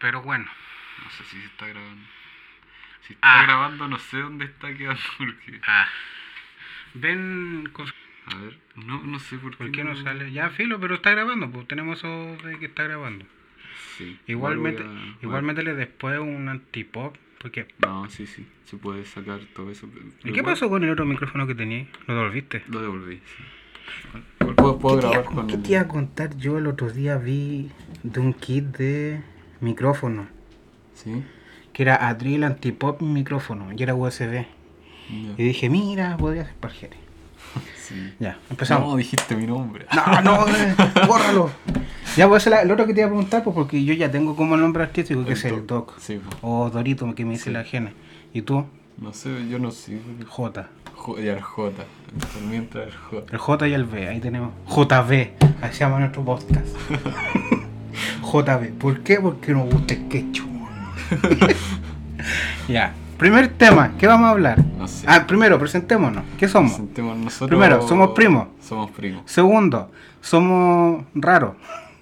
Pero bueno. No sé si se está grabando. Si está Ah. grabando, no sé dónde está quedando. Porque... Ah. Ven. con- A ver, no, no sé por qué. ¿Por qué no sale? Ya, filo, pero está grabando, pues tenemos eso de que está grabando. Sí. Igualmente, a- igual métele después un antipop, porque... No, sí, sí. Se puede sacar todo eso. ¿Y qué igual pasó con el otro micrófono que tenías? ¿Lo devolviste? Lo devolví, sí. Puedo, puedo ¿Qué te, iba, con qué el... te iba a contar? Yo el otro día vi de un kit de micrófono, Sí. que era Adril Antipop micrófono, y era USB. Y dije, mira, podría ser parjere. Sí. Ya, empezamos. No, dijiste mi nombre. No, no, eh, bórralo. Ya, pues el otro que te iba a preguntar, pues porque yo ya tengo como nombre artístico, que El es el Doc. Sí, po. O Dorito, que me dice Sí. la ajena. ¿Y tú? No sé, yo no sé. J. J, ya el J. Por mientras el J. El J y el V, ahí tenemos. JB, así llama nuestro podcast. JB. ¿Por qué? Porque nos gusta el ketchup. ya. Primer tema, ¿qué vamos a hablar? No sé. Ah, primero, presentémonos. ¿Qué somos? Presentemos nosotros. Primero, somos primos. Somos primos. Segundo, somos raros.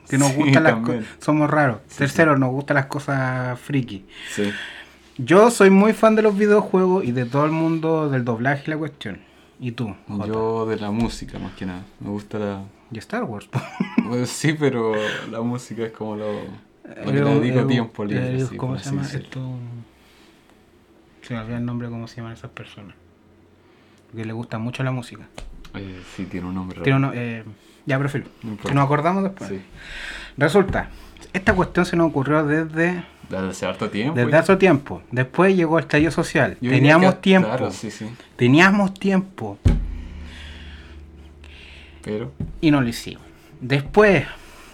Que nos Sí, gustan las cosas. Somos raros. Tercero, nos gustan las cosas friki. Sí. Yo soy muy fan de los videojuegos y de todo el mundo del doblaje y la cuestión. ¿Y tú? Jota? Yo de la música más que nada. Me gusta la. Y Star Wars. Bueno, sí, pero la música es como lo, lo que le dedico tiempo libre. sí, ¿Cómo se llama esto? Se me olvidó el nombre, ¿cómo se llaman esas personas? Porque le gusta mucho la música. Eh, sí, tiene un nombre. Tiene raro. uno, eh, ya, pero filo. No nos acordamos después. Sí. Resulta, esta cuestión se nos ocurrió desde, Desde hace harto tiempo. desde hace tiempo. Después llegó el estallido social. Yo Teníamos que- tiempo. Claro, sí, sí. Teníamos tiempo Pero. y no lo hicimos. Después,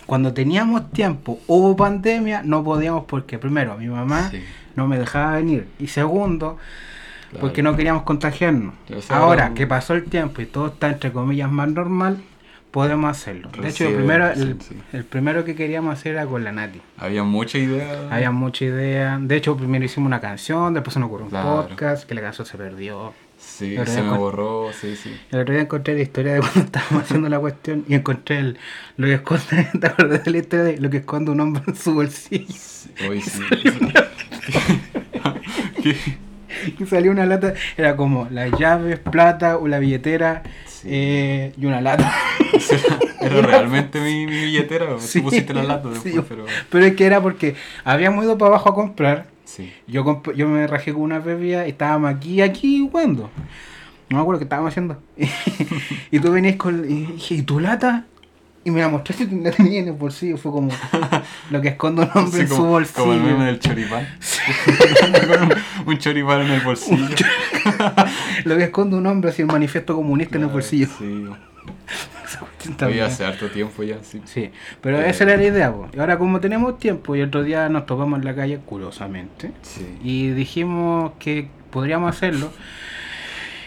cuando teníamos tiempo, hubo pandemia, no podíamos porque primero mi mamá Sí. no me dejaba venir y segundo, Claro. porque no queríamos contagiarnos. Ahora que pasó el tiempo y todo está entre comillas más normal, podemos hacerlo. De hecho, el primero, sí, el, sí. el primero que queríamos hacer era con la Nati. Había mucha idea. Había mucha idea. De hecho, primero hicimos una canción, después se nos ocurrió un Claro. podcast, que la canción se perdió. Sí, se me borró, sí, sí. El otro día encontré la historia de cuando estábamos haciendo la cuestión y encontré el, lo que esconde, ¿te acuerdas de la historia de lo que esconde un hombre en su bolsillo? Sí, Hoy sí. Y salió una lata, era como las llaves, plata o la billetera Sí. eh, y una lata. Era realmente mi, mi billetera. Sí, Tú pusiste la lata sí, después, pero. Pero es que era porque habíamos ido para abajo a comprar. Sí. Yo, yo me rajé con una bebida y estábamos aquí, aquí jugando. No me acuerdo qué estábamos haciendo. y tú venías con. Y dije, ¿y tu lata? Y me la mostraste y la tenía en el bolsillo. Fue como lo que esconde un hombre Sí, en su bolsillo. como el meme del choripán. Con un, un choripán en el bolsillo. lo que esconde un hombre así el manifiesto comunista en el bolsillo. Sí. Hace harto tiempo ya, sí. Sí, pero Eh. esa era la idea. po. Y ahora como tenemos tiempo y otro día nos topamos en la calle curiosamente Sí. y dijimos que podríamos hacerlo.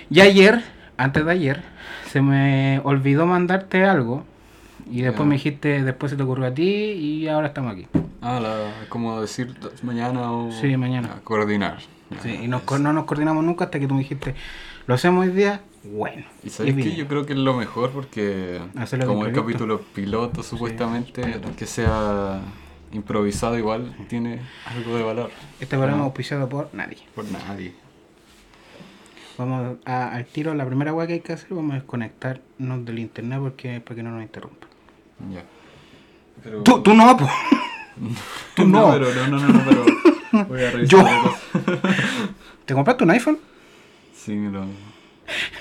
Y ayer, antes de ayer, se me olvidó mandarte algo y después me dijiste, después se te ocurrió a ti y ahora estamos aquí. Ah, la, como decir mañana o. Sí, mañana. Coordinar. Sí, y nos, no nos coordinamos nunca hasta que tú me dijiste, lo hacemos hoy día, bueno. Y sabes que yo creo que es lo mejor porque Hacerlo como el capítulo piloto supuestamente, que sea improvisado igual tiene algo de valor. Este programa No, auspiciado por nadie. por nadie. Vamos a- al tiro, la primera cosa que hay que hacer, vamos a desconectarnos del internet porque para que no nos interrumpa. Ya. Pero... Tú, tú no, po. tú no. pero no, no, no, no, pero voy a revisar Yo. ¿Te compraste un iPhone? Sí, me lo...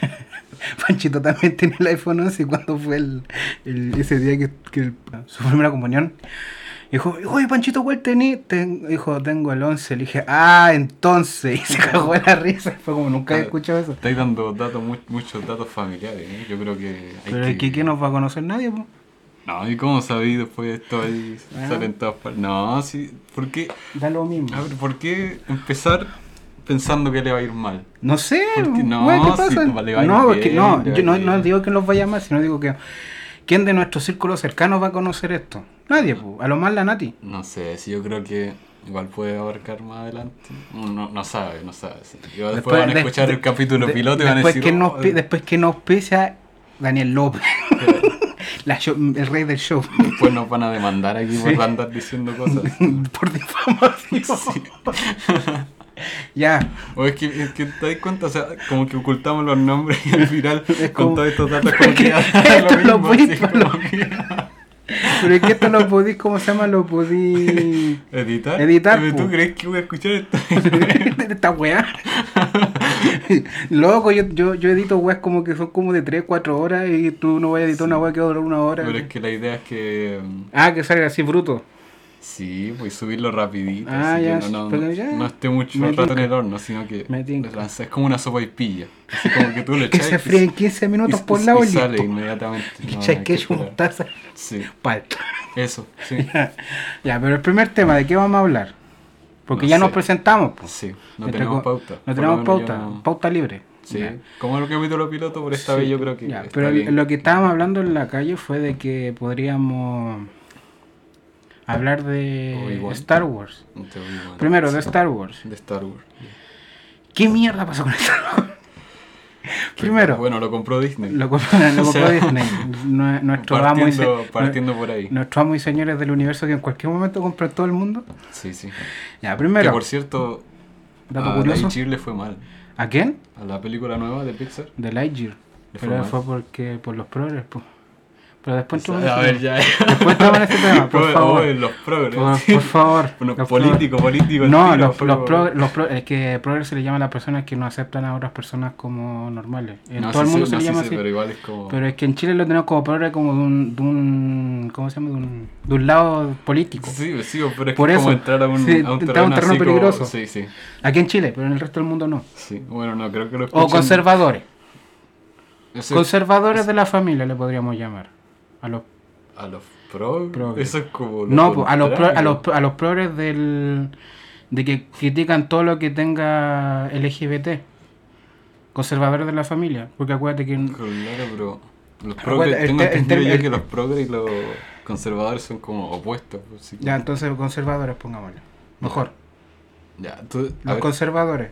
Panchito también tiene el iPhone 11 y cuando fue el, el- ese día que, que el- su primera comunión. Dijo, oye Panchito, ¿cuál tenés? Ten- dijo, tengo el 11. Le dije, ah, entonces. Y se cagó la risa. Fue como nunca he escuchado eso. Estáis dando datos, mu- muchos datos familiares, ¿eh? Yo creo que hay Pero que... que ¿quién nos va a conocer nadie, po? No, ¿y cómo sabí después de esto ahí Ah. salen todas partes? No, sí, ¿por qué? Da lo mismo. A ver, ¿por qué empezar pensando que le va a ir mal? No sé, Porque no, ¿qué si pasa? tú le va a ir no, porque bien, no, yo no, no digo que los vaya mal, sino digo que ¿quién de nuestro círculo cercano va a conocer esto? Nadie, po. a lo más la Nati. No sé, si yo creo que igual puede abarcar más adelante. No, no, sabe, no sabe. sí. Y después, van a escuchar de- el capítulo de- piloto y van a después decir. que nos, "Oh, después que nos pisa Daniel López. La show- el rey del show. Después nos van a demandar aquí Sí. por andar diciendo cosas. Por difamación. Sí. Ya. O es que, es que te das cuenta, o sea, como que ocultamos los nombres y al final Es con todos estos datos Pero como que esto lo mismo, que- Pero es que esto lo podí, ¿cómo se llama? Lo podí. ¿Editar? Editar, ¿Tú po. crees que voy a escuchar esto? Esta weá. Loco, yo, yo, yo edito weas como que son como de 3, 4 horas y tú no vas a editar una wea que va a durar una hora. Pero es que la idea es que... mm, Ah, que salga así bruto. Sí, pues subirlo rapidito. Ah, así ya, que no, no, pero ya. no esté mucho Me rato en el horno, sino que le es como una sopa y pilla. Así como que tú Que echas se fríe en 15 minutos por lado y, y sale inmediatamente. No, que mostaza, Sí, palta. eso, sí. ya, pero el primer tema, ¿de qué vamos a hablar? Porque No ya sé. nos presentamos. pues. Sí, no tenemos pauta. No tenemos yo pauta, no- pauta libre. Sí, Ya. como el capítulo piloto, por esta Sí, vez yo creo que. ya, pero bien. lo que estábamos hablando en la calle fue de que podríamos hablar de. Star Wars. Primero, de Star Wars. De Star Wars. ¿Qué mierda pasó con Star Wars? Primero, Bueno, lo compró Disney. lo compró, lo compró sea, Disney. Nue- Nuestro amo y, partiendo, partiendo por ahí. nuestro amo y señores del universo que en cualquier momento compra todo el mundo. Sí, sí. Ya, Que primero, por cierto, dato a curioso. Lightyear le fue mal. ¿A quién? A la película nueva de Pixar. De Lightyear. Le fue Pero mal. fue porque por los progres, pues. Pero después a entramos en ese ver, tema. ya. Después en ese tema, por Oh, favor. los progres. Por, por favor. Bueno, los político, político. el No, tiro, los, los, pro- los pro- es que progres se le llama a las personas que no aceptan a otras personas como normales. En No, todo sí el mundo sé, se no, le sí llama sé, así. Pero igual es como. Pero es que en Chile lo tenemos como progre como de un, de un ¿cómo se llama? De un, de un lado político. Sí, sí, pero es Por que es como eso, entrar a un, sí, a un a un terreno, terreno así como- peligroso. Sí, sí, Aquí en Chile, pero en el resto del mundo no. sí. Bueno, no, creo que lo O escuchan- conservadores. Ese- Conservadores de la familia le podríamos llamar. A los, A los progres. Progres. Eso es como. no, pues, a los, pro- a los, a los progres del, de que critican todo lo que tenga LGBT. Conservadores de la familia. Porque acuérdate que... Claro, pero. Los progres, el tengo te- el entendido el- que los progres y los conservadores son como opuestos. pues, así que- Ya, entonces conservadores, pongámosle. Mejor. Ya, tú. Los ver, conservadores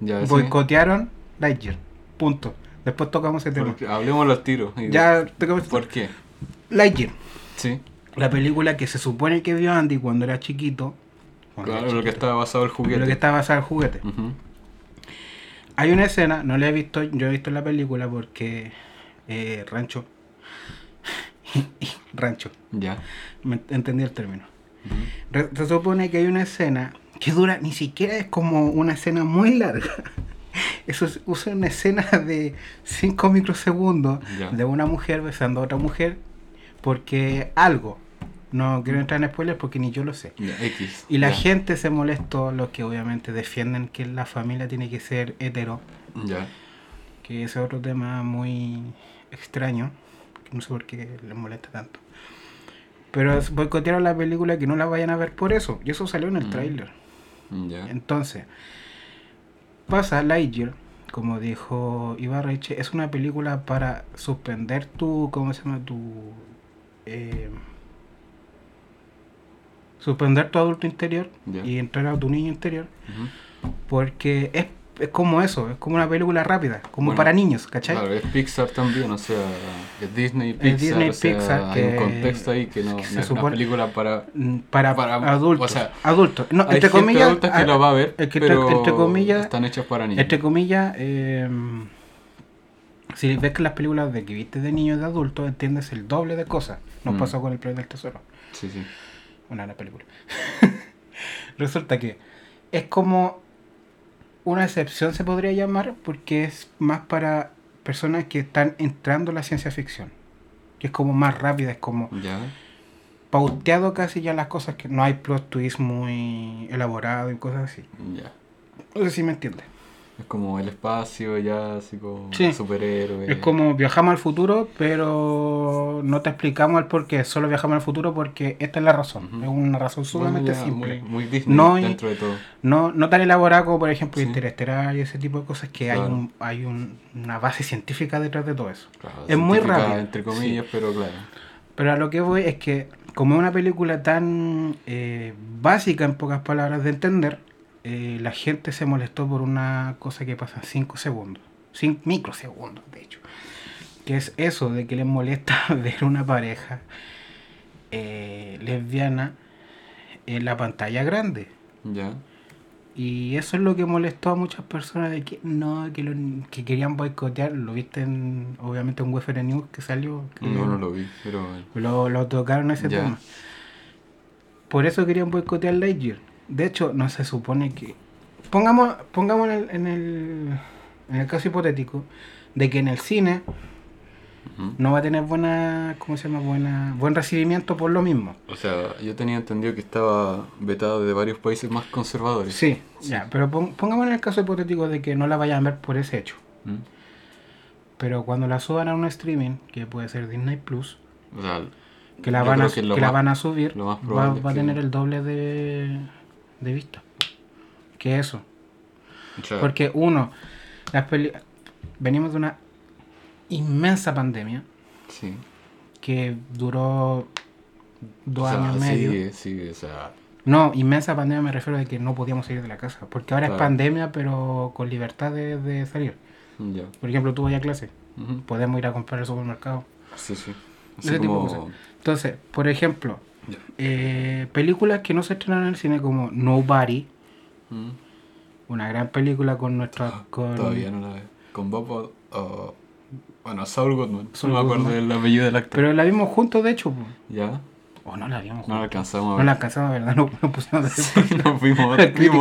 ya, sí. boicotearon Lightyear. Punto. Después tocamos ese tema. Porque- Hablemos los tiros. y Ya, ¿Por qué? Lightyear. Sí. La película que se supone que vio Andy cuando era chiquito. cuando Claro, era lo que estaba basado el juguete. lo que estaba basado en el juguete. Hay una escena, no la he visto, yo he visto la película porque eh, Rancho. Rancho, Ya. me entendí el término. Se supone que hay una escena que dura, ni siquiera es como una escena muy larga. Eso es, usa una escena de 5 microsegundos Ya. de una mujer besando a otra mujer porque algo. No quiero entrar en spoilers porque ni yo lo sé. X. Y la gente se molestó, los que obviamente defienden que la familia tiene que ser hetero, que ese es otro tema muy extraño, que no sé por qué les molesta tanto. Pero boicotearon la película que no la vayan a ver por eso, y eso salió en el Mm. tráiler. Entonces, pasa Lightyear, como dijo Ibarreche, es una película para suspender tu, ¿cómo se llama? Tu... eh, suspender tu adulto interior y entrar a tu niño interior, porque es, es como eso, es como una película rápida, como Bueno, para niños, ¿cachai? Claro, es Pixar también, o sea, es Disney y Pixar. Disney y o sea, Pixar hay que- un contexto ahí que no, que no se es supone- una película para. Para, para- adultos, o sea, adultos, no, hay entre gente comillas, adulta que a- la va a ver, es que pero entre comillas, están hechas para niños. Entre comillas, eh, si ves que las películas de que viste de niños y de adultos, entiendes el doble de cosas. Nos Mm. pasó con el Planeta del Tesoro. Sí, sí. Una gran película. Resulta que es como una excepción, se podría llamar, porque es más para personas que están entrando a la ciencia ficción. Que es como más rápida, es como Ya. pauteado casi ya las cosas, que no hay plot twist muy elaborado y cosas así. Ya. No sé si me entiendes. Es como el espacio, ya así como Sí. superhéroe. Es como viajamos al futuro, pero no te explicamos el por qué. Solo viajamos al futuro porque esta es la razón. Es una razón sumamente simple. Muy, muy Disney No hay- dentro de todo. No, no tan elaborada como, por ejemplo, Sí. Interestelar y ese tipo de cosas, que hay, un, hay un- una base científica detrás de todo eso. Claro, Es muy rápido, Entre comillas, pero claro. Pero a lo que voy es que, como es una película tan eh, básica, en pocas palabras, de entender, eh, la gente se molestó por una cosa que pasa en 5 segundos. 5 microsegundos, de hecho. que es eso, de que les molesta ver una pareja eh, lesbiana en la pantalla grande. Ya. Y eso es lo que molestó a muchas personas de que no, que, lo- que querían boicotear. Lo viste en, obviamente en Wefere News que salió. que No, no lo vi, pero lo, lo tocaron ese Ya. tema. Por eso querían boicotear Lightyear. De hecho, no se supone que. Pongamos, pongamos en, el, en, el, en el caso hipotético de que en el cine no va a tener buena. ¿Cómo se llama? Buena, buen recibimiento por lo mismo. O sea, yo tenía entendido que estaba vetado de varios países más conservadores. Sí, ya, pero pon- pongamos en el caso hipotético de que no la vayan a ver por ese hecho. Pero cuando la suban a un streaming, que puede ser Disney Plus, O sea, que la van, a, que la van a subir, va, va a tener el doble de, de vista. Que eso. Porque uno, las peli venimos de una inmensa pandemia Sí. que duró dos O sea, años y medio. O sea, No, inmensa pandemia me refiero a que no podíamos salir de la casa. Porque ahora es pandemia, pero con libertad de, de salir. Por ejemplo, tú vas a clase, podemos ir a comprar al supermercado. Sí, sí. Ese tipo de cosas. Entonces, por ejemplo, Eh, películas que no se estrenan en el cine como Nobody, Mm. una gran película con nuestra... Con, Todavía no la veo. Con Bob Bueno, Saul Goodman. Saul no me acuerdo del apellido del actor. Pero la vimos juntos, de hecho. ¿Ya? O no la vimos No la alcanzamos a No ver. la alcanzamos, ¿verdad? No, no pusimos a Sí, nos vimos,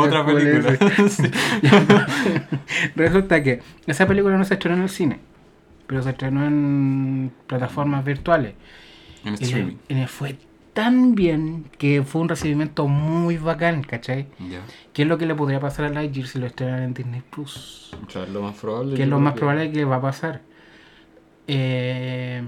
otra película. Sí. Resulta que esa película no se estrenó en el cine, pero se estrenó en plataformas virtuales. En Y le, streaming. y le fue tan bien que fue un recibimiento muy bacán, ¿cachai? ¿Qué es lo que le podría pasar a Lightyear si lo estrenan en Disney Plus? O sea, es lo más probable. ¿Qué es lo más que- probable que va a pasar? Eh,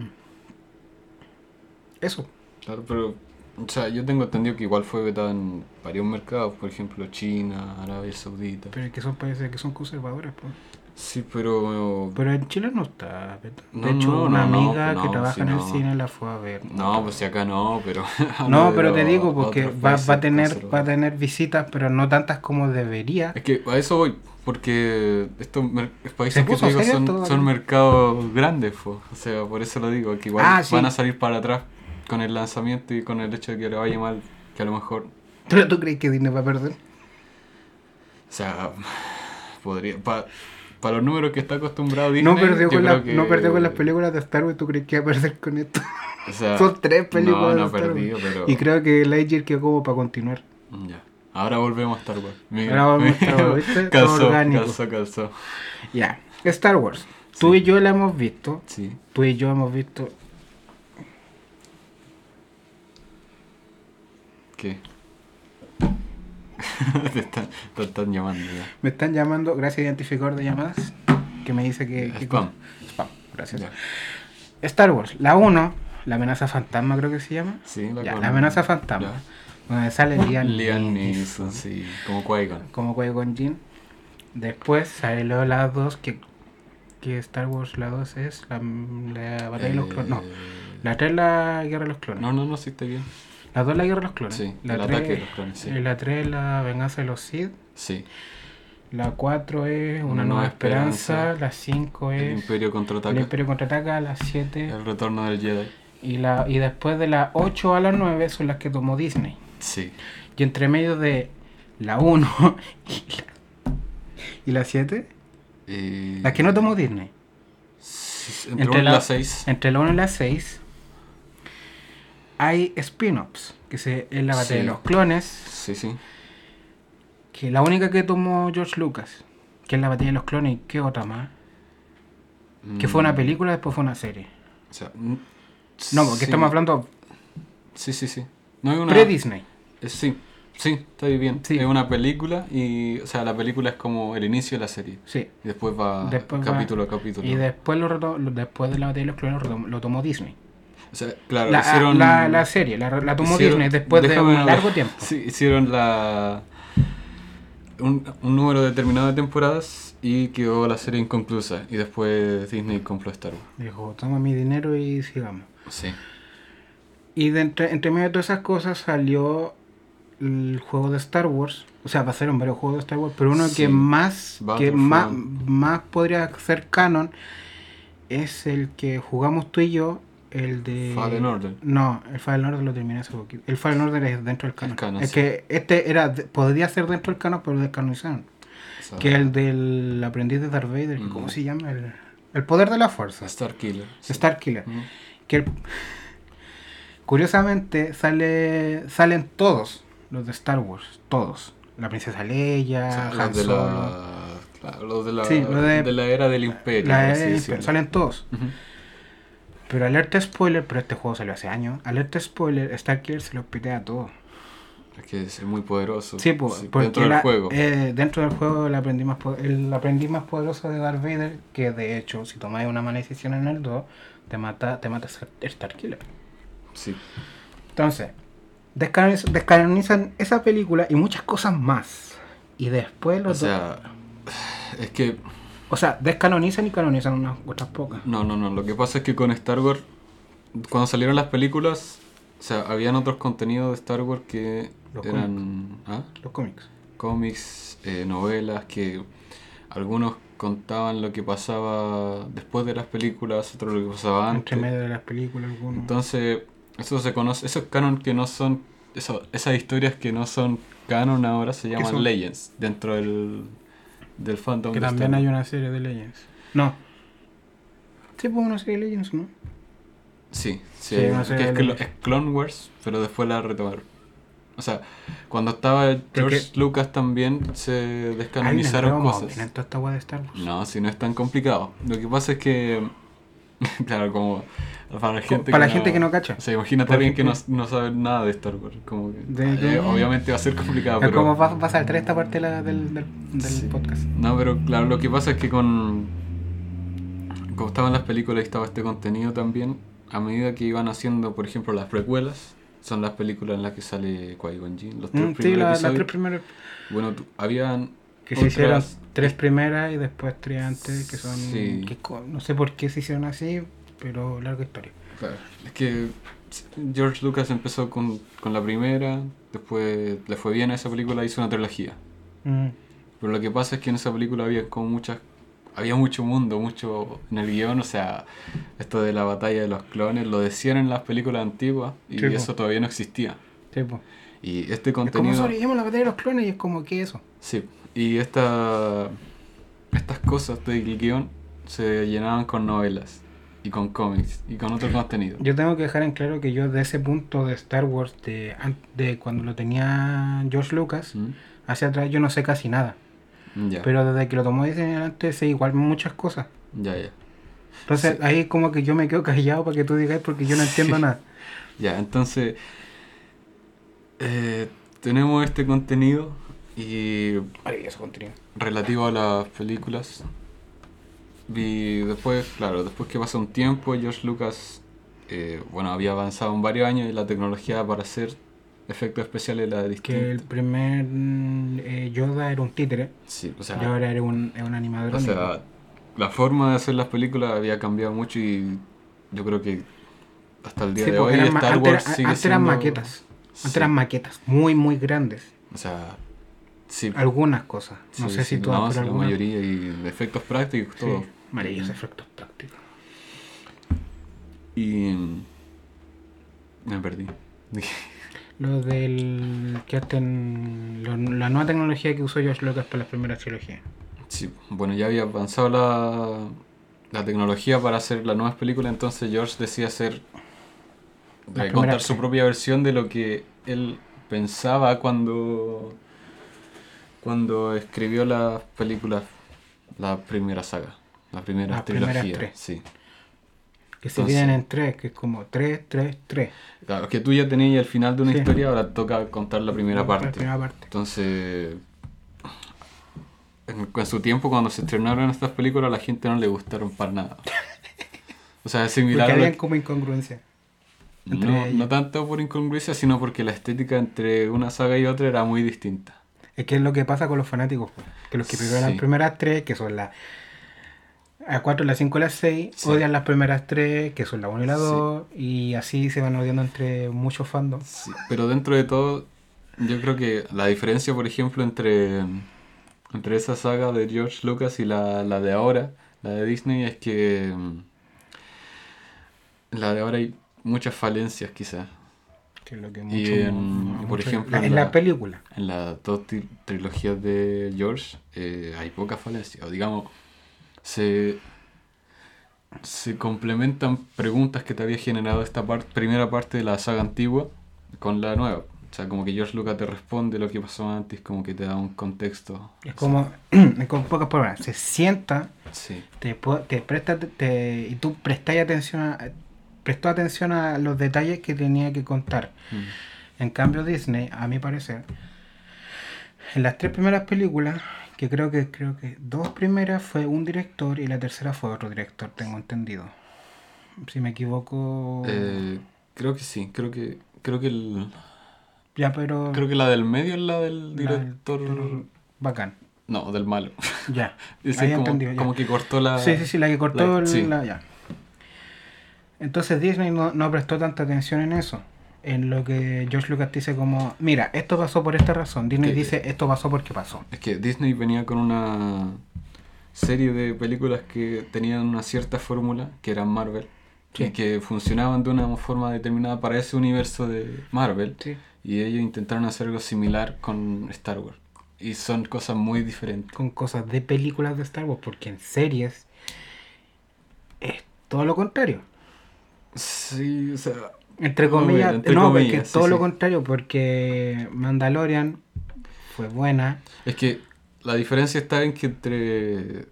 eso. Claro, pero. O sea, yo tengo entendido que igual fue vetado en varios mercados, por ejemplo, China, Arabia Saudita. Pero es que son países que son conservadores, pues. Sí, pero. Pero en Chile no está. De hecho, no, una no, amiga que trabaja en el cine la fue a ver. No, pues si acá no, pero. No, pero te digo porque va, va a tener va a tener visitas, pero no tantas como debería. Es que a eso voy, porque estos países Se que te digo son, son mercados grandes, po. o sea, por eso lo digo, que igual Ah, sí. van a salir para atrás con el lanzamiento y con el hecho de que le vaya mal, que a lo mejor, ¿Pero tú crees que Disney va a perder? o sea, podría, para los números que está acostumbrado Disney, No perdió, con la- que- no perdió con las películas de Star Wars, ¿tú crees que va a perder con esto? o sea, Son tres películas No, de no Star Wars. perdido, pero... Y creo que Lightyear quedó como para continuar. Ya. Ahora volvemos a Star Wars. Mira, Ahora volvemos a Star Wars, ¿viste? calzó, Orgánico. calzó, calzó. Ya, Star Wars. Tú y yo la hemos visto. Sí. Tú y yo hemos visto. ¿Qué? te, están, te están llamando ya. Me están llamando, gracias identificador de llamadas, que me dice que... que- Spam. Spam, gracias. Ya. Star Wars, la 1, la amenaza fantasma creo que se llama. Sí, Ya, con- la amenaza fantasma. Ya. Donde sale Liam, Liam Neeson, sí, como Qui-Gon. Como Qui-Gon Jinn. Después salió la 2, que, que Star Wars la 2 es la, la batalla de los clones. No, Eh, la 3 es la guerra de los clones. No, no, no, sí está bien. La 2 es la guerra de los clones. Sí, la el tres- ataque de los clones, sí. eh, La 3 es la venganza de los Sith. Sí. La 4 es Una, nueva, esperanza. La 5 El es Imperio El contraataca. Imperio contraataca. La 7 El retorno del Jedi. y, la, y después de la 8 a la 9 son las que tomó Disney. Sí. Y entre medio de la 1 y la, y la 7, Eh, las que no tomó Disney. sí, Entre, Entre una la- la 6. Entre la 1 y la 6 hay spin-offs, que se, es la batalla Sí. de los clones, Sí, sí. que la única que tomó George Lucas, que es la batalla de los clones, y qué otra más, que fue una Mm, película, después fue una serie. O sea, No, porque sí. estamos hablando Sí, sí, sí. No hay una. pre-Disney. Eh, Sí, sí, está bien. Sí. Es una película y, o sea, la película es como el inicio de la serie. Sí. Y después va Después va- capítulo a capítulo. Y después, lo, después de la batalla de los clones lo tomó Disney. O sea, claro, La, hicieron... la, la serie, la, la tomó hicieron- Disney después de un largo tiempo. Sí, hicieron la... Un, un número determinado de temporadas y quedó la serie inconclusa. Y después Disney compró Star Wars. Dijo, toma mi dinero y sigamos. Sí. Y de entre, entre medio de todas esas cosas salió el juego de Star Wars. O sea, pasaron varios juegos de Star Wars, pero uno Sí. que más que más, más podría ser canon es el que jugamos tú y yo, el de... Fallen Order. No, el Fallen Order lo terminé hace poquito. El Fallen Order es dentro del canon. El canon, es sí. que este era podría ser dentro del canon, pero descanonizaron. Que el del aprendiz de Darth Vader, ¿cómo se llama? El, el poder de la fuerza. Star Killer. sí. Star Killer. Que el- curiosamente sale salen todos los de Star Wars, todos. La princesa Leia, O sea, Han los de la, claro, los de la, Sí, lo de- de la era del imperio. la era del. Imperio, salen todos. Ujú. Pero alerta spoiler, pero este juego salió hace años. Alerta spoiler, Star Killer se los pitea a todos. Es que es muy poderoso. Sí, pues, Sí, porque dentro del la- juego. eh, dentro del juego el aprendiz, más po- el aprendiz más poderoso de Darth Vader, que de hecho, si tomáis una mala decisión en el 2, te mata, te mata Star- Star Killer. Sí. Entonces, descanoniz- descanonizan esa película y muchas cosas más. Y después O los dos- sea, es que O sea, descanonizan y canonizan unas otras pocas. No, no, no. Lo que pasa es que con Star Wars, cuando salieron las películas, o sea, habían otros contenidos de Star Wars que Los eran ¿ah? Los cómics. cómics, eh, novelas, que algunos contaban lo que pasaba después de las películas, otros lo que pasaba Entre antes. medio de las películas, algunos. Entonces, eso se conoce, esos canon que no son, eso, esas historias que no son canon ahora se llaman? Legends dentro del, del fandom. que de también Star hay una serie de Legends. No. Sí, pues una serie de Legends, ¿no? Sí, sí, Sí, una que es, es Clone Wars, pero después la retomaron. O sea, cuando estaba George Lucas también se descanonizaron cosas. En toda esta de Star Wars. No, si no es tan complicado. Lo que pasa es que, claro, como para la gente, para la gente que no cacha. O sea, imagínate a alguien que no, no sabe nada de Star Wars. Como que, De- eh, obviamente va a ser complicado, Es pero... como va, va a saltar esta parte la- del, del, del Sí. podcast. No, pero claro, lo que pasa es que con. Como estaban las películas y estaba este contenido también, a medida que iban haciendo, por ejemplo, las precuelas, son las películas en las que sale Qui-Gon Jinn, los tres Mm, sí, primeros la- las episodios. tres primeras. Bueno, habían. Que se hicieron tres primeras y después tres antes, que son. Sí. que no sé por qué se hicieron así, pero larga historia. Claro, es que George Lucas empezó con, con la primera, después le fue bien a esa película, hizo una trilogía. Mm. Pero lo que pasa es que en esa película había como muchas. Había mucho mundo, mucho en el guion, o sea, esto de la batalla de los clones lo decían en las películas antiguas y eso todavía no existía. Sí. Y este Es como contenido. sobrevivimos la batalla de los clones y es como que eso. Sí, y esta, estas cosas del guion se llenaban con novelas y con cómics y con otro contenido. Yo tengo que dejar en claro que yo de ese punto de Star Wars, de, de cuando lo tenía George Lucas, ¿Mm? hacia atrás yo no sé casi nada. Ya, Pero desde que lo tomó desde adelante sé igual muchas cosas. ya, ya. Entonces Sí. ahí como que yo me quedo callado para que tú digas porque yo no entiendo Sí. nada. Ya, entonces eh, tenemos este contenido y Maravilloso contenido. relativo a las películas. Y después, claro, después que pasa un tiempo, George Lucas, eh, bueno, había avanzado en varios años y la tecnología para hacer efectos especiales era distinta. Que el primer mm, eh, Yoda era un títere Sí, o y sea, ahora era un, un animador. o sea, la forma de hacer las películas había cambiado mucho y yo creo que hasta el día Sí, de hoy eran Star antes, Wars sigue antes eran siendo- maquetas. Antes Sí, eran maquetas muy, muy grandes. O sea, sí. Algunas cosas. No sé si todas, no, pero la algunas. mayoría y efectos prácticos, todo. Maravillosos efectos prácticos. Y mm, me perdí. Lo del que hacen lo- la nueva tecnología que usó George Lucas para las primeras trilogías. Sí, bueno, ya había avanzado la, la tecnología para hacer las nuevas películas, entonces George decía hacer eh, contar su propia versión de lo que él pensaba cuando cuando escribió las películas, la primera saga, la primera Las primeras tres. Sí. Que se dividen en tres, que es como tres, tres, tres. Claro, que tú ya tenías el final de una Sí. historia, ahora toca contar la primera La parte. primera parte. Entonces, en, en su tiempo cuando se estrenaron estas películas, a la gente no le gustaron para nada. O sea, es Porque similar lo habían como incongruencia. no, no tanto por incongruencia, sino porque la estética entre una saga y otra era muy distinta. Es que es lo que pasa con los fanáticos, pues, que los que vieron las Sí. primeras tres, que son la a 4, la 5 y la 6, Sí. odian las primeras tres, que son la 1 y la Sí. 2, y así se van odiando entre muchos fandoms. Sí, pero dentro de todo, yo creo que la diferencia, por ejemplo, entre, entre esa saga de George Lucas y la, la de ahora, la de Disney, es que mm, la de ahora hay muchas falencias, quizás. Que lo que Y mucho- en- por ejemplo, la- en en la la- película. En las dos tri- trilogías de George eh, hay pocas falencias. O digamos, se, se complementan preguntas que te había generado esta par- primera parte de la saga antigua con la nueva. O sea, como que George Lucas te responde lo que pasó antes, como que te da un contexto. Es como, es con pocas palabras, se sienta, Sí, te, te presta, te, y tú prestas atención a, prestó atención a los detalles que tenía que contar. Mm. En cambio Disney, a mi parecer, en las tres primeras películas, que creo que creo que dos primeras fue un director y la tercera fue otro director, tengo entendido. Si me equivoco, Eh, creo que sí, creo que creo que el, ya pero creo que la del medio es la del La del director. bacán. No, del malo. Ya. Ahí como, entendido, ya. como que cortó la. Sí, sí, sí, la que cortó la- el- sí. la ya. Entonces Disney no, no prestó tanta atención en eso. En lo que George Lucas dice como, mira, esto pasó por esta razón. Disney dice, esto pasó porque pasó. Es que Disney venía con una serie de películas que tenían una cierta fórmula, que eran Marvel, Sí. y que funcionaban de una forma determinada para ese universo de Marvel, Sí. y ellos intentaron hacer algo similar con Star Wars. Y son cosas muy diferentes. Con cosas de películas de Star Wars, porque en series es todo lo contrario. Sí, o sea, Entre comillas, entre no, comillas, porque sí, todo lo contrario, porque Mandalorian fue buena. es que la diferencia está en que entre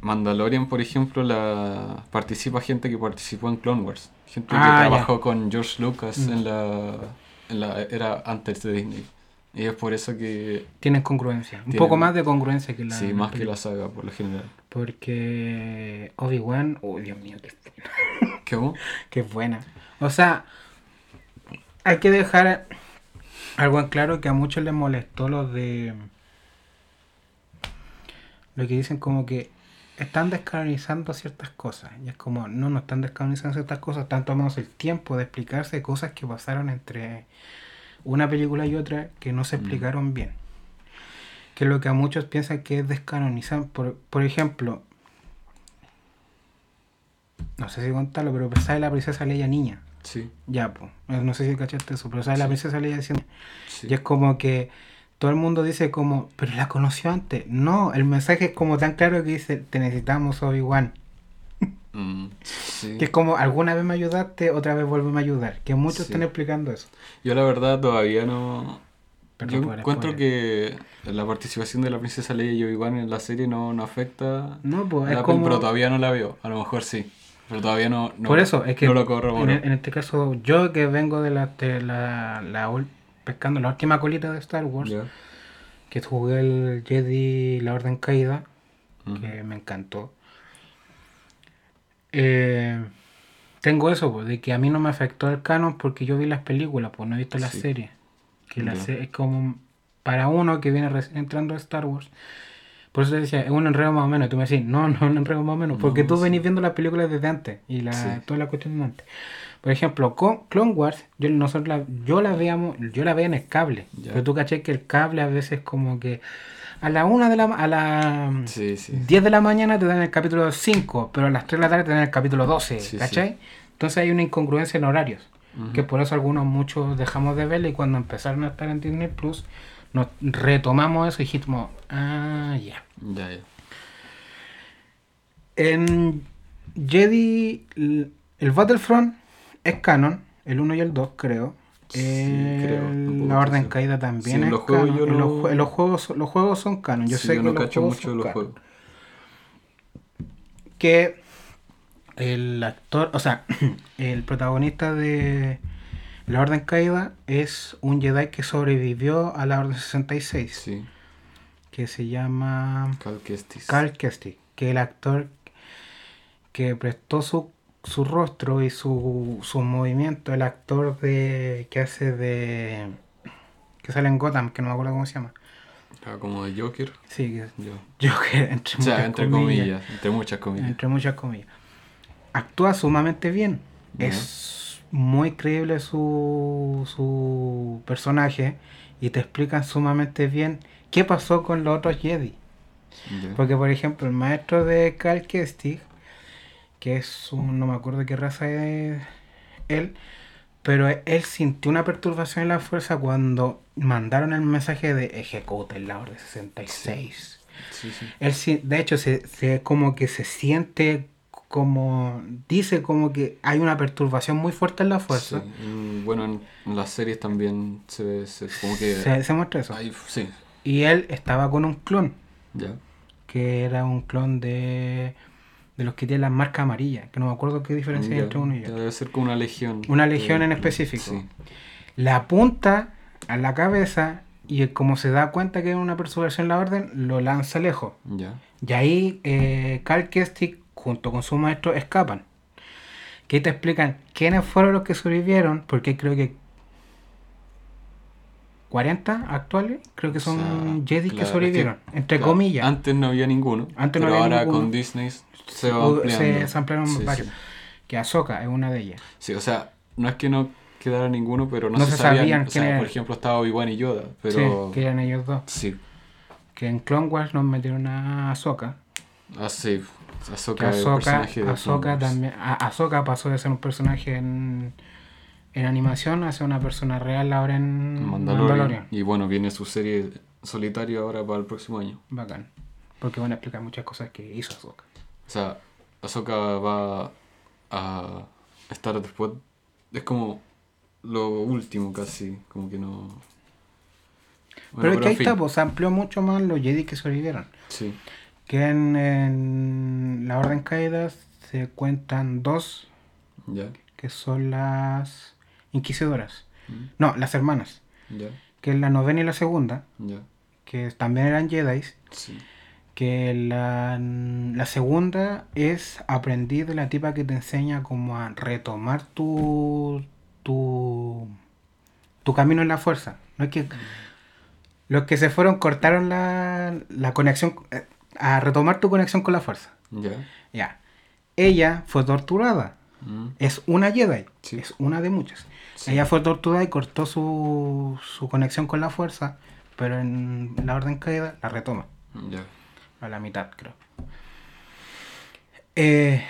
Mandalorian, por ejemplo, la participa gente que participó en Clone Wars. Gente Ah, que ya. trabajó con George Lucas Mm. en, la, en la era antes de Disney. Y es por eso que, Tienen congruencia. Un poco más de congruencia que la. sí, más que la saga por lo general. Porque Obi-Wan, uy Dios mío, qué buena. ¿Cómo? Qué buena. O sea, hay que dejar algo en claro que a muchos les molestó lo de. Lo que dicen como que están descanonizando ciertas cosas. Y es como, no, no están descanonizando ciertas cosas, están tomando el tiempo de explicarse cosas que pasaron entre una película y otra que no se Mm. explicaron bien. Que es lo que a muchos piensan que es descanonizar. Por, por ejemplo, no sé si contarlo, pero sale la princesa Leia niña. Sí, Ya, pues. No sé si cachaste eso, pero sale la Sí. princesa Leia diciendo. sí. Y es como que todo el mundo dice como, pero la conoció antes. No, el mensaje es como tan claro que dice, te necesitamos Obi-Wan. Mm, sí. Que es como, alguna vez me ayudaste, otra vez vuelve a ayudar. Que muchos están explicando eso. Yo la verdad todavía no... Yo encuentro que la participación de la princesa Leia y Obi-Wan en la serie no, no afecta No, pues es como... pero todavía no la veo. A lo mejor sí. Pero todavía no, no, Por eso, es que no lo en, corroboro. en este caso, yo que vengo de la, de la, la pescando la última colita de Star Wars, que jugué el Jedi La Orden Caída, que me encantó. Eh, tengo eso, pues, de que a mí no me afectó el canon porque yo vi las películas, pues no he visto la Sí. serie. Que la se- es como para uno que viene recién entrando a Star Wars. Por eso te decía, es un enredo más o menos. Y tú me decís, no, no es un enredo más o menos. Porque No, tú sí. venís viendo las películas desde antes y la, Sí. toda la cuestión de antes. Por ejemplo, con Clone Wars, yo, nosotros la, yo la veíamos, yo la veía en el cable. Ya. Pero tú caché que el cable a veces como que a la una de la a la Sí, sí. 10 de la mañana te dan el capítulo 5, pero a las 3 de la tarde te dan el capítulo 12, Sí, ¿cachai? Entonces hay una incongruencia en horarios, Ujú. que por eso algunos muchos dejamos de verla y cuando empezaron a estar en Disney Plus nos retomamos eso y dijimos, ah, ya. Ya, ya. En Jedi, el Battlefront es canon, el 1 y el 2 creo. Sí, El- creo, un poco la Orden sí. Caída también Sí, es los juegos canon. los, no- jue- los juegos, los juegos son canon. Yo Sí, sé yo que no los cacho juegos mucho son los canon. juegos. que el actor, o sea, el protagonista de La Orden Caída es un Jedi que sobrevivió a la Orden 66, Sí. que se llama Cal Kestis. Cal Kestis, que el actor que prestó su, su rostro y su, su movimiento, el actor de que hace de... que sale en Gotham, que no me acuerdo cómo se llama. Ah, como de Joker. Sí, que yo que entre O sea, muchas entre comillas. Entre muchas comillas. entre muchas comillas. Actúa sumamente bien. Es muy creíble su, su personaje y te explican sumamente bien qué pasó con los otros Jedi. Porque, por ejemplo, el maestro de Cal Kestis, que es un, no me acuerdo qué raza es él, pero él sintió una perturbación en la fuerza cuando mandaron el mensaje de ejecuta la orden 66. Sí, sí. Él de hecho se, se- como que se siente como dice como que hay una perturbación muy fuerte en la fuerza. Sí, bueno, en, en las series también se ve se- como que... Se, se muestra eso. hay- sí, Y él estaba con un clon, ya. que era un clon de, de los que tienen las marcas amarillas, que no me acuerdo qué diferencia hay entre uno y otro. Debe ser como una legión. Una legión de- en específico. Sí, Le apunta a la cabeza y como se da cuenta que es una perturbación en la orden, lo lanza lejos. ya. Y ahí eh, Cal Kestic junto con su maestro escapan. Que te explican quiénes fueron los que sobrevivieron, porque creo que 40 actuales, creo que O son sea, Jedi claro, que es sobrevivieron, entre claro, comillas. Antes no había ninguno. Antes no pero había ahora ninguno. con Disney se va ampliando. se, ampliaron Sí, varios. sí. Que Ahsoka es una de ellas. Sí, o sea, no es que no quedara ninguno, pero no, No se, se sabían. sabían o quién sea, era. por ejemplo, estaba Obi-Wan y Yoda, pero... Sí, que eran ellos dos. Sí. Que en Clone Wars nos metieron a Ahsoka. Ah, sí. Ahsoka Ahsoka, también. a- Ahsoka pasó de ser un personaje en, en animación a ser una persona real ahora en Mandalorian. Mandalorian. Y bueno, viene su serie solitaria ahora para el próximo año. Bacán. Porque van a explicar muchas cosas que hizo Ahsoka. O sea, Ahsoka va a estar después. Es como lo último casi, como que no. Bueno, pero es que ahí fin. está, pues se amplió mucho más los Jedi que sobrevivieron. Sí, Que en, en la Orden Caída se cuentan dos, que son las Inquisidoras. Mm. No, las hermanas. Que es la novena y la segunda, que también eran Jedi. sí, Que la, la segunda es aprendiz de la tipa que te enseña como a retomar tu, tu, tu camino en la fuerza. No es que los que se fueron cortaron la, la conexión, eh, a retomar tu conexión con la fuerza. ya. Ya. Ella fue torturada. Mm, Es una Jedi. Sí. Es una de muchas. Sí. Ella fue torturada y cortó su, su conexión con la fuerza, pero en la orden caída la retoma. Ya. A la mitad, creo. Eh,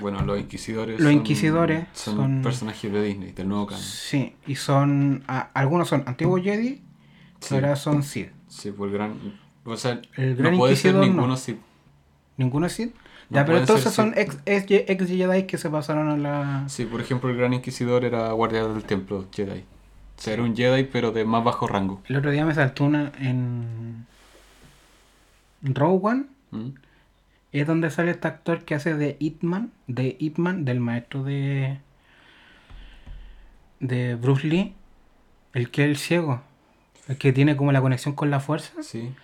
Bueno, los inquisidores. Los son- inquisidores son, son- personajes de Disney, del nuevo canon. sí, y son. a- algunos son antiguos Jedi, Sí. otras son Sith. Sí, por el gran. O sea, El gran no puede ser inquisidor, no. ninguno. ¿Ninguno Sith? No ya, pero entonces son ex, ex, ex Jedi que se pasaron a la. Sí, por ejemplo, el gran inquisidor era guardián del templo Jedi. O sea, era un Jedi, pero de más bajo rango. El otro día me saltó una en. Rogue One. ¿Mm? Es donde sale este actor que hace de Hitman, de Hitman, del maestro de. de Bruce Lee. El que es el ciego. El que tiene como la conexión con la fuerza. Sí.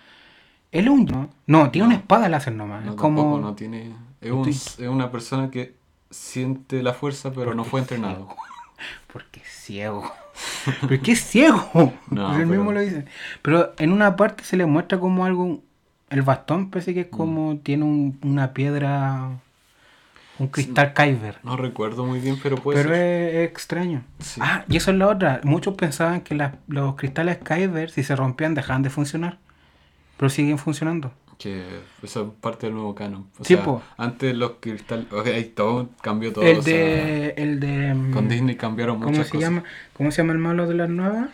Él es un. No, no tiene No. una espada láser nomás. No, es como. tampoco no tiene. Es, un- es una persona que siente la fuerza, pero no fue entrenado. Porque es ciego. ¿Por qué es ciego? No, él mismo pero- lo dice. Pero en una parte se le muestra como algo. El bastón parece que es como. Tiene un- una piedra. Un cristal Kyber. No recuerdo muy bien, pero puede Pero ser. es, es extraño. Sí. Ah, y eso es la otra. Muchos pensaban que los cristales Kyber, si se rompían, dejaban de funcionar. Pero siguen funcionando. Que eso es parte del nuevo canon. O Sí, sea, po. antes los cristales. ok, ahí todo cambió todo. el o sea, de. El de. mm, con Disney cambiaron ¿Cómo muchas se cosas. llama? ¿Cómo se llama el malo de las nuevas?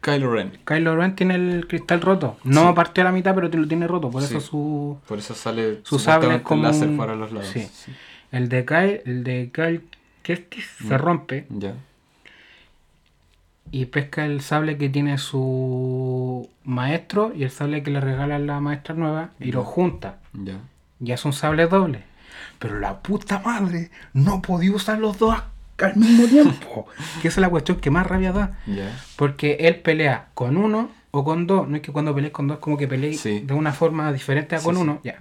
Kylo Ren. Kylo Ren tiene el cristal roto. No Sí. partió a la mitad, pero lo tiene roto. Por Sí. eso su. Por eso sale Su sable como. láser para los lados. Sí. Sí. El de Kyle, el de Kyle Kestis se Mm. rompe Ya. Y pesca el sable que tiene su maestro y el sable que le regala la maestra nueva y lo junta. Ya. Ya es un sable doble. Pero la puta madre no podía usar los dos al mismo tiempo. que esa es la cuestión que más rabia da. Ya. Porque él pelea con uno o con dos. No es que cuando pelees con dos como que pelees Sí. de una forma diferente a con sí. uno. Ya.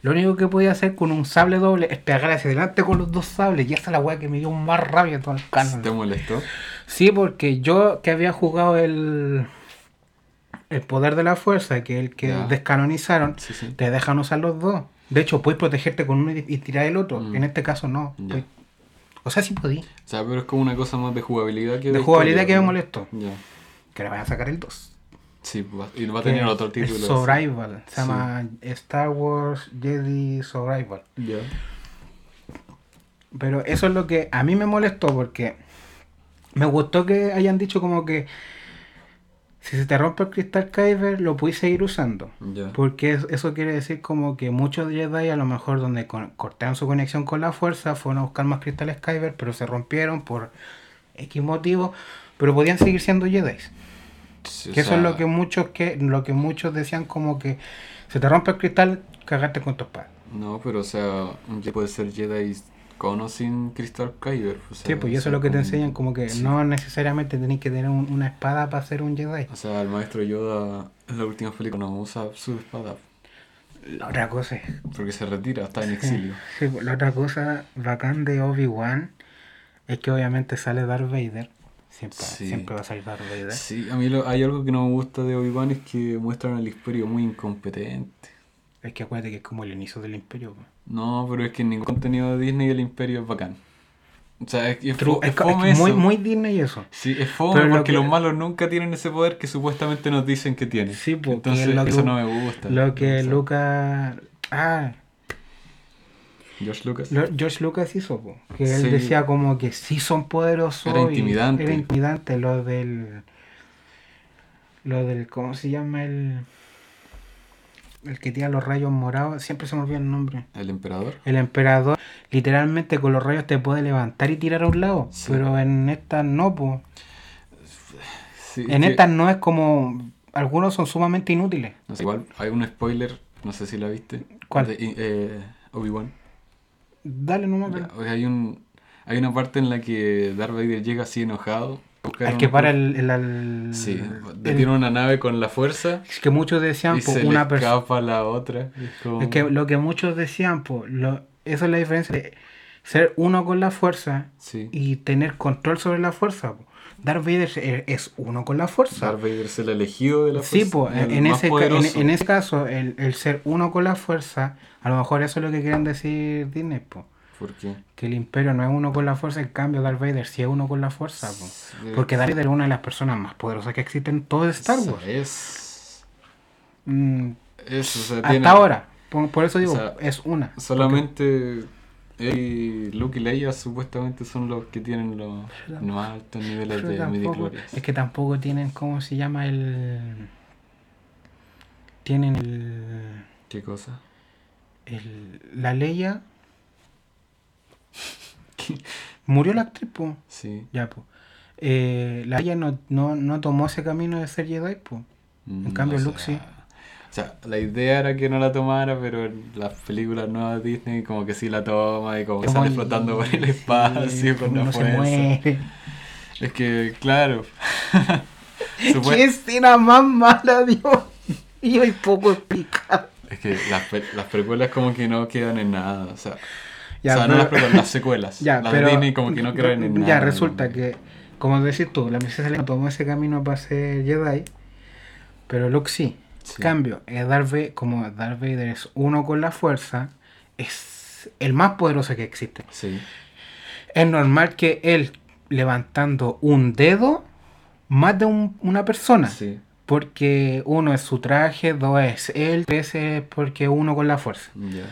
Lo único que podía hacer con un sable doble es pegar hacia adelante con los dos sables. Y esa es la weá que me dio más rabia en todo el canon. ¿Te molestó? Sí, porque yo que había jugado el, el poder de la fuerza, que es el que Ya. descanonizaron, Sí, sí. te dejan usar los dos. De hecho, puedes protegerte con uno y, y tirar el otro. Mm. En este caso no. Pues- o sea, sí podí. O sea, pero es como una cosa más de jugabilidad que De jugabilidad historia, que me molestó. Ya. Que le van a sacar el 2. Sí, va, y va a tener otro título. Survival. Se Sí. llama Star Wars Jedi Survival. Ya. Pero eso es lo que a mí me molestó porque me gustó que hayan dicho como que si se te rompe el cristal Kyber lo puedes seguir usando. Ya. Porque es- eso quiere decir como que muchos Jedi a lo mejor donde cortaron su conexión con la fuerza fueron a buscar más cristales Kyber pero se rompieron por X motivo. Pero podían seguir siendo Jedi. Sí, o Que eso es lo que muchos que lo que muchos decían como que se te rompe el cristal, cagaste con tu espada. No, pero o sea, puede ser Jedi con o sin Crystal Kyber. O sea, Sí, pues y eso es lo que te enseñan, como que sí. no necesariamente tenés que tener un- una espada para ser un Jedi. O sea, el maestro Yoda en la última película no usa su espada La otra cosa es, porque se retira, está en exilio. sí, pues, la otra cosa bacán de Obi-Wan es que obviamente sale Darth Vader. Siempre, Sí. siempre va a salir Darth Vader. Sí, a mí lo- hay algo que no me gusta de Obi-Wan es que muestran al Imperio muy incompetente. Es que acuérdate que es como el inicio del imperio. No, pero es que ningún contenido de Disney el Imperio es bacán. O sea, es, es, True, es, es muy, muy Disney eso. Sí, es fome Pero lo porque que- los malos nunca tienen ese poder que supuestamente nos dicen que tienen. Sí, porque Entonces, lo que- eso no me gusta. Lo que Lucas... Ah, George Lucas. Lo- George Lucas hizo, po, que él decía como que sí son poderosos. Era y intimidante. Era intimidante lo del. Lo del. ¿Cómo se llama el. El que tira los rayos morados? Siempre se me olvida el nombre. El emperador. El emperador, literalmente con los rayos te puede levantar y tirar a un lado. Sí. Pero en estas no. Sí, En que- estas no es como. Algunos son sumamente inútiles. no sé, igual hay un spoiler, no sé si la viste. ¿Cuál? De, eh, Obi-Wan. Dale nomás, Ya, pero- o sea, hay un hay una parte en la que Darth Vader llega así enojado. Al un- que para el. el, el- Sí, el- detiene una nave con la fuerza es que muchos decían, y po, se una le persona. escapa la otra. Es como- Es que lo que muchos decían, pues, lo, esa es la diferencia de ser uno con la fuerza Sí. y tener control sobre la fuerza. po. Darth Vader es, es uno con la fuerza. Darth Vader es el elegido de la Sí, fuerza. pues, el en ese, en, en ese caso, el, el ser uno con la fuerza, a lo mejor eso es lo que quieren decir Disney, po, ¿Por qué? que el imperio no es uno con la fuerza, en cambio Darth Vader sí es uno con la fuerza. po. Porque Darth Vader es una de las personas más poderosas que existen en todo Star Wars. Es. Mm, Es, o sea, hasta tiene- ahora. Por, por eso digo, O sea, es una. Solamente él y Luke y Leia supuestamente son los que tienen los más altos niveles de midichlorians. es que tampoco tienen, ¿cómo se llama? El. Tienen el. ¿Qué cosa? el la Leia. Murió la actriz, po. Sí. Ya, po. Eh, la Leia no, no, no tomó ese camino de ser Jedi, po. Mm, cambio, Luke sí. O sea, la idea era que no la tomara, pero en las películas nuevas de Disney como que sí la toma y como que sale flotando por el sí, espacio con la fuerza. Es que, claro. ¿Qué escena más mala, Dios? Y hay poco explicado. es que las, las precuelas como que no quedan en nada. O sea, Ya, o sea no pero- las precuelas, las secuelas. Ya, las pero, de Disney como que no quedan en nada. Ya, resulta que, como decís tú, la princesa Leia no tomó ese camino para ser Jedi, pero Luke sí. Sí. Cambio, eh, Darth como Darth Vader es uno con la fuerza, es el más poderoso que existe. Sí. Es normal que él levantando un dedo más de un- una persona. Sí. Porque uno es su traje, dos es él, tres es porque uno con la fuerza. Ya.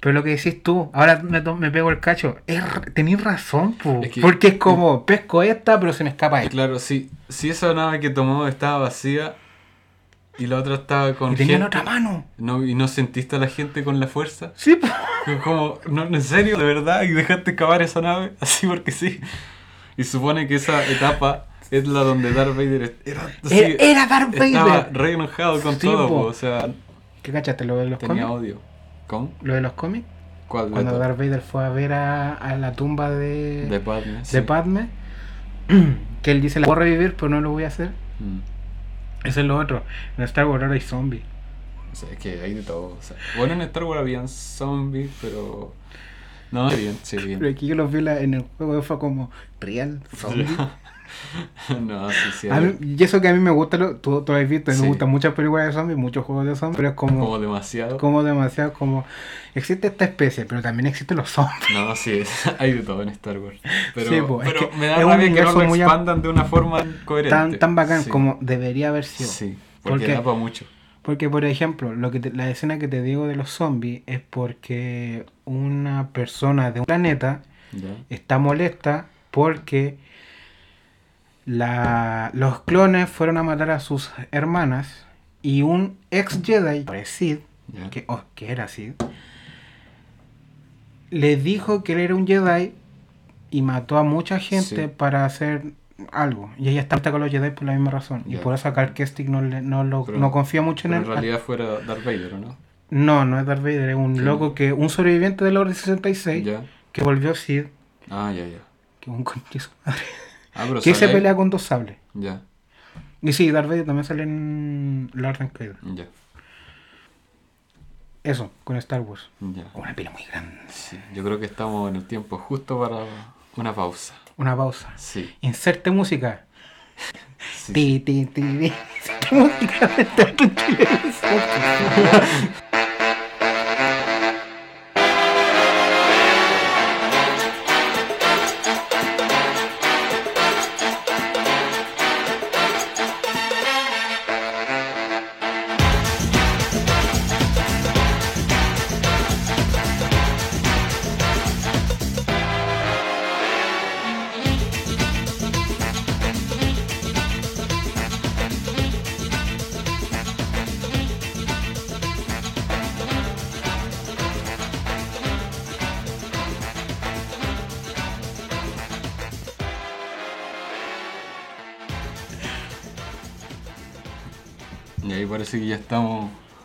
Pero lo que decís tú, ahora me, me pego el cacho, es, tenés razón, po, Es que- porque es como, pesco esta, pero se me escapa esta. Claro, sí. Si esa nave que tomó estaba vacía y la otra estaba con Y tenía la gente, otra mano. No, ¿Y no sentiste a la gente con la fuerza? Sí, po. Como, no, ¿en serio? ¿De verdad? ¿Y dejaste excavar esa nave? Así porque sí. Y supone que esa etapa es la donde Darth Vader era, así, Era, era Darth estaba Vader. re enojado con Sí, todo, po. o sea, ¿Qué cachaste? ¿Lo de los tenía odio. ¿Cómo? ¿Lo de los cómics? ¿Cuál? Cuando Darth Vader fue a ver a, a la tumba de, de Padme. de sí. Padme, que él dice, la puedo revivir, pero no lo voy a hacer. Mm. Eso es lo otro. En Star Wars ahora hay zombies. O sea, es que hay de todo. o sea, bueno, en Star Wars habían zombies, pero... No, sí, bien, sí, bien. Pero aquí yo los vi la- en el juego, fue como, real, zombies. no, sí, sí. Mí- y eso que a mí me gusta, lo, tú, tú lo has visto, Sí. me gustan muchas películas de zombies, muchos juegos de zombies, pero es como, como demasiado. como demasiado como... Existe esta especie, pero también existen los zombies. No, sí, es- hay de todo en Star Wars. Pero, Sí, po, es pero que me es da rabia que no lo expandan de una forma coherente. Tan, tan bacán Sí, como debería haber sido. Sí, porque Porque- da para mucho. Porque, por ejemplo, lo que te- la escena que te digo de los zombies es porque una persona de un planeta está molesta porque la, los clones fueron a matar a sus hermanas y un ex Jedi, Sid, que, oh, que era Sid, le dijo que él era un Jedi y mató a mucha gente Sí. para hacer algo. Y ella está con los Jedi por la misma razón. Y por eso a Cal Kestic no, le- no, lo, Pero- no confía mucho en él. en realidad fuera Darth Vader, ¿o no? No, no es Darth Vader, es un Sí. loco que, un sobreviviente de la Orden 66 Ya. que volvió Sid, Ah, ya, ya. que un madre, Ah, pero que se pelea con dos sables. Ya, Y sí, Darth Vader también sale en la Orden Caída. ya, Eso, con Star Wars. ya. Una pila muy grande. Sí, yo creo que estamos en el tiempo justo para una pausa. Una pausa. Sí, Inserte música. sí, Ti, ti, ti, ti. Inserte música de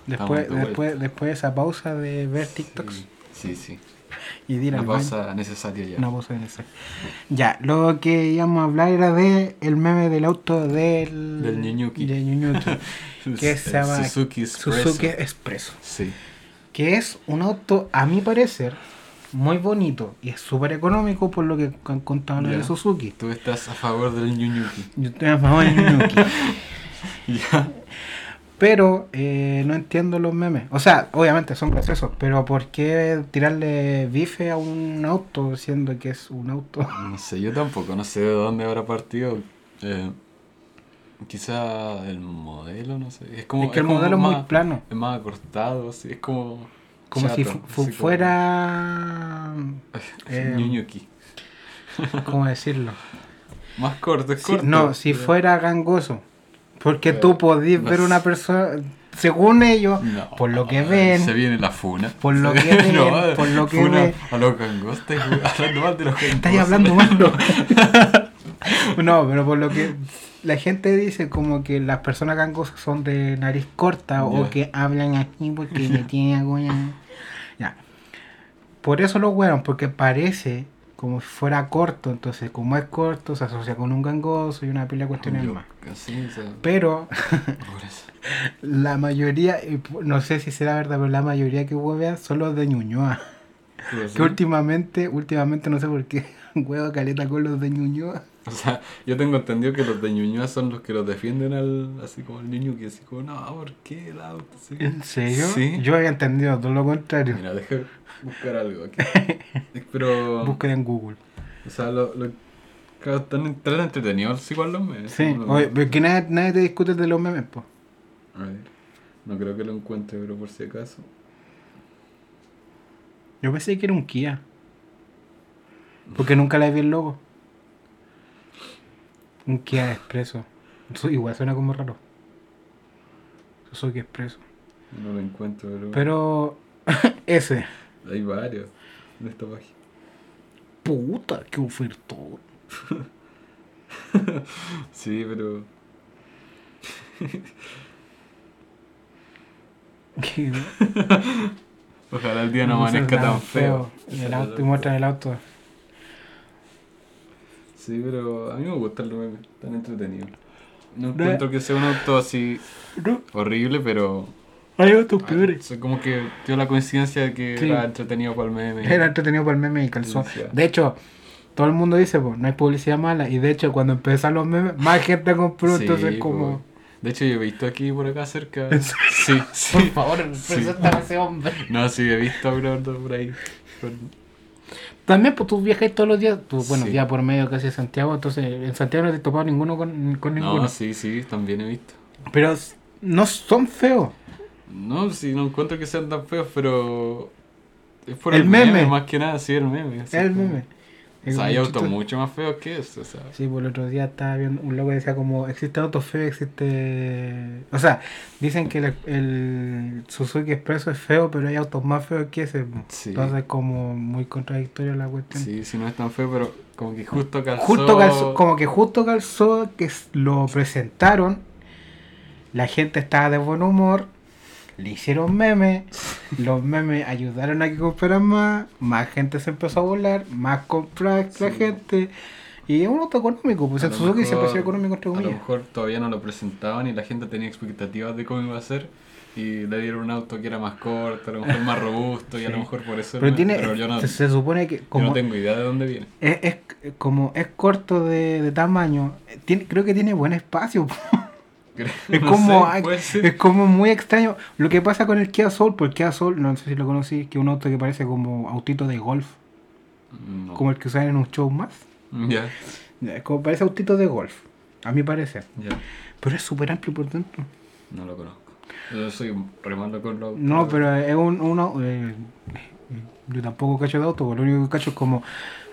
Después, después, después de esa pausa de ver TikToks Sí, sí. y de ir Una pausa necesaria ya. Una pausa esa. Ya, lo que íbamos a hablar era de el meme del auto del... Del Ñuñuki. De Ñuñuki, que se llama Suzuki Expresso. Suzuki Expresso. Sí. Que es un auto, a mi parecer, muy bonito y es súper económico por lo que han contado Ya. de Suzuki. Tú estás a favor del Ñuñuki. Yo estoy a favor del Ñuñuki. Ya. Pero eh, no entiendo los memes. O sea, obviamente son graciosos, pero ¿por qué tirarle bife a un auto siendo que es un auto? No sé, yo tampoco, no sé de dónde habrá partido. Eh, quizá el modelo, no sé. Es como, es que el modelo es muy más- plano. Es más acortado, así, es como. Como si chato, así fuera... eh. ¿Cómo decirlo? Más corto, es Si- corto. no, si pero- fuera gangoso. Porque Eh, tú podías no ver una persona, según ellos, No, por lo que Se ven, viene la funa. Por lo Se que ven, por lo que funa ven. A los gangostes, güey, hablando mal de los gangosos. estáis hablando malo. no, pero por lo que la gente dice como que las personas gangosas son de nariz corta o que hablan aquí porque me tienen agonia. Ya. Por eso lo hueron, porque parece como si fuera corto. Entonces, como es corto, se asocia con un gangoso y una pila de cuestiones más. Sí, Pero la mayoría, no sé si será verdad, pero la mayoría que huevean son los de Ñuñoa. Sí. Que últimamente, últimamente no sé por qué, huevo caleta con los de Ñuñoa. O sea, yo tengo entendido que los de Ñuñoa son los que los defienden al, así como el Ñuñuki, así como, no, ¿por qué el auto? ¿En serio? Yo había entendido todo lo contrario. Mira, deja buscar algo aquí. Pero, Búsqueda en Google. o sea, lo, lo, claro, están, están entretenidos igual los memes. Sí, No, oye, pero que nadie, nadie te discute de los memes, pues. A ver, no creo que lo encuentre, pero por si acaso. Yo pensé que era un Kia. Porque nunca le vi el logo. Un Kia Expreso. Eso igual suena como raro. Suzuki Expreso. No lo encuentro, pero, Pero ese. Hay varios en esta página. Puta, qué ofertón. Sí, pero Qué- ojalá el día no amanezca tan feo. Y el auto, y muestran el auto. Sí, pero a mí me gustan los memes, están entretenidos. No encuentro que sea un auto así horrible, pero hay peores. sea, como que dio la coincidencia de que Sí. era entretenido para el meme. Era entretenido por el meme y calzón. Sí, sí. De hecho, todo el mundo dice, pues, no hay publicidad mala. Y de hecho, cuando empezaron los memes, más gente compró. Sí, entonces, po. como. De hecho, yo he visto aquí por acá cerca. ¿En Sí, sí. Por favor, Sí. preséntame a ese hombre. No, sí, he visto a por ahí. También, pues tú viajas todos los días. Tú, bueno, Sí. día por medio casi de Santiago. Entonces, en Santiago no te he topado ninguno con, con ninguno. No, sí, sí, también he visto. Pero no son feos. No, si no encuentro que sean tan feos, pero. Es por El el, meme. meme. más que nada, sí, el meme. así el como- meme. O sea, hay autos mucho más feos que eso, sea. Sí, por el otro día estaba viendo un loco que decía como existe auto feo, existe... O sea, dicen que el, el Suzuki Expresso es feo, pero hay autos más feos que ese. Sí. Entonces como muy contradictoria la cuestión. Sí, sí, no es tan feo, pero como que justo calzó. Justo calzó, como que justo calzó que lo presentaron, la gente estaba de buen humor, le hicieron memes, los memes ayudaron a que compraran más, más gente se empezó a volar, más compró la Sí. gente, y es un auto económico, pues A el Suzuki siempre ha sido económico entre A lo comillas. mejor todavía no lo presentaban y la gente tenía expectativas de cómo iba a ser. Y le dieron un auto que era más corto, a lo mejor más robusto, y a lo mejor por eso. Pero no- tiene, pero yo no, se, se supone que yo como no tengo idea de dónde viene. es, es- como es corto de, de tamaño, eh, tiene, creo que tiene buen espacio. Es No como, sé, es como muy extraño lo que pasa con el Kia Soul, porque el Kia Soul, no sé si lo conocí, que es un auto que parece como autito de golf, No. como el que usan en un show más. Ya, Ya, Como parece autito de golf, a mi parecer. Pero es súper amplio por dentro. No lo conozco. Yo soy re malo con los. No, pero es un, uno. eh, yo tampoco cacho de auto, lo único que cacho es como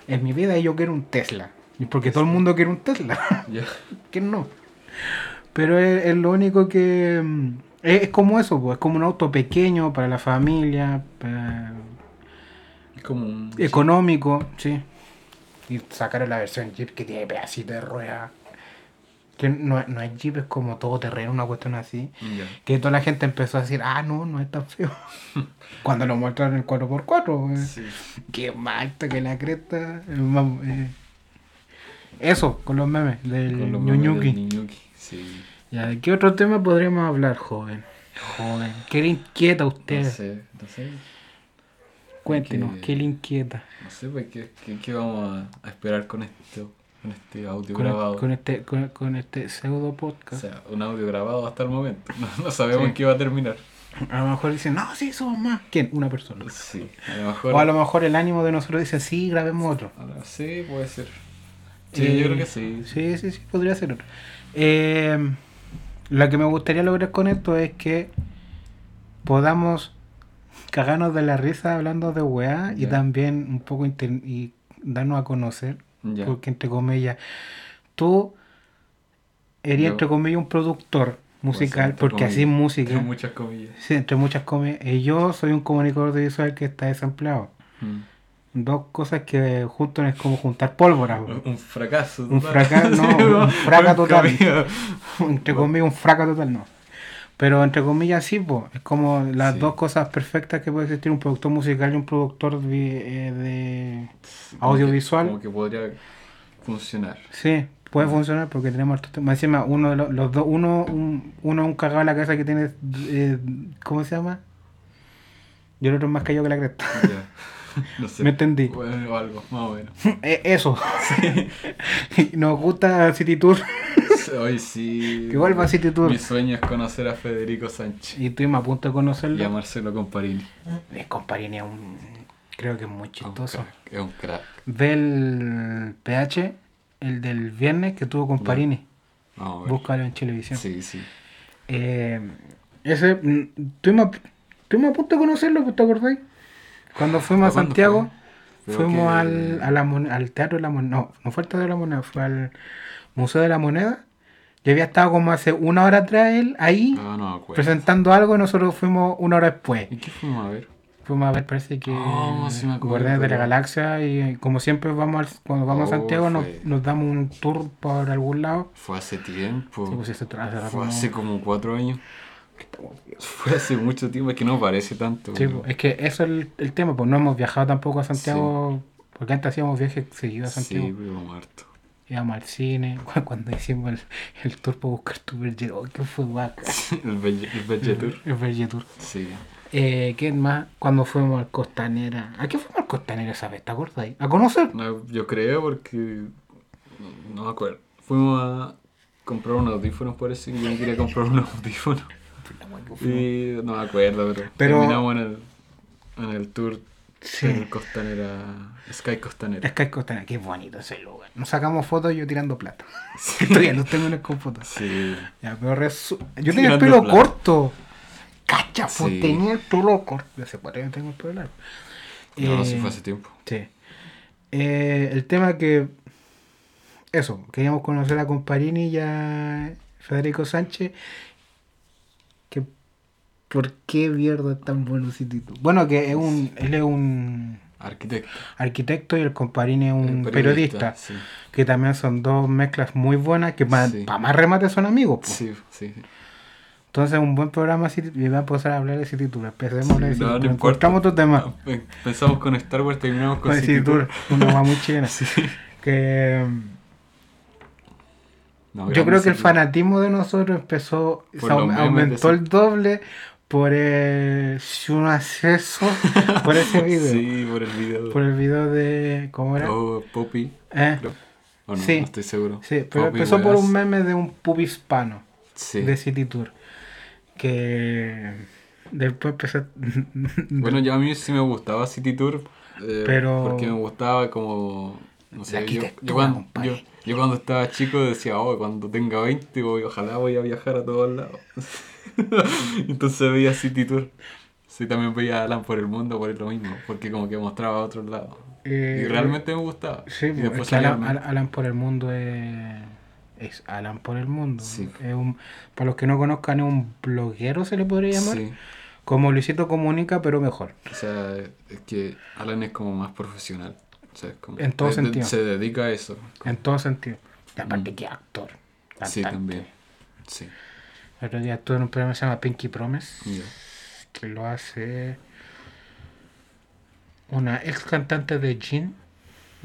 en mi vida yo quiero un Tesla. Porque todo el mundo quiere un Tesla. ¿Quién no? Pero es, es lo único que... mm, Es, es como eso, pues, es como un auto pequeño para la familia, para- Es como un. económico, sí. Y sacar la versión Jeep que tiene pedacito de rueda. Que no, no es Jeep, es como todo terreno, una cuestión así. Que toda la gente empezó a decir, ah, no, no es tan feo. Cuando lo muestran en el 4x4, eh. Sí. Qué malta que la cresta. eh, eh. Eso, con los memes del Con los memes del. Ñuñuki, Sí. Ya, ¿de qué otro tema podríamos hablar, joven? Joven, ¿qué le inquieta a usted? No sé, no sé. Cuéntenos, ¿qué le inquieta? No sé, pues, ¿qué, qué, qué vamos a, a esperar con esto? Con este audio Con, grabado. con este, con, con este pseudo O podcast. sea, un audio grabado hasta el momento. No, no sabemos Sí. en qué va a terminar. a lo mejor dicen, no, sí, somos más. ¿Quién? Una persona. Sí, a lo mejor. O a lo mejor el ánimo de nosotros dice, sí, grabemos otro. sí, puede ser. Sí, Eh, yo creo que sí. Sí, sí, sí, podría ser otro. Eh, lo que me gustaría lograr con esto es que podamos cagarnos de la risa hablando de weá y también un poco y darnos a conocer. Porque entre comillas, tú eres Yo- entre comillas un productor musical, entre porque así es música. Entre muchas comillas. Sí, entre muchas comillas. Y yo soy un comunicador audiovisual que está desempleado. Mm. Dos cosas que juntos es como juntar pólvora. Un, un fracaso. Un total. fracaso, no, un fraca un total. entre comillas, un fracaso total, no. Pero entre comillas, sí, pues, es como las Sí. dos cosas perfectas que puede existir un productor musical y un productor eh, de Como audiovisual. que- Como que podría funcionar. Sí, puede funcionar porque tenemos temas. Encima, uno de los, los dos, uno, un, uno un cagado en la cabeza que tiene, eh, ¿cómo se llama? Y el otro es más callado que la cresta. No sé. Me entendí. O algo, más o menos. Eh, Eso. Nos gusta City Tour. Hoy sí. Que vuelva a City Tour. Mi sueño es conocer a Federico Sánchez Y estuvimos a punto de y a conocerlo. Marcelo Comparini. Es compañía, un, creo que es muy Es chistoso. Es un crack. Ve el PH, el del viernes que tuvo con Ya. Parini. Vamos a ver. Búscalo en televisión. Sí, sí. Eh, ese, mm, estuvimos, a- punto de conocerlo, ¿te acordáis? Cuando fuimos a ¿Cuándo Santiago, fue? Fuimos que- al, a la mon- al Teatro de la Moneda. No, no fue al Teatro de la Moneda, fue al Museo de la Moneda. Yo había estado como hace una hora atrás él ahí No, no me acuerdo. presentando algo y nosotros fuimos una hora después. ¿Y qué fuimos a ver? Fuimos a ver, parece que Oh, sí. Guardianes de la Galaxia y como siempre vamos al- cuando vamos a Oh, Santiago nos, damos un tour por algún lado. Fue hace tiempo. Sí, pues, hace Fue hace como cuatro años. Fue hace mucho tiempo, es que no parece tanto. Sí, es que eso es el, el tema, pues no hemos viajado tampoco a Santiago, porque antes hacíamos viajes seguidos a Santiago. Sí, pero harto. Íbamos al cine, cu- cuando hicimos el, el tour para buscar tu Berger, oh, que fue guaca. El Belle Tour. El Berger Tour. Sí. Eh, ¿Qué más? Cuando fuimos al Costanera. ¿A qué fuimos al Costanera esa vez? ¿Te acuerdas ahí? ¿A conocer? No, yo creo porque. No, no me acuerdo. Fuimos a comprar unos audífonos, parece que yo quería comprar unos audífonos. Y no me acuerdo, pero, Pero- terminamos en el, en el tour Sí. del Costanera. Sky Costanera. Hay Costanera, qué bonito ese lugar. Nos sacamos fotos yo tirando plata. Todavía los tengo. Sí. Ya, pero resu- Yo tenía el pelo plata. corto. cacha, pues Sí. tenía el pelo corto. Hace cuatro años tengo el pelo largo. No, Eh, sí fue hace tiempo. Sí. Eh, el tema que. Eso, queríamos conocer a Comparini y a Federico Sánchez. Que, ¿Por qué Vierdo es tan bueno Tour? Bueno, que es un, él es un Arquitecto. arquitecto y el Comparini es un periodista. Sí, Que también son dos mezclas muy buenas. Que para Sí. más remate son amigos. po. sí, sí. sí. Entonces, un buen programa City y va a empezar a hablar de City Tour. Empecemos a hablar de Sí. Encontramos otro tema. Ah, Pensamos con Star Wars, terminamos con, Con City Tour. Una va muy chilena. Que. No, Yo creo que el fanatismo de nosotros empezó, se aumentó el doble por el si un acceso por ese video. Sí, por el video. Por el video de ¿cómo era? Oh, Poppy. Eh, no, Sí. no estoy seguro. Sí, pero Poppy, empezó por un meme de un pub hispano Sí. de City Tour que después empezó Bueno, yo a mí sí me gustaba City Tour. eh, Pero- Porque me gustaba como. No sé, yo, yo cuando, yo cuando estaba chico decía, oh, cuando tenga 20, voy, ojalá voy a viajar a todos lados. Entonces veía City Tour. Sí, también veía Alan por el mundo por lo mismo, porque como que mostraba a otros lados. Eh, y realmente me gustaba. Sí, y después es que Alan, Alan- por el mundo es, es Alan por el mundo. Sí. Es un, para los que no conozcan, es un bloguero, se le podría llamar. Sí, Como Luisito Comunica, pero mejor. o sea, es que Alan es como más profesional. O sea, es como- En todo de- sentido. Se dedica a eso. En todo sentido. Y aparte Mm. que actor. Sí, también. Sí. El otro día estuve en un programa que se llama Pinky Promise, ya. que lo hace una ex cantante de Jean.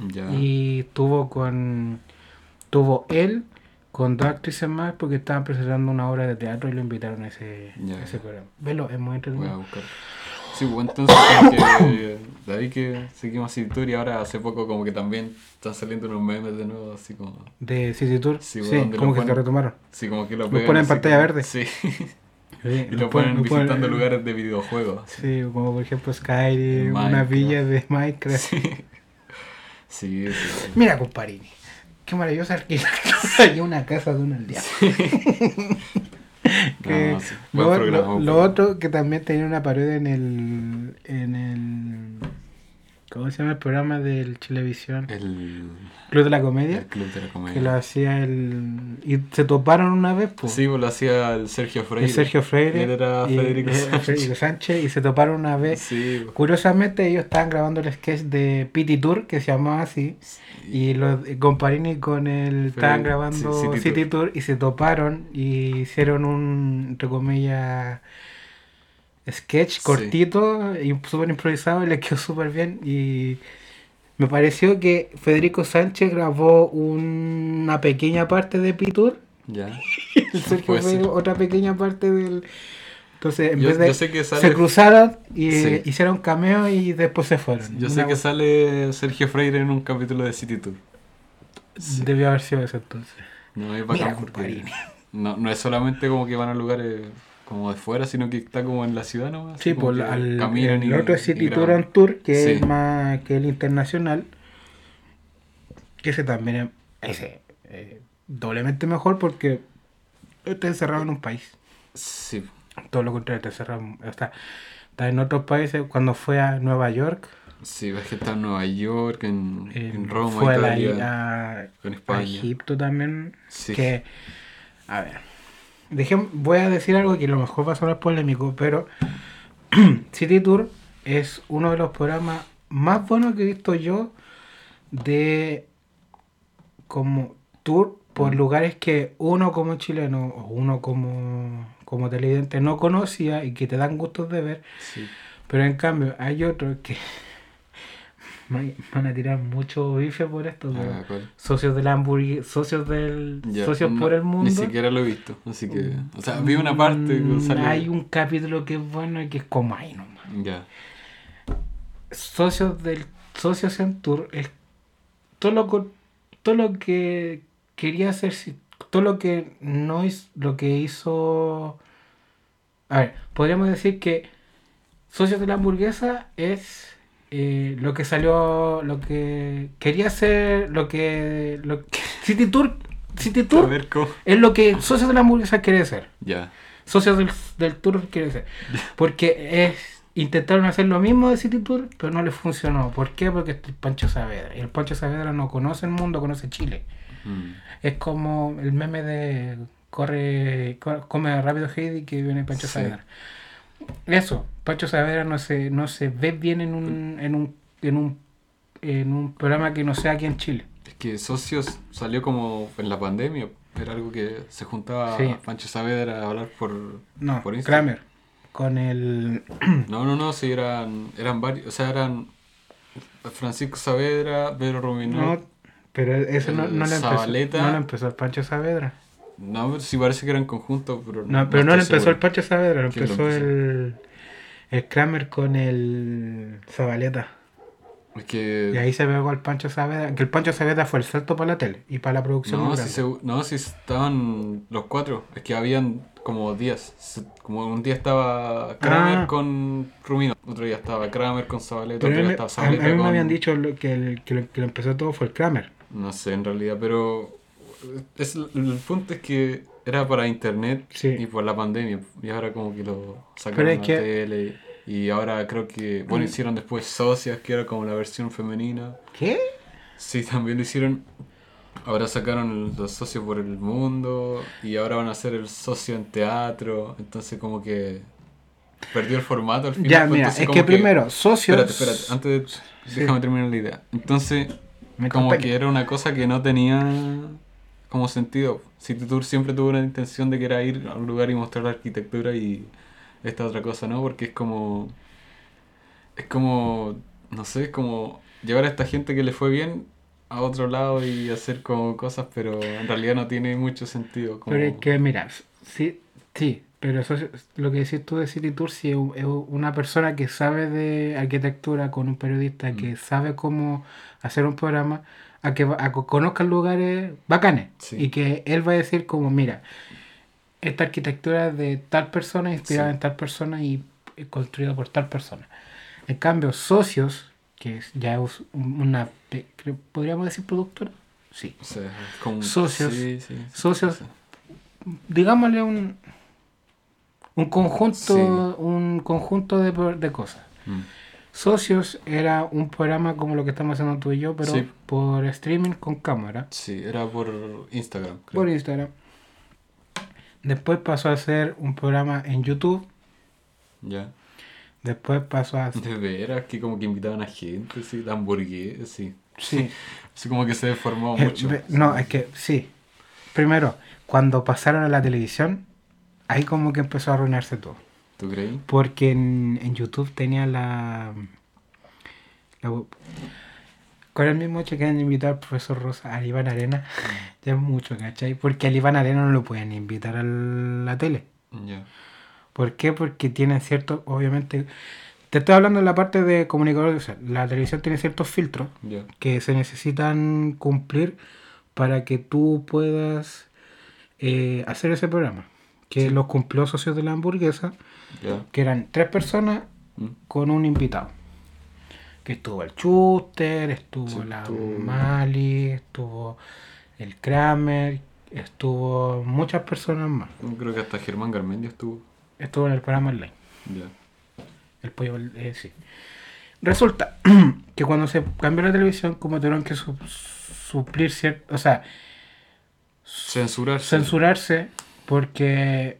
Ya. Y tuvo con. Tuvo él con dos actrices más porque estaban presentando una obra de teatro y lo invitaron a ese, Ya, a ese programa. Velo, es muy Voy a entretenido. buscar. Sí, pues entonces como que, de ahí que seguimos City Tour y ahora hace poco como que también están saliendo unos memes de nuevo, así como... De City Tour. Sí, como que se ponen. retomaron. Sí, como que lo pegan ponen en pantalla como- verde. Sí, Sí, y lo ponen visitando lugares de videojuegos. Sí, como por ejemplo Skyrim, una villa de Minecraft. Sí, sí, sí. sí. Mira, comparini. Qué maravillosa arquitectura y una casa de un aldeano. Que No, sí, buen lo, lo- lo otro que también tenía una parodia en el en el ¿cómo se llama el programa del Chilevisión? El, Club de la Comedia, el Club de la que Comedia. lo hacía el y se toparon una vez pues. Sí, pues lo hacía el Sergio Freire. el Sergio Freire Y él era Federico Sánchez. Federico Sánchez y se toparon una vez. Sí, pues. Curiosamente ellos estaban grabando el sketch de Pity Tour que se llamaba así y los Comparini con el estaban grabando sí, City, City Tour. y se toparon y hicieron un entre comillas sketch Sí. cortito y súper improvisado y les quedó súper bien y me pareció que Federico Sánchez grabó una pequeña parte de Pity Tour Ya. el Sergio ser. otra pequeña parte del entonces en Yo, vez de yo sé que sale, se cruzaron y Sí. hicieron cameo y después se fueron. yo Una sé que sale Sergio Freire en un capítulo de City Tour. Sí. Debió haber sido eso entonces. No es Mira, bacán porque no, no es solamente como que van a lugares como de fuera, sino que está como en la ciudad nomás. Sí, como pues al, el y- otro es City Tour on Tour, que Sí. es más que el internacional. Que ese también es ese, eh, doblemente mejor porque está encerrado en un país. Sí, Todo lo contrario, está encerrado. Está, está en otros países. Cuando fue a Nueva York, sí, ves que está en Nueva York, en, en- en Roma, fue a, la- Italia, a- en a España. Egipto también. Sí. Que, a ver, dejem- voy a decir algo que a lo mejor va a sonar polémico, pero City Tour es uno de los programas más buenos que he visto yo de como tour por Mm. lugares que uno como chileno o uno como, como televidente no conocía y que te dan gustos de ver, Sí. pero en cambio hay otros que me van a tirar mucho bife por esto, Ah, socios del hamburguesa, socios del Ya, socios no, por el mundo. Ni siquiera lo he visto, así que... O sea, vi una parte Mm, sale... Hay un capítulo que es bueno y que es como ahí nomás. Ya, Socios del Socios en Tour es todo lo, todo lo que quería hacer, todo lo que no es lo que hizo. A ver, podríamos decir que Socios de la hamburguesa es eh, lo que salió, lo que quería hacer, lo que, lo que City Tour, City Tour ver es lo que Socios de la hamburguesa quiere ser. Ya, Socios del, del tour, quiere decir. Porque es intentaron hacer lo mismo de City Tour, pero no les funcionó. ¿Por qué? Porque es el Pancho Saavedra. Y el Pancho Saavedra no conoce el mundo, conoce Chile. Mm. Es como el meme de corre, co- come rápido Heidi que viene Pancho Sí. Saavedra. Eso, Pancho Saavedra no se, no se ve bien en un, en un, en un, en un programa que no sea aquí en Chile. Es que Socios salió como en la pandemia. Era algo que se juntaba Sí. Pancho Saavedra a hablar por, No, por Instagram. Kramer. Con el. No, no, no, sí, eran, eran varios. O sea, eran Francisco Saavedra, Pedro Ruminó. No, pero eso no, no le empezó. No le empezó Pancho Saavedra. No, pero sí parece que eran conjuntos, pero No, pero no le estoy empezó el. Pancho Saavedra, lo ¿Quién lo empezó el. El Kramer con el Zabaleta. Es que. Y ahí se pegó al Pancho Saavedra. Que el Pancho Saavedra fue el salto para la tele y para la producción. No, grande. segu- no, sí estaban los cuatro. Es que habían como días. Se- Como un día estaba Kramer Ah. con Rumino, otro día estaba Kramer con Zabaleta, Pero otro día me- estaba a- a mí Zabaleta me con... habían dicho lo- que, el, que, lo, que lo empezó todo fue el Kramer. No sé en realidad, pero es, el punto es que era para internet Sí. y por la pandemia. Y ahora como que lo sacaron es la que- tele. Y ahora creo que, bueno, Mm. hicieron después Socias, que era como la versión femenina. ¿Qué? Sí, también lo hicieron. Ahora sacaron los socios por el mundo y ahora van a hacer el socio en teatro. Entonces como que perdió el formato al final. Ya, pues, mira, entonces es como que primero, socios. Espérate, espérate, antes de... Sí. Déjame terminar la idea. Entonces, Me como que era una cosa que no tenía como sentido. City Tour siempre tuvo una intención de que era ir a un lugar y mostrar la arquitectura y esta otra cosa, ¿no? Porque es como... Es como... No sé, es como llevar a esta gente que le fue bien a otro lado y hacer como cosas, pero en realidad no tiene mucho sentido. Como... Pero es que, mira, sí, sí, pero eso es- lo que decís tú de City Tour, si es un- es una persona que sabe de arquitectura con un periodista Mm. que sabe cómo hacer un programa, a que, a que conozcan lugares bacanes Sí. y que él va a decir como, mira, esta arquitectura es de tal persona, inspirada Sí. en tal persona y construida por tal persona. En cambio, Socios, que ya es un- una, podríamos decir productora, sí. Socios. Sí, sí, sí, Socios. digámosle un un conjunto un conjunto de, de cosas Mm. Socios era un programa como lo que estamos haciendo tú y yo pero Sí. por streaming con cámara Sí, era por Instagram, creo. por Instagram después pasó a ser un programa en YouTube Ya. después pasó a De veras, que como que invitaban a gente, sí, hamburguesas, sí. sí Así como que se deformó Eh, mucho. no es que sí primero cuando pasaron a la televisión ahí como que empezó a arruinarse todo Porque en, en YouTube tenía la, la- Con el mismo hecho que han invitado al profesor Rosa a Iván Arena. ya es mucho, ¿cachai? Porque al Iván Arena no lo pueden invitar a la tele. ¿Por qué? Porque tienen ciertos, obviamente. Te estoy hablando en la parte de comunicador. O sea, la televisión tiene ciertos filtros que se necesitan cumplir para que tú puedas eh, hacer ese programa. Que Sí. los cumplió socios de la hamburguesa Que eran tres personas Mm. con un invitado. Que estuvo el Schuster, estuvo Sí, la estuvo- Mali, estuvo el Kramer, estuvo muchas personas más. Creo que hasta Germán Garmendia estuvo. Estuvo en el programa online. El pollo, eh, sí. Resulta que cuando se cambió la televisión, como tuvieron que su- suplir cierto, o sea, Censurarse. censurarse porque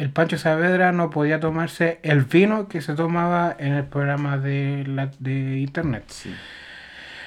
el Pancho Saavedra no podía tomarse el vino que se tomaba en el programa de, la, de internet. Sí.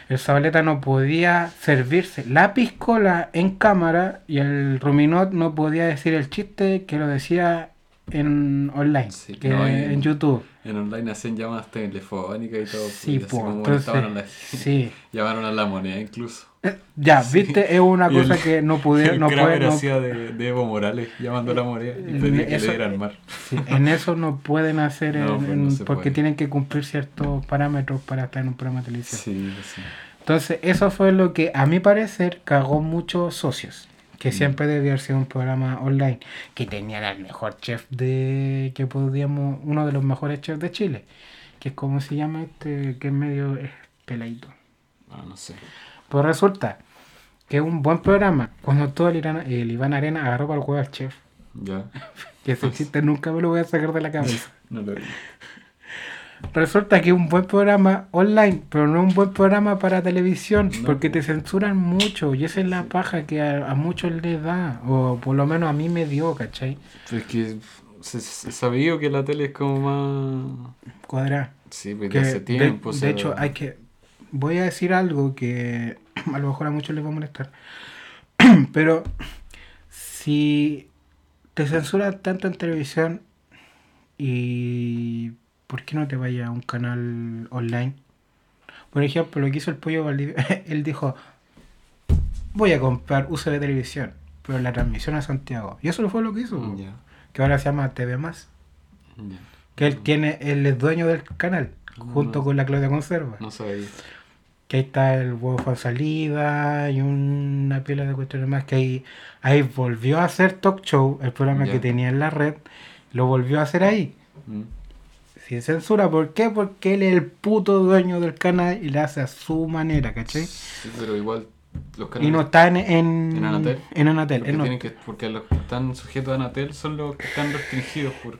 El Zabaleta no podía servirse la piscola en cámara y el Ruminot no podía decir el chiste que lo decía en online, Sí, que no, en YouTube. En online hacían llamadas telefónicas y todo. Sí, pues, po, como entonces, a la- sí. Llamaron a la moneda incluso. Ya, Sí. viste, es una el- cosa que no pude, el no puede, no- de, de Evo Morales llamando a la moneda y pedía que le dieran mar. sí, en eso no pueden hacer, No, en- pues, en- no se porque puede. tienen que cumplir ciertos parámetros para estar en un programa de televisión. Sí, sí. Entonces, eso fue lo que a mi parecer cagó muchos socios. Que Mm. siempre debió haber sido un programa online. Que tenía al mejor chef de. que podíamos. uno de los mejores chefs de Chile. Que es como se llama este. que es medio es peladito. Ah, no sé. Pues resulta que es un buen programa. Cuando todo el, Irán- el Iván Arena agarró para el juego al chef. Ya. Que ese chiste nunca me lo voy a sacar de la cabeza. No lo. Resulta que es un buen programa online, pero no un buen programa para televisión, No, porque po. te censuran mucho y esa es la paja que a, a muchos les da, o por lo menos a mí me dio, ¿cachai? Pero es que se, se sabía que la tele es como más. Cuadra. Sí, pues Que de hace de- tiempo. de, sea, hecho, hay que. Voy a decir algo que a lo mejor a muchos les va a molestar. Pero si te censuran tanto en televisión y ¿por qué no te vayas a un canal online? Por ejemplo, lo que hizo el pollo Valdivia, él dijo, voy a comprar UCB Televisión, pero la transmisión a Santiago. Y eso fue lo que hizo, Mm, que ahora se llama TV Más, que él tiene, él es dueño del canal, junto No. con la Claudia Conserva. No sabía. Que ahí está el huevo con salida y una pila de cuestiones más. Que ahí, ahí volvió a hacer talk show, el programa que tenía en la red, lo volvió a hacer ahí. Mm. Sin censura, ¿por qué? Porque él es el puto dueño del canal y le hace a su manera, ¿cachai? Sí, pero igual los canales Y no está en, en, ¿En Anatel? en Anatel, porque, él no- tienen que, porque los que están sujetos a Anatel son los que están restringidos por,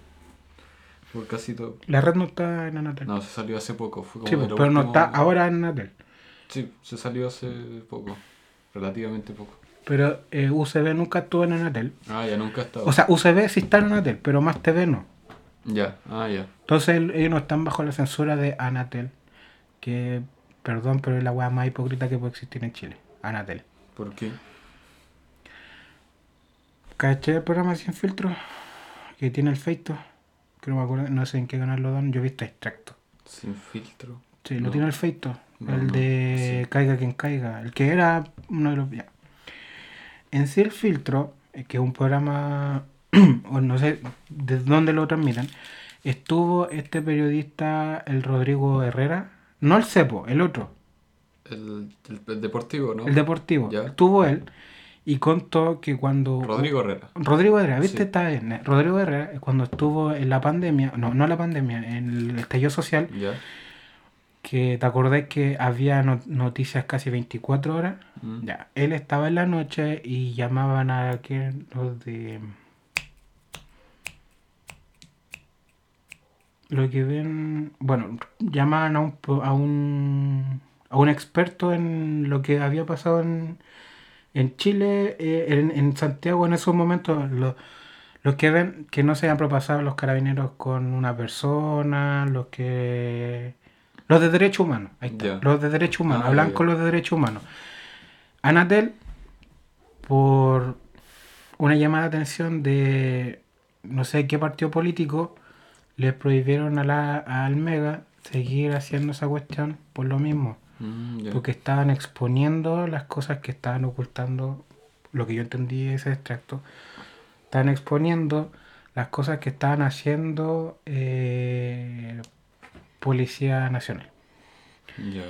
por casi todo. La red no está en Anatel. No, se salió hace poco. Fue como sí, lo pero no está ahora en Anatel. Sí, se salió hace poco. Relativamente poco. Pero eh, UCB nunca estuvo en Anatel. Ah, ya nunca ha estado. O sea, UCB sí está en Anatel, pero más TV no. ya, ah, ya. Entonces el- ellos no están bajo la censura de Anatel. Que, perdón, pero es la weá más hipócrita que puede existir en Chile. Anatel. ¿Por qué? ¿Caché el programa Sin Filtro? Que tiene el feito. Que no me acuerdo, no sé en qué canal lo dan. Yo he visto extracto. Sin filtro. Sí, lo No. tiene el feito. No, el no, de sí. Caiga quien caiga. El que era uno de los. ya. En sí, el filtro, eh, que es un programa. o no sé de dónde lo transmiten. Estuvo este periodista, el Rodrigo Herrera. No el Cepo, el otro. El, el, el deportivo, ¿no? El deportivo. Ya. Estuvo él. Y contó que cuando. Rodrigo Herrera. Rodrigo Herrera, ¿viste? Sí. Está bien. Rodrigo Herrera, eh, cuando estuvo en la pandemia, no, no la pandemia, en el estallido social, Ya. Que te acordás que había no- noticias casi 24 horas. Mm. Ya, él estaba en la noche y llamaban a que los de lo que ven, bueno, llamaban a un a un a un experto en lo que había pasado en, en Chile, eh, en, en Santiago en esos momentos, lo- los que ven que no se hayan propasado los carabineros con una persona, los que los de derechos humanos, ahí está, los de derechos humanos, Ah, hablan ya. con los de derechos humanos. Anatel, por una llamada de atención de no sé qué partido político, les prohibieron a la, al Mega seguir haciendo esa cuestión por lo mismo. Mm. Porque estaban exponiendo las cosas que estaban ocultando, lo que yo entendí de ese extracto, estaban exponiendo las cosas que estaban haciendo eh, Policía Nacional. Ya.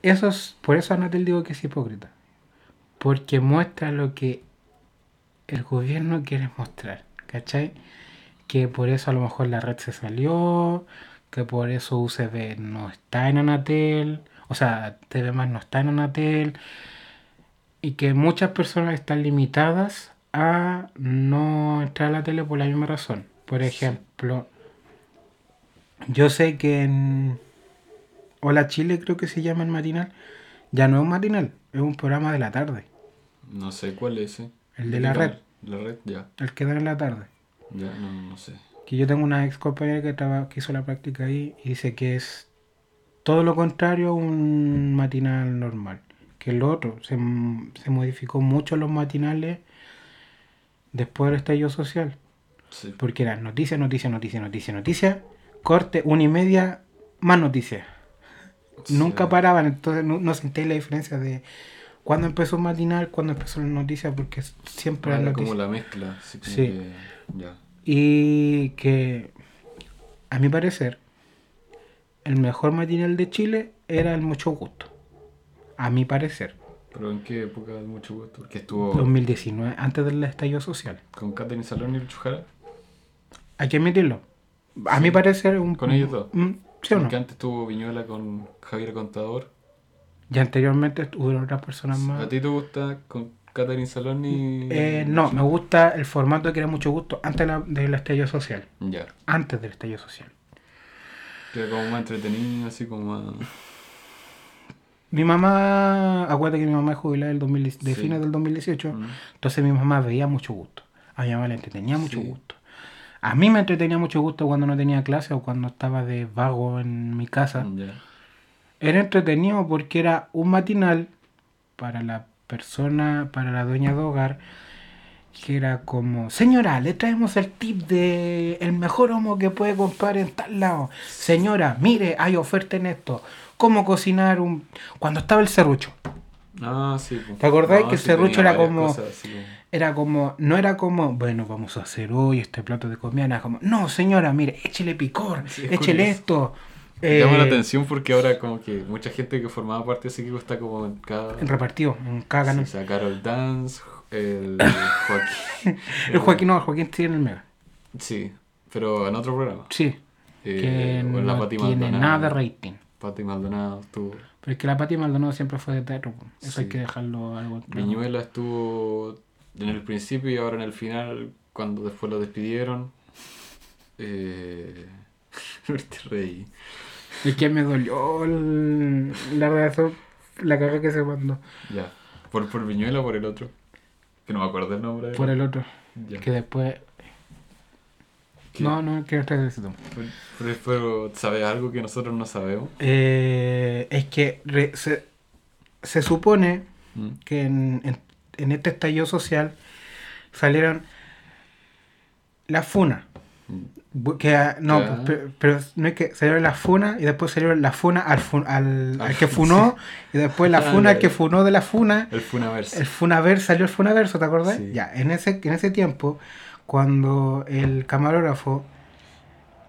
Eso es, por eso Anatel digo que es hipócrita. Porque muestra lo que el gobierno quiere mostrar. ¿Cachai? Que por eso a lo mejor la red se salió. Que por eso UCB no está en Anatel. O sea, TV más no está en Anatel. Y que muchas personas están limitadas a no entrar a la tele por la misma razón. Por ejemplo, yo sé que en Hola Chile creo que se llama el matinal. Ya no es un matinal, es un programa de la tarde. No sé cuál es ese. El de la red. La red, ya. El que dan en la tarde. Ya, no, no sé. Que yo tengo una ex compañera que, traba- que hizo la práctica ahí y dice que es todo lo contrario a un matinal normal. Que el otro, se, se modificó mucho los matinales después del estallido social. Sí. Porque eran noticia, noticia, noticia, noticia, noticia, corte, una y media, más noticias. Nunca paraban, entonces no, no sentí la diferencia de cuándo empezó matinal, cuándo empezó la noticia, porque siempre Ah, era como la mezcla. Sí. que- ya. Y que, a mi parecer, el mejor matinal de Chile era el Mucho Gusto. A mi parecer. Pero en qué época de mucho gusto. Porque estuvo 2019, antes del estallido social. con Katherine Salón y Lucho Jara. Hay que admitirlo. A mi parecer, un, Con ellos dos. un- ¿Sí o no? Porque antes estuvo Viñuela con Javier Contador. Y anteriormente tuvieron otras personas más. ¿A ti te gusta con Catherine Saloni. Eh, no, me gusta el formato que era mucho gusto antes del estallido social. Ya. Antes del estallido social. Que era como más entretenido, así como más. Mi mamá, acuérdate que mi mamá es jubilada del 2000 de Sí. fines del 2018, Mm. entonces mi mamá veía mucho gusto. A mi mamá le entretenía mucho Sí. gusto. A mí me entretenía mucho gusto cuando no tenía clase o cuando estaba de vago en mi casa. Era entretenido porque era un matinal para la persona, para la dueña de hogar, que era como, señora, le traemos el tip de el mejor homo que puede comprar en tal lado. Señora, mire, hay oferta en esto. ¿Cómo cocinar un... Cuando estaba el serrucho. Ah, sí. pues. ¿Te acordás que el sí, serrucho era como- cosas Era como, no era como, bueno, vamos a hacer hoy este plato de comida, era como, no, señora, mire, échele picor, Sí, es échele curioso. esto. Llama la eh, atención porque ahora como que mucha gente que formaba parte de ese equipo está como en cada... en repartido, en cada canal. o sea, Carol Dance, el Joaquín... El Joaquín no, el Joaquín tiene el mega. Sí, pero en otro programa. Sí, Eh, que o en la no Pati tiene Maldonado. nada de rating. Pati Maldonado estuvo... Pero es que la Pati Maldonado siempre fue de teatro. Eso Sí. hay que dejarlo algo claro. Viñuela estuvo en el principio y ahora en el final, cuando después lo despidieron. Eh... te reí. Es que me dolió el- la redacción, la caga que se mandó Ya. ¿Por, por Viñuela o por el otro? Que no me acuerdo el nombre. por el otro. Ya. Que después. ¿Qué? No, no, no te necesito. Pero, pero- ¿sabes algo que nosotros no sabemos? Eh, es que re- se, se supone Mm. que en, en- en este estallido social salieron las funas. Bu- Que, ah, no, pe- pero, no es que salieron las funas y después salieron las funas al, fun- al, al que funó y después la Ah, funa al que funó de la funa. El Funaverse. El Funaver salió el Funaverso, ¿te acordás? Sí. Ya, en ese, en ese tiempo, cuando el camarógrafo.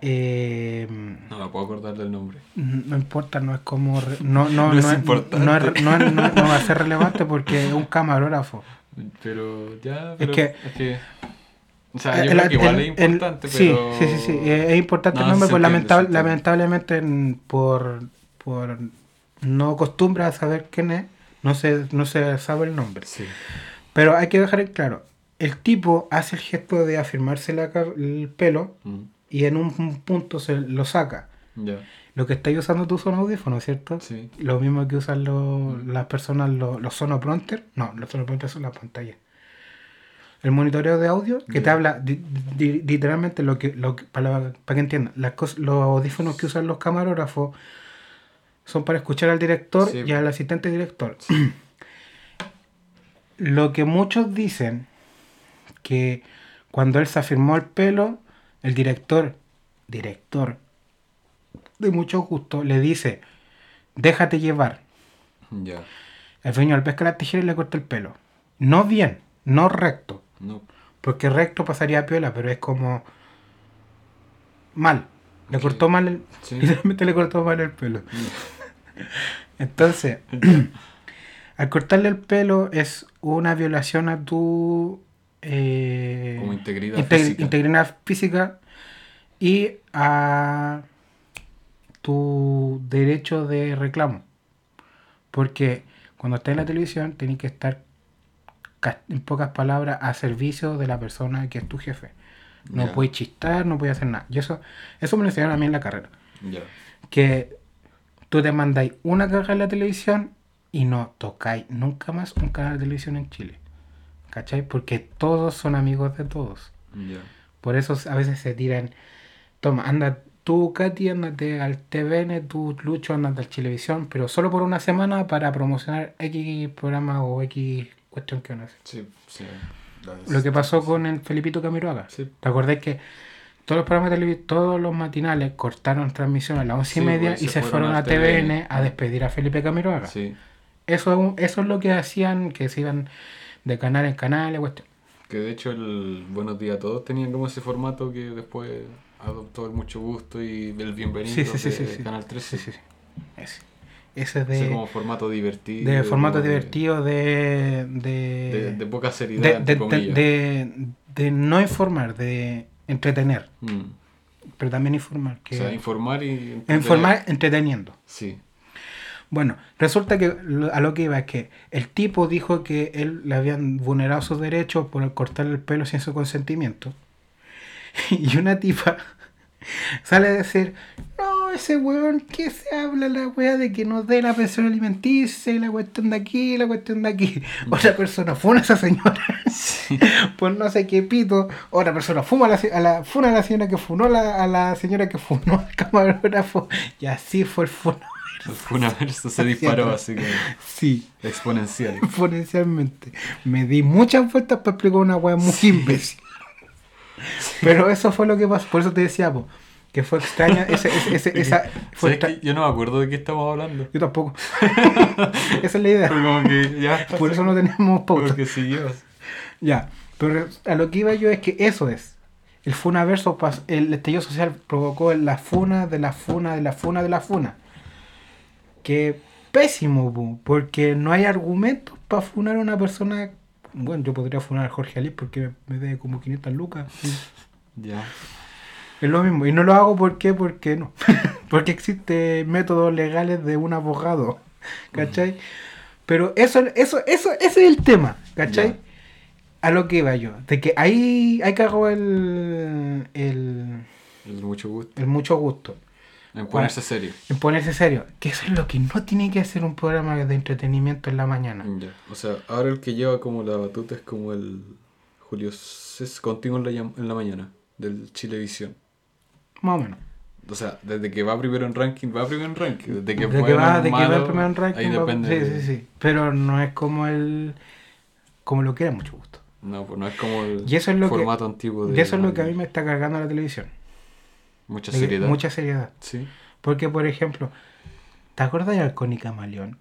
eh, No me puedo acordar del nombre. no importa, no es como. re- No, no, No no, es es, importante. no, es- no es- no- no va a ser relevante porque es un camarógrafo. Pero ya. Pero, que- es que. O sea, yo El- creo que igual el- es importante, sí, pero. sí, sí, sí, eh, es importante el nombre, pues entiende, lamenta- se entiende. lamentablemente en- por, por no costumbre a saber quién es, no se, no se sabe el nombre. Sí. Pero hay que dejar en claro, el tipo hace el gesto de afirmarse la el pelo Mm, y en un punto se lo saca. Lo que estáis usando tú son audífonos, ¿cierto? Sí. Lo mismo que usan los- las personas, los, los sonoprompters. No, los sonoprompters son las pantallas. El monitoreo de audio que te habla di- di- literalmente lo que, lo que- para, para que entiendan, las cos- los audífonos que usan los camarógrafos son para escuchar al director Sí. y al asistente director. Lo que muchos dicen que cuando él se afirmó el pelo, el director, director de mucho gusto, le dice, déjate llevar. El dueño al pesca la tijera y le corta el pelo. No bien, no recto. No. Porque recto pasaría a piola, pero es como mal. Le cortó mal el... Sí. Literalmente le cortó mal el pelo. Entonces, al cortarle el pelo es una violación a tu eh, Como integridad física. integridad física y a tu derecho de reclamo. Porque cuando estás en la televisión tenés que estar, en pocas palabras, a servicio de la persona que es tu jefe. No puedes chistar, no puedes hacer nada. Y eso, eso me lo enseñaron a mí en la carrera que tú te mandáis una caja en la televisión y no tocáis nunca más un canal de televisión en Chile. ¿Cachai? Porque todos son amigos de todos. Por eso a veces se tiran, toma, anda tú, Katy, ándate al TVN, tú, Lucho, ándate al Chilevisión, pero solo por una semana para promocionar X programa o X cuestión que van a hacer. Sí, sí. Lo que pasó con el Felipito Camiroaga. Sí. ¿Te acordás que todos los programas de televisión, todos los matinales cortaron transmisión a las once Sí, y media pues, y se fueron a TVN, TVN. a despedir a Felipe Camiroaga? Sí. Eso, eso es lo que hacían, que se iban de canal en canal, cuestión. Que de hecho el Buenos Días a Todos tenían como ese formato que después adoptó el Mucho Gusto y el Bienvenido Sí, sí, de sí. Canal 13. Sí, sí, sí. Ese. Ese es Ese de, como formato divertido. de formato de- divertido de de, De, de poca seriedad, de, entre de- de- de no informar, de entretener, Mm. pero también informar. Que O sea, informar y... entretener. informar entreteniendo. Sí. Bueno, resulta que a lo que iba es que el tipo dijo que él le habían vulnerado sus derechos por cortarle el pelo sin su consentimiento. Y una tipa sale a decir, no, ese weón que se habla la weá de que nos dé la pensión alimenticia y la cuestión de aquí, la cuestión de aquí. Otra persona fue a esa señora Sí. por no sé qué pito. Otra persona fuma a la, a la, funa a la señora que funó a la, a la señora que funó al camarógrafo. Y así fue el funo. Fue vez se disparó así como Sí, exponencial. exponencialmente. Me di muchas vueltas para explicar una weá muy imbécil. Pero eso fue lo que pasó. Por eso te decía, po, que fue extraña. Ese, ese, ese- esa, fue. Yo no me acuerdo de qué estamos hablando. Yo tampoco. esa es la idea. Como que ya. Por eso no tenemos pauta. Porque siguió. Ya, pero a lo que iba yo es que eso es. El funaverso, el estallido social provocó la funa de la funa de la funa de la funa. Que pésimo, po, porque no hay argumentos para funar a una persona. Bueno, yo podría funar a Jorge Alí porque me debe como 500 lucas. Ya. Es lo mismo. Y no lo hago ¿por qué? porque no. porque existen métodos legales de un abogado. ¿Cachai? Pero eso, eso, eso, ese es el tema. ¿Cachai? A lo que iba yo. De que ahí, ahí cagó el, el, El mucho gusto. el mucho gusto. En ponerse serio. En ponerse serio. Que eso es lo que no tiene que hacer un programa de entretenimiento en la mañana. Ya. O sea, ahora el que lleva como la batuta es como el Julio Cés contigo en la, en la mañana del Chilevisión. Más o menos. O sea, desde que va primero en ranking, va primero en ranking. Desde que, de que bueno va, o de que va el malo, primer ranking. Ahí va- depende. sí, de- sí, sí. Pero no es como el. Como lo que era mucho gusto. No, pues no es como el Y eso es lo que- formato antiguo de. Y eso es lo que a mí me está cargando la televisión. Mucha De seriedad. Mucha seriedad. Sí, Porque, por ejemplo, ¿te acordás de Halcón y Camaleón?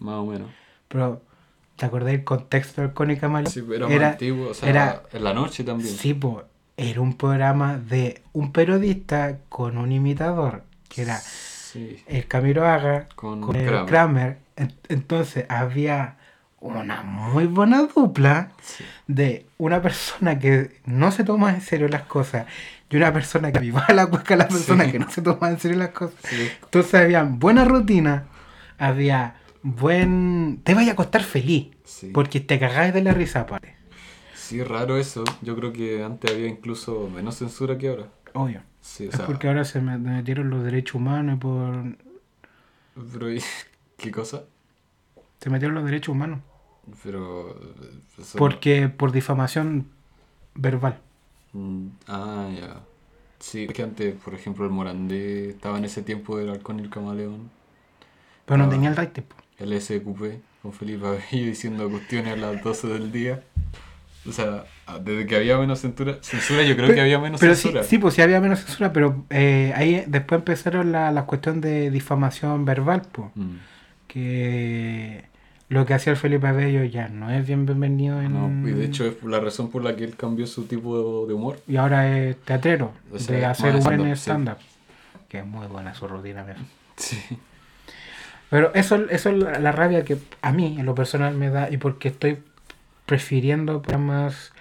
más o menos. Pero, ¿te acordás del contexto de Halcón y Camaleón? Sí, era, más antiguo. O sea, era- en la noche también. Sí, po, era un programa de un periodista con un imitador, que era Sí. el Camilo Haga Con con el Kramer. Kramer. En- Entonces, había una muy buena dupla Sí. de una persona que no se toma en serio las cosas y una persona que avivaba la cueca a la persona Sí. que no se toma en serio las cosas. Sí. Entonces había buena rutina, había buen... Te vaya a acostar feliz, Sí. porque te cagabas de la risa, aparte. Sí, raro eso. Yo creo que antes había incluso menos censura que ahora. Obvio. Sí, o Es sea, porque ahora se me- metieron los derechos humanos por... pero ¿y- ¿qué cosa? Se metieron los derechos humanos. Pero eso- Porque por difamación verbal. Mm, Ah, ya. Sí, es que antes, por ejemplo, el Morandé estaba en ese tiempo del Halcón y el Camaleón. Pero no Ah. tenía el right. po. El SQP con Felipe Abello diciendo cuestiones a las 12 del día. O sea, desde que había menos censura, censura yo creo Pero- que había menos Pero censura. sí, pues sí había menos censura, pero eh, ahí después empezaron la, la cuestión de difamación verbal, pues. Mm. Que lo que hacía el Felipe Abello ya no es bien bienvenido en... No, y de hecho es la razón por la que él cambió su tipo de humor. Y ahora es teatrero, O sea, de hacer humor en stand-up, sí. Que es muy buena su rutina, ¿ves? Sí. Pero eso, eso es la, la rabia que a mí, en lo personal, me da y porque estoy prefiriendo programas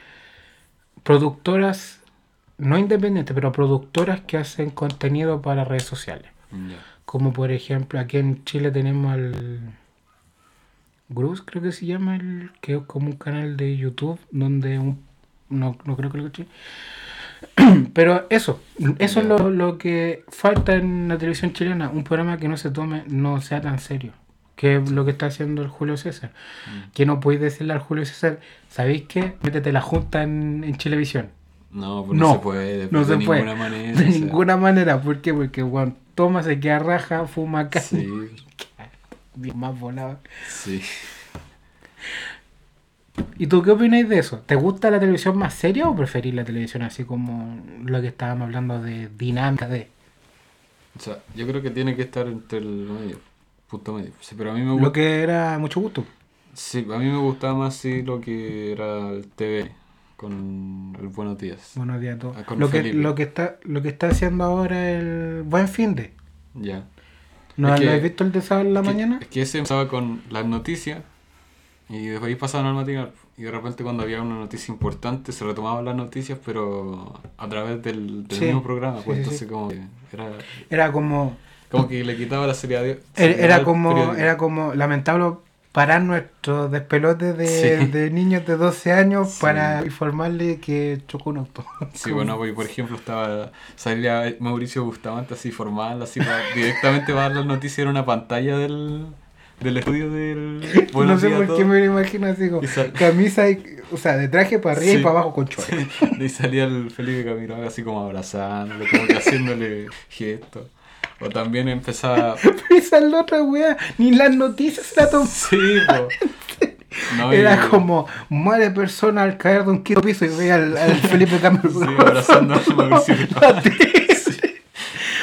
productoras, no independientes, pero productoras que hacen contenido para redes sociales. Como por ejemplo, aquí en Chile tenemos al Gruz, creo que se llama, el, que es como un canal de YouTube donde un, no, no creo que lo escuché. Pero eso, eso es lo, lo que falta en la televisión chilena, un programa que no se tome, no sea tan serio. Que es lo que está haciendo el Julio César. Mm. Que no podéis decirle al Julio César, ¿sabéis qué? Métete la junta en, en Chilevisión. No, pues no, No, se puede. no de se puede. ninguna manera. De o sea, ninguna manera. ¿Por qué? Porque Juan toma, se queda raja, fuma carne. Sí, Más volado. sí. ¿Y tú qué opináis de eso? ¿Te gusta la televisión más seria o preferís la televisión así como lo que estábamos hablando de dinámica de? O sea, yo creo que tiene que estar entre el medio, punto medio. Sí, pero a mí me gusta. Lo que era mucho gusto. Sí, a mí me gustaba más sí lo que era el TV con el Buenos Días. Buenos días a todos. Ah, con Lo que, lo, que está, lo que está haciendo ahora el Buen Fin de. Ya. ¿No Es que- has visto el de sábado en la que- mañana? Es que ese empezaba con las noticias Y después ahí pasaban al matinal. Y de repente cuando había una noticia importante se retomaban las noticias, pero a través del, del Sí, mismo programa. Pues sí, entonces como que era, Era como. como que le quitaba la seriedad. Era, era como. Era como lamentable parar nuestros despelotes de, Sí. de niños de 12 años Sí. para informarle que chocó un auto. Sí, bueno, pues, por ejemplo, estaba salía Mauricio Bustamante así formal, así para, directamente para dar las noticias en una pantalla del, del estudio del no sé Días por a qué me lo imagino así como sal- camisa y, o sea, de traje para arriba Sí. y para abajo con chorro. Y salía el Felipe Camiroaga así como abrazándolo, como que haciéndole gestos. O también empezaba... Pero esa es la otra wea, ni las noticias la toman. Sí, po. No, y- Era como muere persona al caer de un quinto piso y ve al, al Felipe Cameron. Sí, abrazando a Bustamante.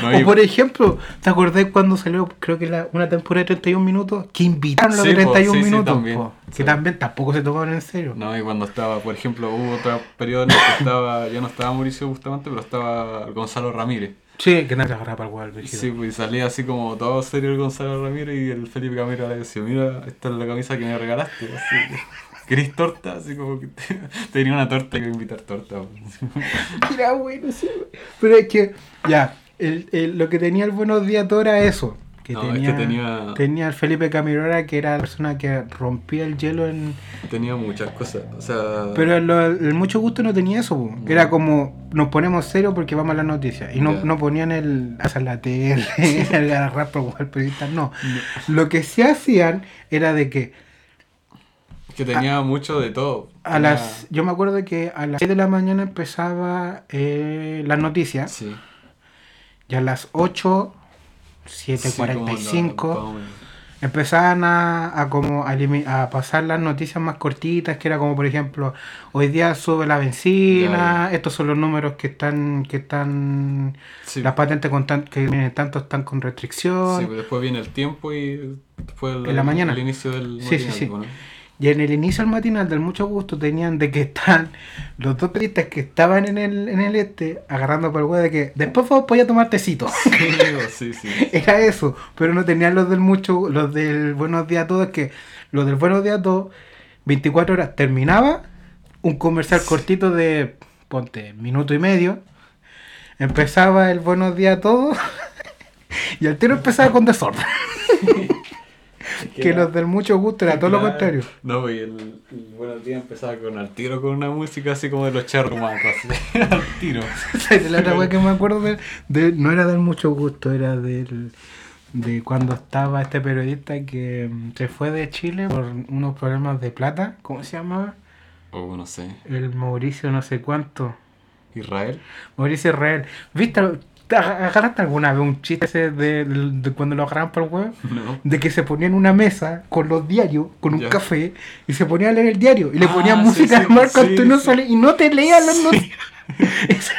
No, y- O por ejemplo, ¿te acordás cuando salió, creo que la, una temporada de 31 minutos, que invitaron los Sí, po, 31 sí, sí, minutos? también. po? Que también tampoco se tomaron en serio. No, y cuando estaba, por ejemplo, hubo otro periodo en el que estaba, ya no estaba Mauricio Bustamante, pero estaba Gonzalo Ramírez. Sí, que nadie se agarraba para el huevo. Sí, pues salía así como todo serio el Gonzalo Ramírez y el Felipe Camilo le decía, mira, esta es la camisa que me regalaste. Así, ¿Querés torta? Así como que te- tenía una torta a invitar torta. Era bueno, sí. Pero es que, ya, el, el- lo que tenía el Buenos Días todo era eso. Que No, es tenía, que tenía- tenía el Felipe Camirora, que era la persona que rompía el hielo en... Tenía muchas cosas. O sea, Pero el, el mucho gusto no tenía eso, era como nos ponemos serios porque vamos a las noticias. Y no, no ponían el hacer la tele, el agarrar por jugar periodistas, no. Lo que sí hacían era de que que tenía mucho de todo. a Tenía- las. Yo me acuerdo que a las 6 de la mañana empezaba eh, las noticias. Sí. Y a las 8, Sí, como 7.45 la- más o menos. empezaban a, a como a, a pasar las noticias más cortitas, que era como por ejemplo, hoy día sube la benzina, Ya, estos son los números que están, que están, Sí. las patentes con tan- que vienen tanto están con restricción. Sí, pues después viene el tiempo y después el, En la mañana. el inicio del Sí, sí, sí. ¿no? Y en el inicio del matinal del mucho gusto tenían de que están los dos periodistas que estaban en el, en el este agarrando por el huevo de que después vos podías tomar tecito. Sí, sí. Era eso, pero no tenían los del mucho, los del buenos días a todos, que los del buenos días a todos, 24 horas terminaba, un comercial cortito de, ponte, minuto y medio, empezaba el buenos días a todos, y al tiro empezaba con desorden. que los del mucho gusto era todo lo Claro. contrario. No, y el, el Buenos Días empezaba con al tiro con una música así como de los charrumacos, al tiro. la otra wea que me acuerdo de, de- no era del mucho gusto, era del de cuando estaba este periodista que mm, se fue de Chile por unos problemas de plata, ¿cómo se llamaba? O no sé, El Mauricio no sé cuánto. Israel. Mauricio Israel. ¿Viste? ¿Te ag- ¿Agarraste alguna vez un chiste ese de, de- de cuando lo agarraban por el huevo? No. De que se ponía en una mesa con los diarios, con un Ya. café, y se ponía a leer el diario. Y le Ah, ponían sí, música sí, Marco sí, Antonio. Solís y no te leían las noticias.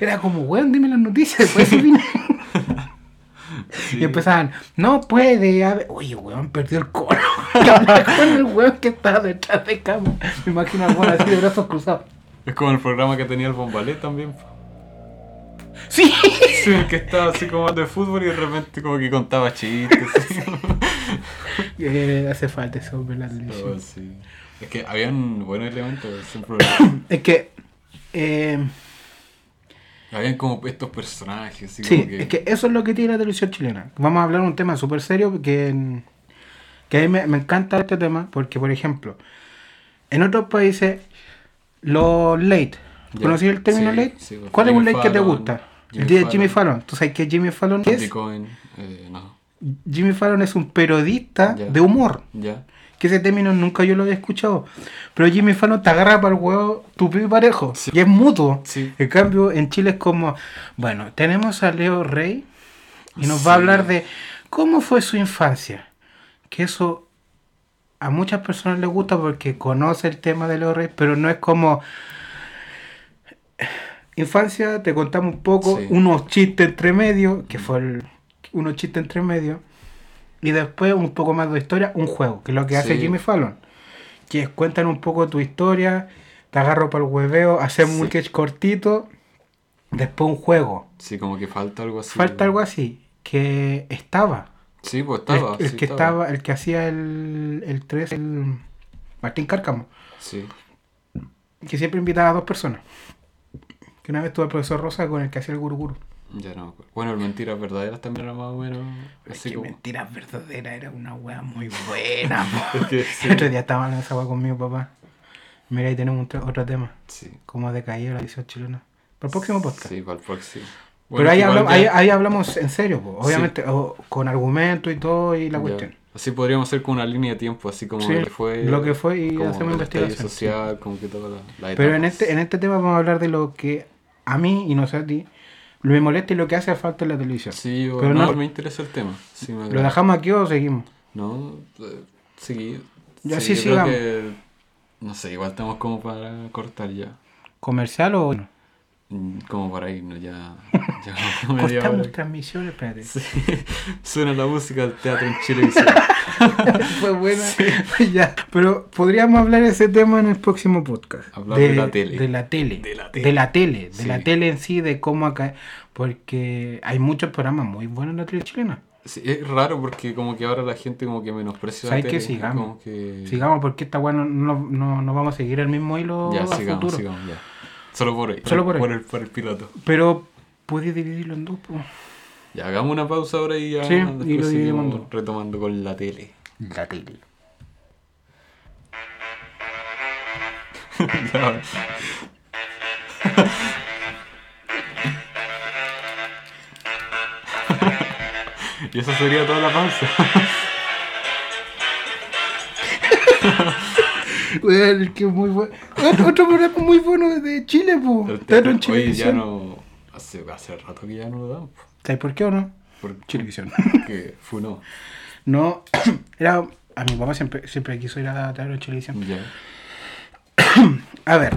Era como, weón, dime las noticias. Vino. Sí. Y empezaban, no puede haber. Oye, weón, perdió el coro. Con el weón que estaba detrás de cámara. Me imagino al así de brazos cruzados. Es como el programa que tenía el Bombalé también. ¡Sí! Sí, el que estaba así como de fútbol y de repente como que contaba chistes. Eh, hace falta ese hombre en la televisión. Sí. Es que habían buenos elementos. Es que. eh, Habían como estos personajes. Así sí, como que... es que eso es lo que tiene la televisión chilena. Vamos a hablar de un tema súper serio que, que a mí me, me encanta este tema porque, por ejemplo, en otros países, los late. ¿Conocí el término sí, late? sí, ¿Cuál es un late que te gusta? Jimmy el día de Jimmy Fallon. Fallon. ¿Tú sabes qué Jimmy Fallon es? Bitcoin, eh, no. Jimmy Fallon es un periodista de humor. Que ese término nunca yo lo había escuchado. Pero Jimmy Fallon te agarra para el huevo tu y parejo. Sí. Y es mutuo. Sí. En cambio, en Chile es como, bueno, tenemos a Leo Rey y nos va a hablar de cómo fue su infancia. Que eso a muchas personas les gusta porque conoce el tema de Leo Rey, pero no es como... Infancia, te contamos un poco, Sí. unos chistes entre medio, que fue el- unos chistes entre medio, y después un poco más de historia, un juego, que es lo que hace Sí. Jimmy Fallon. Que cuentan un poco tu historia, te agarro para el hueveo, hacemos un sketch cortito, después un juego. Sí, como que falta algo así. Falta algo así, que estaba. Sí, pues estaba. el, el que estaba, el que hacía el, el 3, el Martín Cárcamo, Sí. que siempre invitaba a dos personas. Que una vez tuvo el profesor Rosa con el que hacía el guru guru. Ya no me acuerdo. Bueno, el Mentiras Verdaderas también era más o menos así que como... mentiras verdaderas, era una wea muy buena. po. Es que sí. El otro día estaba en esa wea conmigo, papá. Mira, ahí tenemos otro tema. Sí. Cómo ha decaído la edición chilena. Para el próximo podcast. Sí, para el próximo. Pero ahí, hablamos, ahí, ahí hablamos en serio, po. obviamente, o- con argumentos y todo y la ya. cuestión. Así podríamos hacer como una línea de tiempo, así como Sí, lo que fue... lo que fue y hacemos investigación, social, como que toda la, la Pero en este, en este tema vamos a hablar de lo que a mí y no sé a ti me molesta y lo que hace falta en la televisión. Sí, o- Pero no, no- me interesa el tema. Sí, me ¿Lo dejamos aquí o seguimos? No, eh, seguir. Ya, sí, sigamos. que... No sé, igual estamos como para cortar ya. ¿Comercial o no? Como para irnos ya. ya Cortamos transmisiones, espérate. Sí. Suena la música del teatro en Chilevisión. Fue buena. ya. Pero podríamos hablar de ese tema en el próximo podcast. Hablar de la tele. De la tele. De la tele. De la tele. De Sí. la tele en sí, de cómo acá. Porque hay muchos programas muy buenos en la tele chilena. Sí, es raro porque como que ahora la gente como que menosprecia ¿Sabes tele, Sigamos. como que- Sigamos porque esta weá no, no, no, no vamos a seguir el mismo hilo Ya, a sigamos, futuro. sigamos, ya. Solo por ahí. Solo por ahí. el, por el piloto. Pero puedes dividirlo en dos. po. Ya, hagamos una pausa ahora y ya Sí, y lo seguimos retomando con la tele. La tele. Ya. y eso sería toda la pausa. Weón, que muy bueno. Otro, programa muy bueno de Chile, po. El Teatro en Oye, ya no... Hace, hace rato que ya no lo po. ¿Sabes por qué o no? Porque Chilevisión. que funó. No, era. A mi papá siempre, siempre quiso ir a Teatro en Chilevisión. Ya. A ver,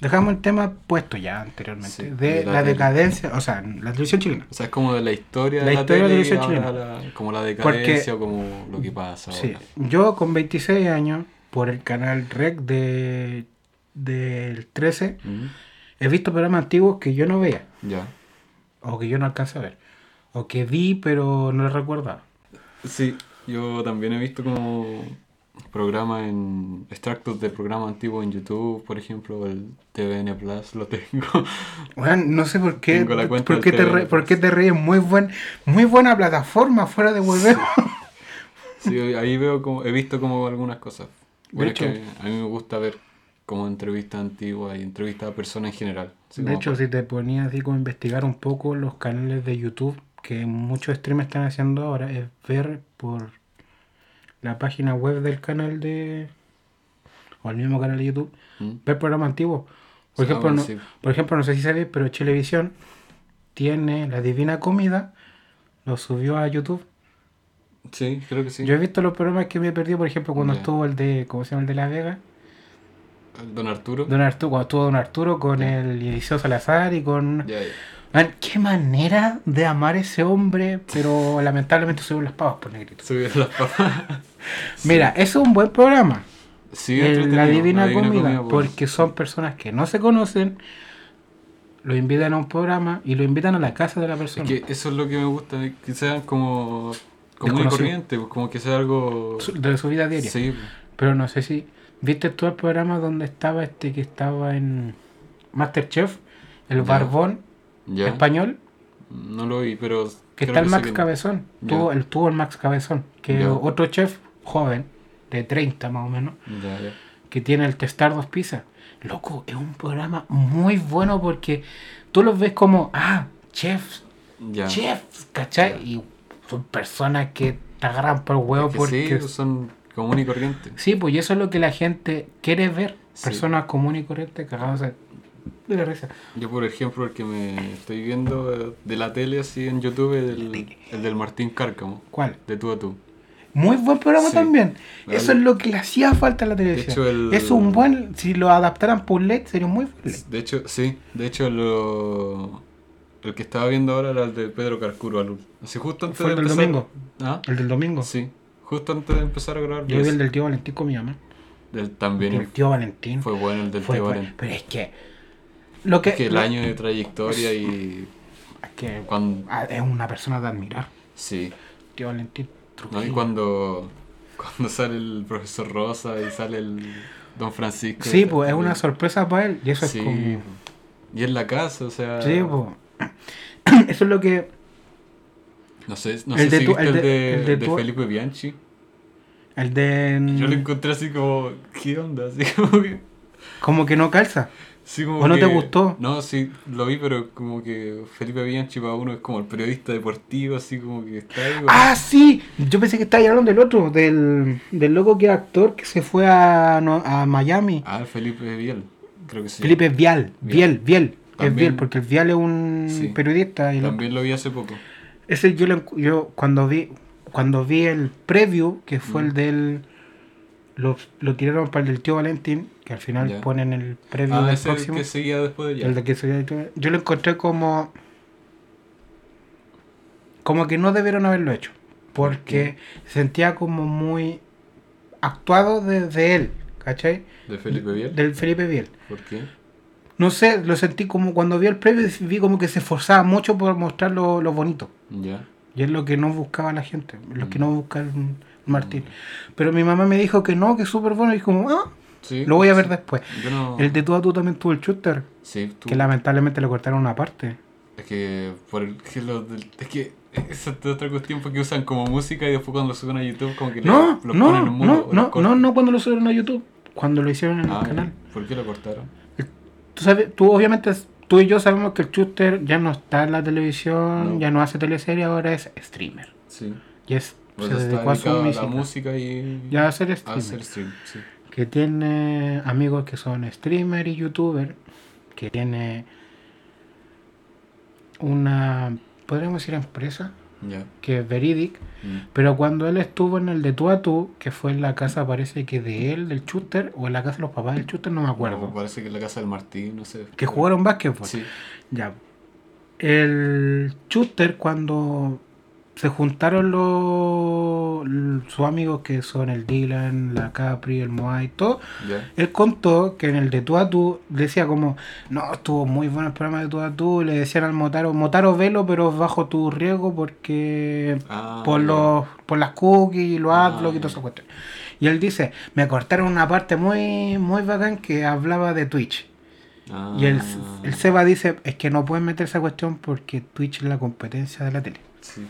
dejamos el tema puesto ya anteriormente Sí, de, de la decadencia, o sea, la televisión chilena. O sea, es como de la historia La de la historia de la televisión chilena. la- como la decadencia o como lo que pasa Sí, ahora. yo con 26 años, por el canal REC de, del 13, Mm, he visto programas antiguos que yo no veía, Ya. o que yo no alcancé a ver, o que vi pero no recordaba. Sí, yo también he visto como programas en extractos de programas antiguos en YouTube, por ejemplo, el TVN Plus lo tengo. Bueno, no sé por qué, Tengo la cuenta por qué, te, re- por qué te ríes. Muy, buen, muy buena plataforma fuera de volver. Sí, ahí veo como he visto como algunas cosas. Bueno, es hecho- que a mí me gusta ver como entrevistas antiguas y entrevistas a personas en general. De hecho, para- si te ponías así como investigar un poco los canales de YouTube que muchos streamers están haciendo ahora, es ver por la página web del canal de. o el mismo canal de YouTube, ¿Mm? ver programas antiguos. Por, Ah, ejemplo, bueno, no, por ejemplo, no sé si sabéis, pero Chilevisión tiene La Divina Comida, lo subió a YouTube. Sí, creo que sí. Yo he visto los programas que me he perdido, por ejemplo, cuando estuvo el de. ¿Cómo se llama el de La Vega? Don Arturo. Don Arturo, cuando estuvo Don Arturo con el Eliseo Salazar y con. Man, qué manera de amar ese hombre, pero lamentablemente subió las pavas por negrito. Subí las papas. Mira, eso es un buen programa. Sí, el- la Divina, Comida, pues. porque son personas que no se conocen, lo invitan a un programa y lo invitan a la casa de la Es persona. que eso es lo que me gusta, que sean como común y corriente, como que sea algo... De su vida diaria. Sí, Pero no sé si. ¿Viste tú el programa donde estaba este que estaba en Masterchef? El Ya. barbón ya. español. No lo vi, pero... Que está el Max que- Cabezón. Tuvo, el, tuvo el Max Cabezón. Que otro chef joven, de 30 más o menos, Ya, que tiene el Testar dos Pizza. Loco, es un programa muy bueno porque tú los ves como, ah, chefs, chefs, ¿cachai? Y son personas que te agarran por huevo Que porque... sí, son común y corriente. Sí, pues y eso es lo que la gente quiere ver. Sí. Personas comunes y corrientes cagadas de la risa. Yo, por ejemplo, el que me estoy viendo eh, de la tele así en YouTube es el, el del Martín Cárcamo, ¿Cuál? de tú a tú. Muy buen programa Sí. también. Vale. Eso es lo que le hacía falta a la televisión. hecho, el- Es un buen, si lo adaptaran por LED, sería muy LED. De hecho, sí, de hecho lo... El que estaba viendo ahora era el de Pedro Carcuro Alul. Así justo antes Fue de el del domingo. ¿Ah? El del domingo. Sí, justo antes de empezar a grabar. Yo vi el del tío Valentín con mi mamá. del- también El tío Valentín. fue bueno el del Fue tío bueno. Valentín. Pero es que. Lo que. Es que el lo- año de trayectoria y es que cuando... es una persona de admirar. Sí, tío Valentín ¿no? Y cuando, cuando sale el profesor Rosa y sale el Don Francisco. Sí, pues es una sorpresa para él. Y eso Sí, es como. Y en la casa, o sea. Sí, pues. Eso es lo que. No sé, no El sé de si tu- viste el el de- de, el de de tu- Felipe Bianchi. El de. Yo lo encontré así como, ¿qué onda? Así como que. Como que no calza. sí, como ¿O no te gustó? No, sí, lo vi, pero como que Felipe Bianchi para uno es como el periodista deportivo, así como que está ahí. ¡Ah, sí! Yo pensé que estabas hablando del otro, del, del loco que era actor que se fue a, no- a Miami. Ah, Felipe Biel, creo que sí. Felipe Vial. Vial, Vial. Es También- Vial, porque el Vial es un Sí. periodista. Y También lo vi hace poco. Ese yo, lo yo cuando vi cuando vi el preview, que fue Mm. el del. Lo, lo tiraron para el del tío Valentín, que al final ponen el preview Ah, del ese es el próximo. que seguía después de ya. El de que se- yo lo encontré como. Como que no debieron haberlo hecho. Porque sentía como muy actuado de, de él, ¿cachai? De Felipe Biel. Del Felipe Biel. ¿Por qué? No sé, lo sentí como cuando vi el previo, vi como que se esforzaba mucho por mostrar lo, lo bonito. Ya. Y es lo que no buscaba la gente, lo que no busca el Martín. Pero mi mamá me dijo que no, que es súper bueno, y como, ah, Sí. lo voy a ver sí. después. No. El de tú a tú también tuvo el shooter, Sí, tú. que lamentablemente le cortaron una parte. Es que por el que lo del- es que esa es otra cuestión porque usan como música y después cuando lo suben a YouTube como que le- No, lo no, ponen en mudo no, o lo no, no, cortan. no cuando lo subieron a YouTube, cuando lo hicieron en Ah, el canal. ¿Por qué lo cortaron? Tú sabes, tú obviamente, tú y yo sabemos que el shooter ya no está en la televisión, No. ya no hace teleserie, ahora es streamer. Sí. Y es, Pues se dedicó a su dedicado a la música. música y Ya a ser a streamer. hacer stream, sí. que tiene amigos que son streamer y youtuber, que tiene una, podríamos decir empresa, Que es Veridic, Mm. pero cuando él estuvo en el de tú a tú, que fue en la casa parece que de él, del shooter, o en la casa de los papás del shooter, no me acuerdo, No, parece que en la casa del Martín, no sé. que jugaron básquetbol. Sí. Ya. El shooter cuando se juntaron los sus amigos que son el Dylan, la Capri, el Moai, todo, él contó que en el de tú a tú decía como, no, estuvo muy bueno el programa de tú a tú, le decían al Motaro, Motaro velo pero bajo tu riesgo porque Ah, por los por las cookies, los Ah, y ya. toda esa cuestión. Y él dice, me cortaron una parte muy muy bacán que hablaba de Twitch. Ah, Y el, el Seba dice, es que no pueden meter esa cuestión porque Twitch es la competencia de la tele. Sí.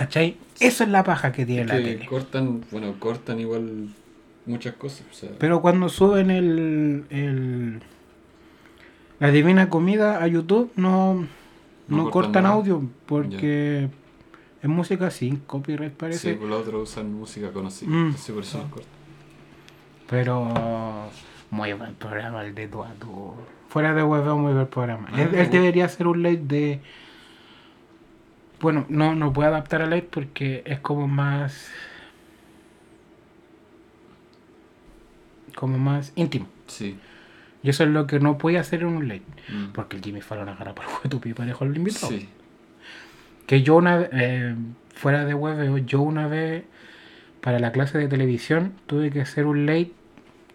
¿Cachai? Eso es la paja que tiene la Que tele. cortan, bueno, cortan igual muchas cosas. O sea, Pero cuando suben el, el la divina comida a YouTube no, No no, cortan nada. audio porque es música sin copyright sí, parece. por los otros usan música conocida. Mm. Sí, por eso los cortan. Pero muy buen programa el de tu a tu. Fuera de huevo, muy buen programa. Ah, él, él debería hacer un late de. Bueno, no, no puede adaptar a late porque es como más. Como más íntimo. Sí. Y eso es lo que no puede hacer en un late. Mm. Porque el Jimmy Fallon agarra por el tu y dejó el invitado. Sí. Que yo una vez, eh, fuera de huevo, yo una vez, para la clase de televisión, tuve que hacer un late.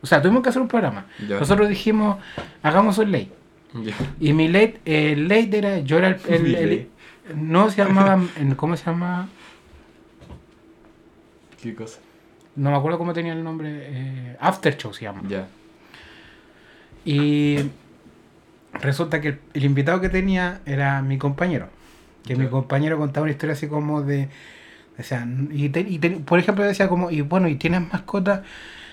O sea, tuvimos que hacer un programa. Ya. Nosotros dijimos, hagamos un late. Ya. Y mi late, el late era, yo era el, el- el-. No se llamaba, ¿cómo se llama? ¿Qué cosa? No me acuerdo cómo tenía el nombre, eh, After Show se llama. Ya. Y resulta que el, el invitado que tenía era mi compañero. Que mi compañero contaba una historia así como de. O sea, y, te- y te- por ejemplo decía como, y bueno, ¿y tienes mascota?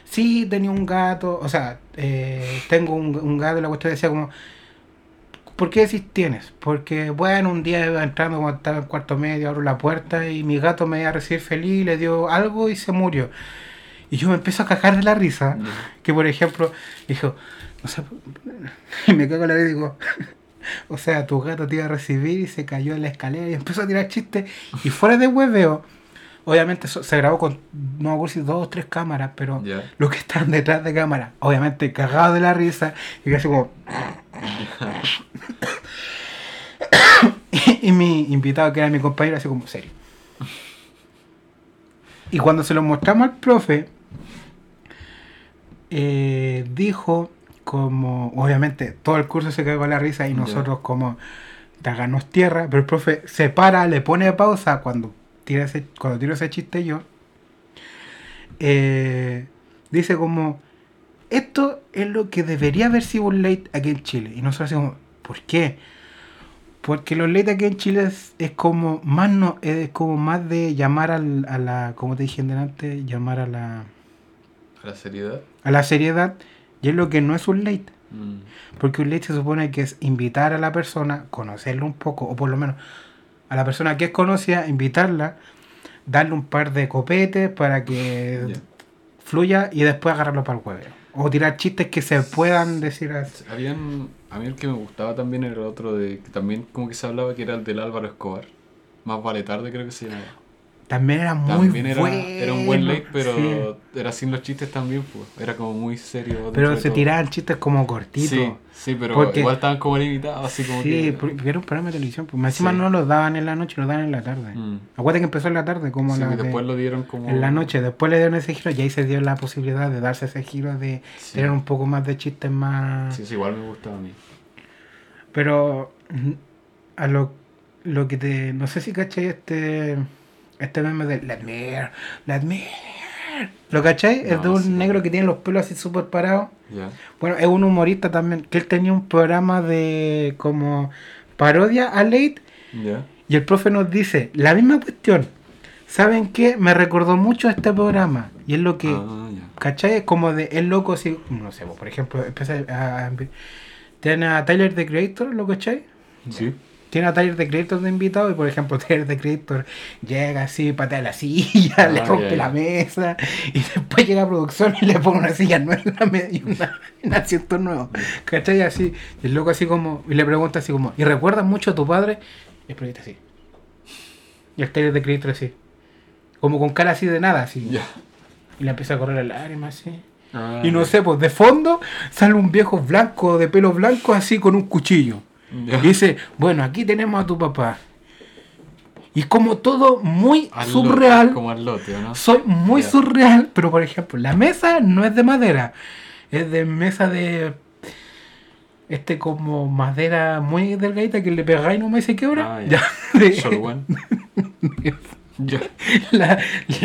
Sí, tenía un gato, o sea, eh, tengo un, un gato y la cuestión decía como, ¿por qué decís tienes? Porque, bueno, un día iba entrando cuando estaba en cuarto medio, abro la puerta y mi gato me iba a recibir feliz, le dio algo y se murió. Y yo me empiezo a cagar de la risa que por ejemplo dijo, no sé, y me cago en la vida y digo, o sea, tu gato te iba a recibir y se cayó en la escalera y empezó a tirar chistes y fuera de hueveo, obviamente se grabó con, no me acuerdo si dos o tres cámaras, pero los que están detrás de cámara, obviamente cagados de la risa y casi como... y, y mi invitado que era mi compañero así como serio. Y cuando se lo mostramos al profe, eh, dijo como, obviamente, todo el curso se cagó la risa y nosotros como, tráganos tierra, pero el profe se para, le pone pausa cuando tira ese, cuando tiro ese chiste yo, eh, dice como, esto es lo que debería haber sido un late aquí en Chile. Y nosotros decimos, ¿por qué? Porque los late aquí en Chile es, es como más no, es como más de llamar al- a la, como te dije antes, llamar a la, A la seriedad. a la seriedad. Y es lo que no es un late. Mm. Porque un late se supone que es invitar a la persona, conocerlo un poco, o por lo menos a la persona que es conocida, invitarla, darle un par de copetes para que Ya. fluya y después agarrarlo para el huevo. O tirar chistes que se puedan decir así. Habían, a mí el que me gustaba también era el otro de que también como que se hablaba que era el del Álvaro Escobar. Más vale tarde creo que se llamaba. También era muy También era, bueno. era un buen late, pero Sí. era sin los chistes también, pues. Era como muy serio. Pero se tiraban chistes como cortitos. Sí, sí, pero Porque- igual estaban como limitados, así como Sí, que... era un programa de televisión. Pues más encima Sí. no los daban en la noche, los daban en la tarde. Mm. Acuérdate que empezó en la tarde, como Sí, la de- después lo dieron como... en la noche. Después le dieron ese giro y ahí se dio la posibilidad de darse ese giro de tener un poco más de chistes más. Sí, sí, igual me gustaba a mí. Pero mm, a lo, lo que te. No sé si cachai este. Este meme de Let me hear, Let me hear. ¿Lo cachai? es de No, un sí. negro que tiene los pelos así súper parados. Bueno, es un humorista también. Que él tenía un programa de como parodia a Late. Y el profe nos dice la misma cuestión. ¿Saben qué? Me recordó mucho a este programa. Y es lo que. Ah. ¿Cachai? Es como de el loco así. No sé, por ejemplo, empieza a. a- tiene a Tyler the Creator, ¿lo cachai? Sí. Tiene a Tyler the Creator de invitado y por ejemplo Tyler the Creator llega así, patea la silla, le Ah, rompe ya, la mesa y después llega a producción y le pone una silla nueva y una- un asiento nuevo. ¿Cachai? Así, y el loco así como, y le pregunta así como, ¿y recuerdas mucho a tu padre? Y el periodista así. Y el Tyler the Creator así. Como con cara así de nada, así. Y le empieza a correr la lágrima así. Ah, Y no sé, pues de fondo sale un viejo blanco, de pelo blanco, así con un cuchillo. Y dice, bueno, aquí tenemos a tu papá. Y como todo muy Al surreal, lote, Como al lote, ¿o ¿no? soy muy surreal, pero por ejemplo, la mesa no es de madera, es de mesa de este como madera muy delgadita que le pegáis nomás y se quebra. Ah. Ya, la-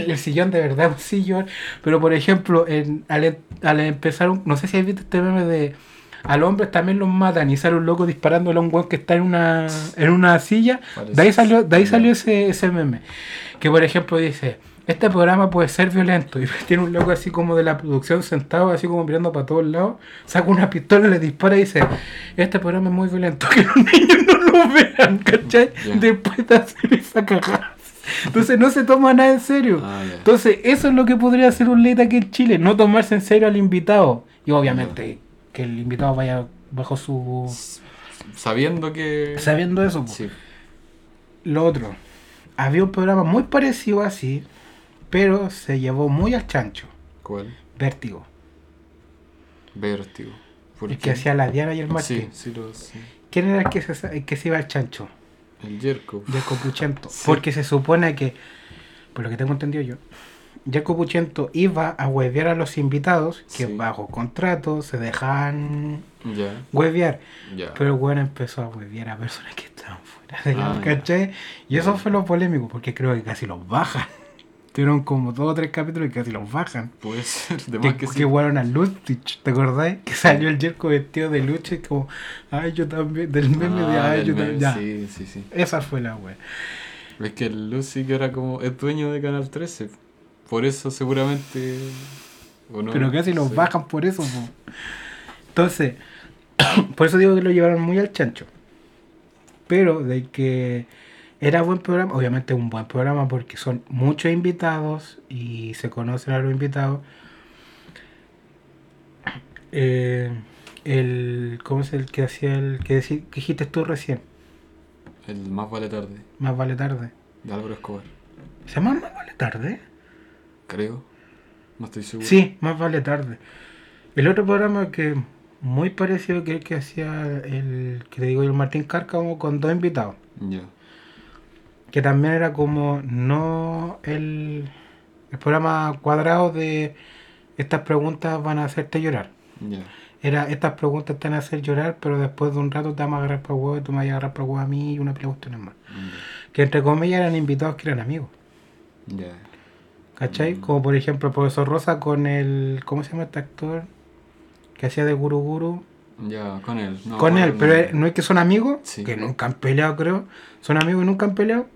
el sillón de verdad un sillón. Pero por ejemplo, en- al, al empezar, un- no sé si has visto este meme de al hombre también los matan y sale un loco disparándole a un weón que está en una, en una silla. Parece- De ahí salió, de ahí salió ese, ese meme. Que por ejemplo dice, este programa puede ser violento. Y tiene un loco así como de la producción sentado, así como mirando para todos lados, saca una pistola, le dispara y dice, este programa es muy violento, que los niños no lo vean, ¿cachai? Después de hacer esa cagada. Entonces no se toma nada en serio. Ah. Entonces, eso es lo que podría hacer un late aquí en Chile, no tomarse en serio al invitado. Y obviamente que el invitado vaya bajo su... Sabiendo que... Sabiendo eso. Sí. Lo otro, había un programa muy parecido así, pero se llevó muy al chancho. ¿Cuál? Vértigo. Vértigo. ¿Por El qué? que hacía la Diana y el Sí, Martín. sí lo sí. ¿Quién era el que, se, el que se iba al chancho? El Jerko. De Copuchento. Sí. Porque se supone que, por lo que tengo entendido yo, Jaco Puchento iba a huevear a los invitados que Sí. bajo contrato se dejaban Ya, huevear. ya. Pero weón empezó a huevear a personas que estaban fuera de la Ah, ya. ¿cachai? Y eso fue lo polémico, porque creo que casi los bajan. Tuvieron como dos o tres capítulos y casi los bajan. Puede ser. De más que que sí. jugaron a Lutich, ¿te acordáis? Que salió el Jerko vestido de lucha y como, ay, yo también, del meme de, Ah, ay, del yo meme, también. Sí, sí, sí. Esa fue la wea. Es que el Lucy que era como... Es dueño de Canal 13. Por eso seguramente... ¿o no? Pero casi los Sí. bajan por eso. po. Entonces, por eso digo que lo llevaron muy al chancho. Pero de que era buen programa, obviamente un buen programa porque son muchos invitados y se conocen a los invitados. Eh, el, ¿Cómo es el que hacía el que, decí- que dijiste tú recién? El Más Vale Tarde. Más vale tarde. De Álvaro Escobar. ¿Se llama Más vale tarde? Creo. No estoy seguro. Sí, más vale tarde. El otro programa que muy parecido que el que hacía el que te digo yo, el Martín Cárcamo con dos invitados. Ya. Que también era como no el, el programa cuadrado de estas preguntas van a hacerte llorar. Ya. Era estas preguntas te van a hacer llorar, pero después de un rato te vamos a agarrar para el huevo y tú me vas a agarrar huevo a mí y una cuestiones más. Que entre comillas eran invitados que eran amigos. Ya. ¿Cachai? Mm. Como por ejemplo el profesor Rosa con el. ¿Cómo se llama este actor? Que hacía de Guru Guru. Ya, con él. No, con él, pero no es que son amigos, Sí. que nunca han peleado, creo. Son amigos y nunca han peleado.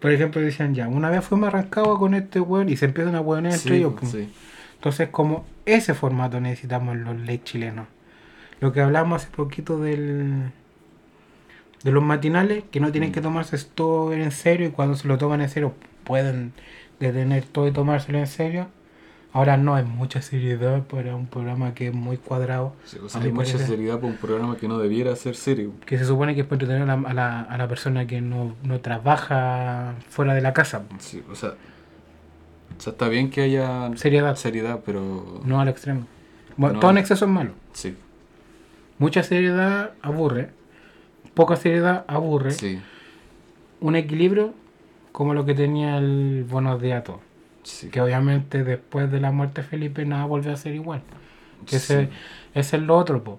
Por ejemplo, decían ya, una vez fuimos arrancados con este weón y se empiezan a entre Sí, ellos. pum. sí. Entonces, como ese formato necesitamos los late chilenos. Lo que hablamos hace poquito del de los matinales, que no tienen Mm. que tomarse todo en serio y cuando se lo toman en serio pueden detener todo y tomárselo en serio. Ahora no hay mucha seriedad para un programa que es muy cuadrado, Sí, o sea, hay mucha seriedad para un programa que no debiera ser serio. que se supone que es para entretener a la, a la, a la persona que no, no trabaja fuera de la casa. Sí, o sea, o sea, está bien que haya Seriedad, seriedad, pero no al extremo. Bueno, No. todo en exceso es malo. sí, Mucha seriedad aburre, poca seriedad aburre. sí, un equilibrio como lo que tenía el Buenos Días sí. Que obviamente después de la muerte de Felipe nada volvió a ser igual. Que sí. ese, ese es lo otro, po.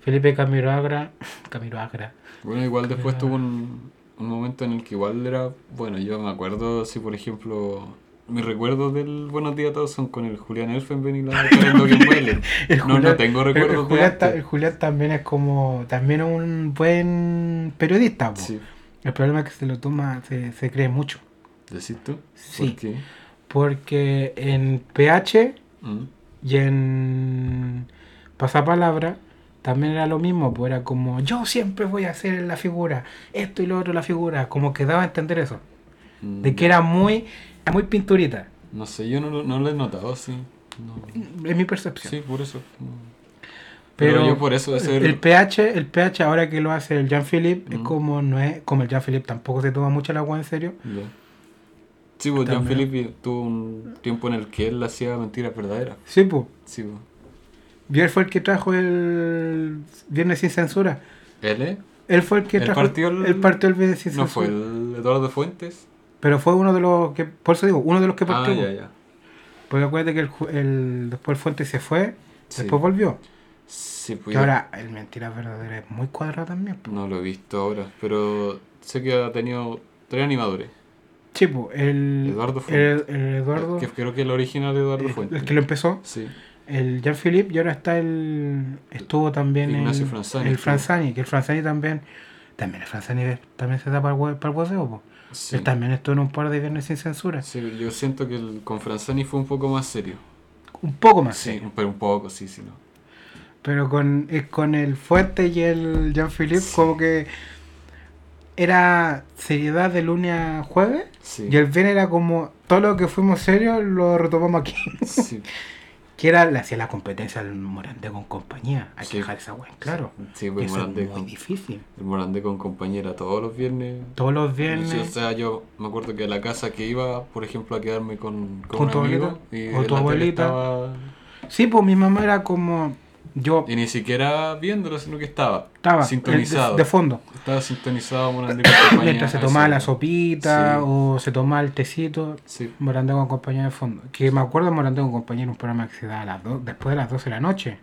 Felipe Camilo Agra, Camilo Agra, Bueno, igual después tuvo un, un momento en el que igual era, bueno, yo me acuerdo, si por ejemplo, mis recuerdos del Buenos Días a Todos son con el Julián Elfenben y la Karen. El No, no tengo el- el recuerdos de Julián, el Julián también es como, también es un buen periodista, po. Sí, El problema es que se lo toma, se, se cree mucho. ¿decís tú? Sí. ¿Por qué? Porque en PH Mm, Y en Pasapalabra también era lo mismo, pues era como yo siempre voy a hacer la figura, esto y lo otro la figura, como que daba a entender eso, mm, de que era muy, muy pinturita, No sé, yo no, lo- no lo he notado así. No. es mi percepción. Sí, por eso. no. Pero, Pero, yo por eso ser... el PH, el PH ahora que lo hace el Jean-Philippe, es Mm. como no es, como el Jean-Philippe tampoco se toma mucho el agua en serio. Sí, pues. Jean-Philippe tuvo un tiempo en el que él hacía mentiras verdaderas. Sí, pues. Sí, pues. Fue el que trajo el Viernes sin censura. ¿Él, eh? Él fue el que ¿Él trajo partió el- partió el Viernes sin ¿No censura. fue el Eduardo Fuentes? Pero fue uno de los que, por eso digo, uno de los que Ah, partió. ya, ya. Porque acuérdate que el, el- después el Fuente se fue, Sí. después volvió. Sí, pues Que ahora el Mentira Verdadera es muy cuadrado también. po. no lo he visto ahora, pero sé que ha tenido tres animadores. Sí, po, el Eduardo el, Fuentes. el Eduardo, Que creo que el original de Eduardo el, Fuentes. el que lo empezó, Sí, el Jean-Philippe, y ahora está el. Estuvo también Ignacio el, Franzani el. Franzani, que el Franzani también. También el Franzani también se da para el, para el hueseo, po. sí. Él también estuvo en un par de viernes sin censura. Sí, yo siento que el, con Franzani fue un poco más serio. Un poco más Sí, serio. pero un poco, sí, sí, no. Pero con, eh, con el Fuente y el Jean-Philippe, Sí. como que era seriedad de lunes a jueves. Sí, Y el bien era como todo lo que fuimos serios lo retomamos aquí. sí. que era le hacía la competencia al Morandé con compañía. Hay Sí. que dejar esa weá, claro. Sí, pues el eso es Morandé muy con, difícil. el Morandé con compañera todos los viernes. Todos los Sí, o viernes. sea, yo me acuerdo que a la casa que iba, por ejemplo, a quedarme con, con, ¿Con un tu amigo abuelita? y ¿O tu abuelita? estaba- Sí, pues mi mamá era como. Yo Y ni siquiera viéndolo, sino que estaba estaba eh, sintonizado. De, de fondo. Estaba sintonizado Morandé con compañía. Mientras se tomaba la sopita Sí. o se tomaba el tecito. Sí, Morandé con compañía de fondo. Que me acuerdo de Morandé con compañía en un programa que se da a las dos, después de las 12 de la noche.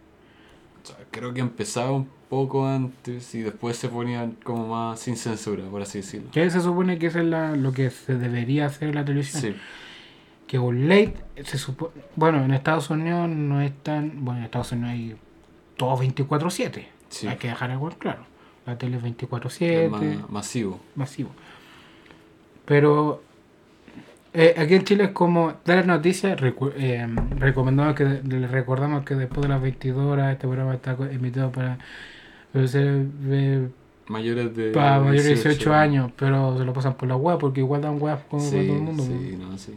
o sea, creo que empezaba un poco antes y después se ponían como más sin censura, por así decirlo. Que se supone que eso es la- lo que se debería hacer en la televisión. Sí, que un late se supone bueno en Estados Unidos no es tan bueno en Estados Unidos hay todo 24/7 Sí. hay que dejar algo claro la tele es es 24/7 más masivo. masivo pero eh, aquí en Chile es como dar las noticias eh, recomendamos que les recordamos que después de las 22 horas este programa está emitido para eh, Mayores de para mayores de 18 años pero se lo pasan por la web porque igual dan web como Sí, todo el mundo sí, no, sí.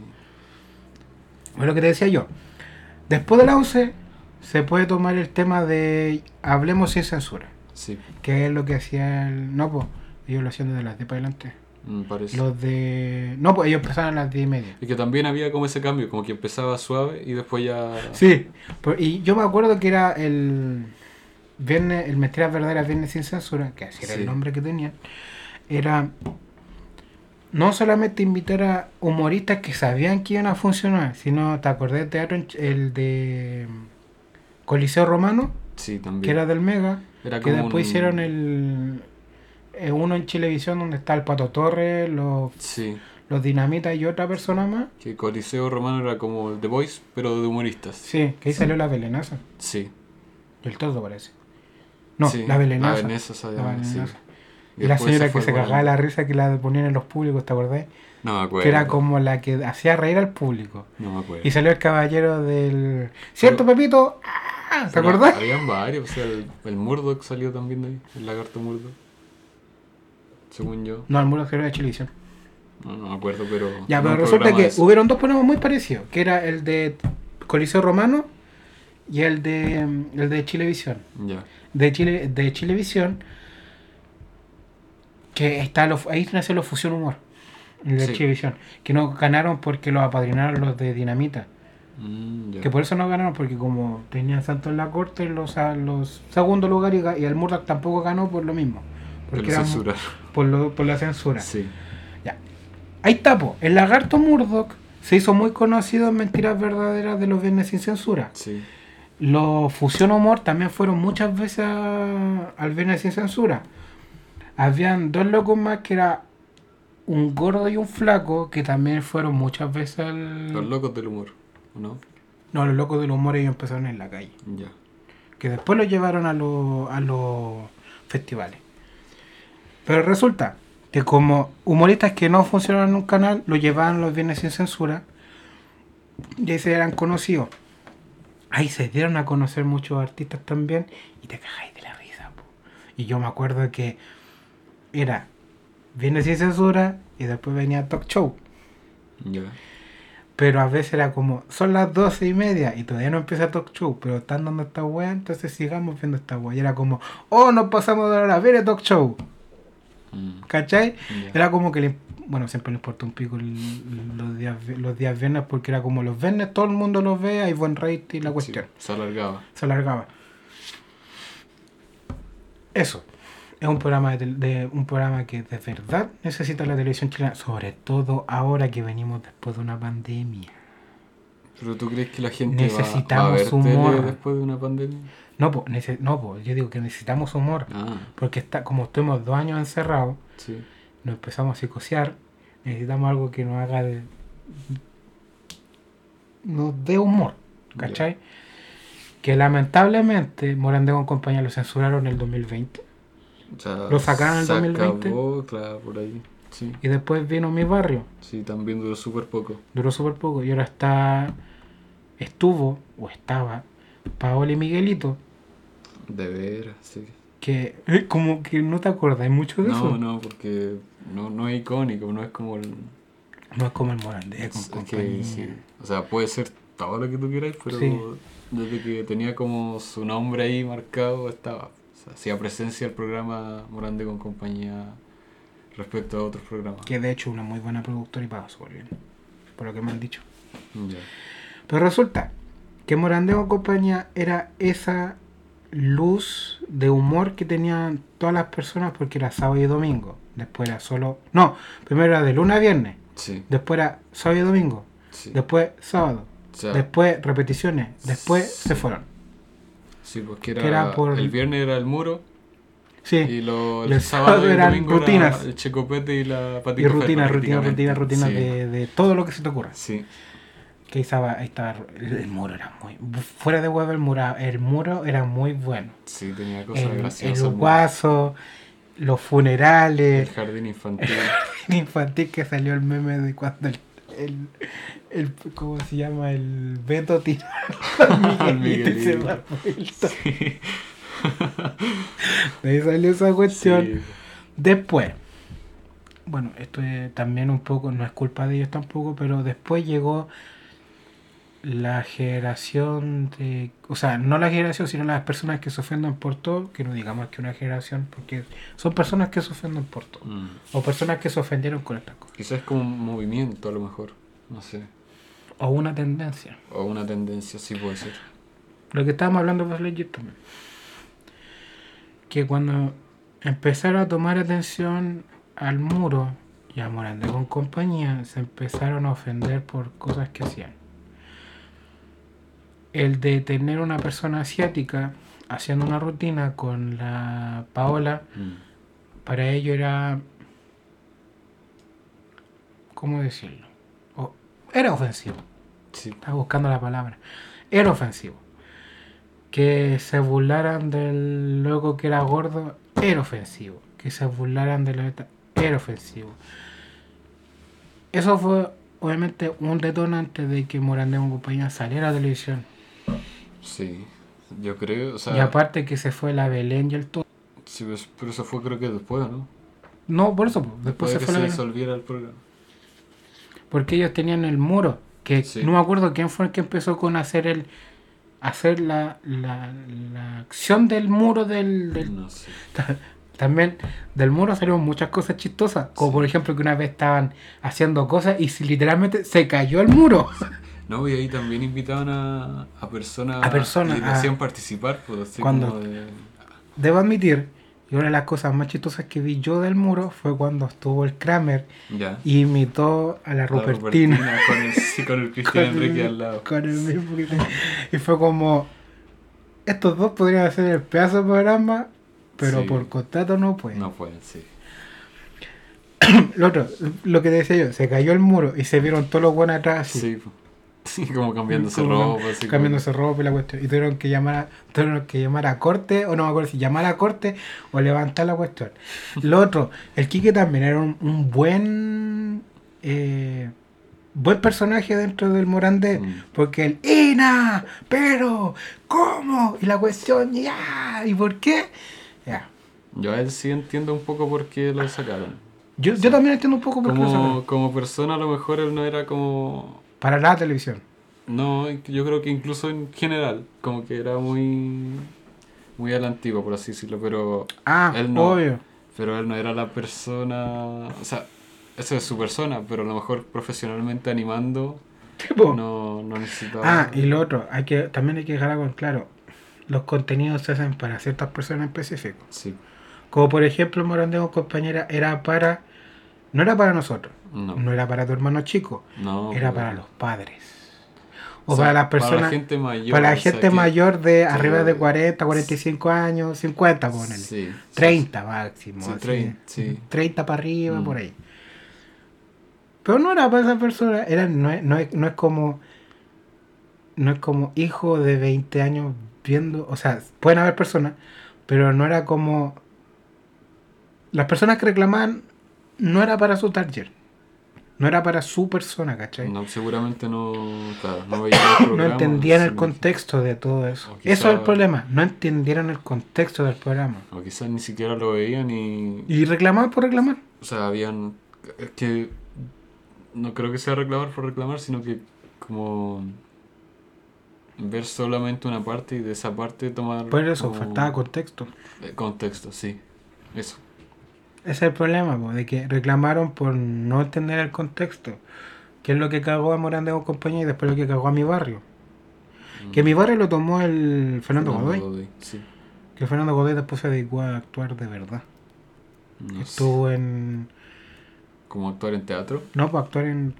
Es lo que te decía yo. Después de la UCE se puede tomar el tema de hablemos sin censura, Sí, que es lo que hacía el... No, pues, ellos lo hacían desde las 10 para adelante. me parece. Los de... No, pues ellos empezaron a las 10 y media. Y que también había como ese cambio, como que empezaba suave y después ya... Sí, y yo me acuerdo que era el viernes, el Mentiras Verdaderas Viernes sin Censura, que así era Sí. el nombre que tenía, era no solamente invitar a humoristas que sabían que iban a funcionar, sino, ¿te acordás del teatro, el de Coliseo Romano? Sí, también. que era del Mega, Era que después un- hicieron el eh, uno en Chilevisión donde está el Pato Torres, los, Sí, los dinamitas y otra persona más. Que Coliseo Romano era como el The Voice, pero de humoristas. Sí, que ahí salió la velenasa. Sí. El todo parece. No, Sí, la velenasa. La Veneza, La sí. velenasa. Y la señora que se cagaba la risa que la ponían en los públicos, ¿te acordás? No me acuerdo. Que era como la que hacía reír al público. No me acuerdo. Y salió el caballero del... ¿Cierto, Pepito? Ah, ¿Te Pero acordás? Habían varios, o sea, el, el Murdoch salió también de ahí, el lagarto Murdoch. Según yo. No, el que era de Chilevisión. No, no me acuerdo, pero. Ya, pero resulta que eso. hubieron dos programas muy parecidos, que era el de Coliseo Romano y el de mm, el de Chilevisión. Ya. De Chile, de Chilevisión, que está los, ahí nació los Fusión Humor, el de Sí. Chilevisión, que no ganaron porque los apadrinaron los de Dinamita. Mm. Que por eso no ganaron, porque como tenían tanto en la corte, los, a los segundo lugar y, el Murdoch tampoco ganó por lo mismo. Que Porque por, lo- por la censura. Sí. Ya. Ahí tapo. El lagarto Murdoch se hizo muy conocido en Mentiras Verdaderas de los Viernes sin Censura. Sí. Los Fusión Humor también fueron muchas veces a- al Viernes sin Censura. Habían dos locos más que era un gordo y un flaco que también fueron muchas veces al... Los locos del humor, ¿o no? No, los locos del humor ellos empezaron en la calle. Ya. Que después los llevaron a, los- a los festivales. Pero resulta que como humoristas que no funcionaban en un canal, lo llevaban los viernes sin censura. Y ahí se eran conocidos. Ahí se dieron a conocer muchos artistas también. Y te cagáis de la risa. po. Y yo me acuerdo que era viernes sin censura y después venía talk show. Ya. Pero a veces era como, son las doce y media y todavía no empieza Talk Show, pero están dando esta weá, entonces sigamos viendo esta weá. Y era como, oh, nos pasamos de hora, viene Talk Show. Mm, ¿Cachai? Era como que, le, bueno, siempre le importa un pico el- los, días, los días viernes porque era como los viernes, todo el mundo los ve, hay buen rating, la cuestión. Sí, se alargaba. Se alargaba. Eso. Es un programa de, de- un programa que de verdad necesita la televisión chilena, sobre todo ahora que venimos después de una pandemia. ¿Pero tú crees que la gente va- va, a Necesitamos ver humor. tele después de una pandemia? No, pues, nece- no, po, yo digo que necesitamos humor. Ah, Porque está, como estuvimos dos años encerrados, sí. nos empezamos a psicosear, necesitamos algo que nos haga de. nos dé humor, ¿cachai? Que lamentablemente Morandé con compañía lo censuraron en el 2020 O sea, ¿Lo sacaron en el se 2020? acabó, claro, por ahí. Sí, y después vino mi barrio, sí, también duró súper poco. duró súper poco y ahora está. estuvo o estaba Paola y Miguelito, De veras, sí. que eh, como que no te acordáis mucho de eso. No, no, porque no, no es icónico, no es como el... No es como el Morandé con es compañía. que, sí. O sea, puede ser todo lo que tú quieras, pero Sí. desde que tenía como su nombre ahí marcado, estaba. Hacía presencia el programa Morande con compañía respecto a otros programas. Que de hecho una muy buena productora y paga súper bien. Por lo que me han dicho. Pero resulta que Morandeo y compañía era esa luz de humor que tenían todas las personas porque era sábado y domingo. Después era solo. No, primero era de lunes a viernes. Sí, Después era sábado y domingo. sí. Después sábado. O sea, Después repeticiones. Después Sí. se fueron. Sí, porque era, que era por- el viernes era el muro Sí. y lo, Y el el sábado sábado y el eran rutinas. era el checopete y la Y patita rutina, fresca, rutina, rutina, prácticamente. rutina Sí, de, de todo lo que se te ocurra. Sí, Que estaba, ahí estaba el, el muro era muy. Fuera de huevo el muro, el muro era muy bueno. sí, tenía cosas El, graciosas. el el guaso, los El funerales, jardín infantil. el infantil que salió el meme de cuando el, el, el- ¿cómo se llama? El Beto tiró al Miguelito y se da vuelta. De ahí salió esa cuestión. Sí. Después, bueno, esto es también un poco, no es culpa de ellos tampoco, pero después llegó la generación de, o sea, no la generación, sino las personas que se ofenden por todo, que no digamos que una generación, porque son personas que se ofenden por todo, Mm. o personas que se ofendieron con estas cosas, Quizás es como un movimiento a lo mejor, no sé. o una tendencia. O una tendencia, sí puede ser. Lo que estábamos hablando de Legit también. Que cuando empezaron a tomar atención al muro y a Morandé con compañía, se empezaron a ofender por cosas que hacían. El de tener una persona asiática haciendo una rutina con la Paola, Mm. para ello era ¿cómo decirlo? Era ofensivo. Sí. Estaba buscando la palabra. Era ofensivo. Que se burlaran del loco que era gordo, era ofensivo. Que se burlaran de la era ofensivo. Eso fue, obviamente, un detonante de que Morandé con compañía saliera a la televisión. Sí. Yo creo, o sea, y aparte que se fue la Belén y el todo. sí, pues, pero eso fue creo que después, ¿no? No, por eso, pues, después Después se de que fue se la disolviera el programa. Porque ellos tenían el muro. Que Sí. no me acuerdo quién fue el que empezó con hacer el hacer la, la, la acción del muro del, del- No sé. también del muro salieron muchas cosas chistosas como Sí. por ejemplo que una vez estaban haciendo cosas y si literalmente se cayó el muro No, y ahí también invitaban a, a personas A personas, a- hacían participar, pues así Cuando- como de... debo admitir y una de las cosas más chistosas que vi yo del muro fue cuando estuvo el Kramer Ya. y imitó a la La Rupertina con el, sí, con el Cristian Enrique al lado. con el mismo que tenía. y fue como estos dos podrían hacer el pedazo de programa pero Sí. por contrato no pueden No pueden, sí. lo otro lo que decía yo se cayó el muro y se vieron todos los buenos atrás así, Sí. Sí, como cambiándose como ropa, así como- cambiándose ropa y la cuestión. Y tuvieron que llamar a, tuvieron que llamar a corte o no me acuerdo si llamar a corte o levantar la cuestión. Lo otro el Quique también era un, un buen eh, buen personaje dentro del Morandé Mm. porque el Ina pero cómo y la cuestión ya y por qué ya. Yo a él sí entiendo un poco por qué lo sacaron. yo, yo también entiendo un poco por qué lo Como, sacaron. como persona a lo mejor él no era como... para la televisión No, yo creo que incluso en general, como que era muy... Muy a la antigua, por así decirlo, pero... ah Él no. obvio Pero él no era la persona... O sea, eso es su persona, pero a lo mejor profesionalmente animando Tipo, no, no necesitaba... Ah, y lo otro, hay que, también hay que dejar algo claro. Los contenidos se hacen para ciertas personas en específico. Sí, Como por ejemplo, Morandeo compañera era para. No era para nosotros, no. no era para tu hermano chico, no era para los padres. O, o sea, para las personas. Para la gente mayor. para la o sea, gente que- mayor de arriba de que- 40, 45 años, 50, ponele. Sí, sí, 30 máximo. Sí, así. 30, sí. 30 para arriba, Mm. por ahí. Pero no era para esa persona, era, no, es, no, es, no es como no es como hijo de 20 años viendo, o sea, pueden haber personas, pero no era como las personas que reclamaban no era para su target, no era para su persona, ¿cachai? No, seguramente no, claro, no veía el No programa, entendían el contexto de todo eso. Eso es el problema, no entendieron el contexto del programa. O quizás ni siquiera lo veían y... Y reclamar por reclamar. O sea, habían... Es que no creo que sea reclamar por reclamar, sino que como ver solamente una parte y de esa parte tomar... Por eso, como- faltaba contexto. eh, Contexto, sí. Eso. Ese es el problema, po, de que reclamaron por no entender el contexto. Que es lo que cagó a Morandé con compañía y después lo que cagó a mi barrio. Que mi barrio lo tomó el Fernando Godoy. Sí. Que Fernando Godoy después se dedicó a actuar de verdad. No sé. Estuvo en. Como actuar en teatro. No, pues actuar en.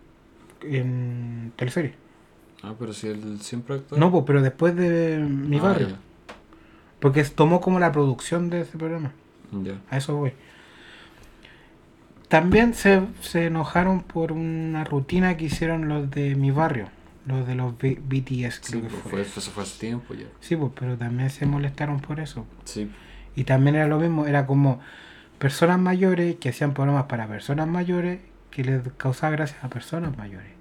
en teleserie. Ah, pero si él siempre actúa. No, pues, pero después de mi Ah, barrio. Porque tomó como la producción de ese programa. Ya. ya. A eso voy. También se, se enojaron por una rutina que hicieron los de mi barrio. Los de los B- BTS, Sí, creo que pues fue. fue, eso fue hace tiempo ya. Sí, pues, pero también se molestaron por eso. Sí. Y también era lo mismo, era como personas mayores que hacían programas para personas mayores que les causaba gracia a personas mayores.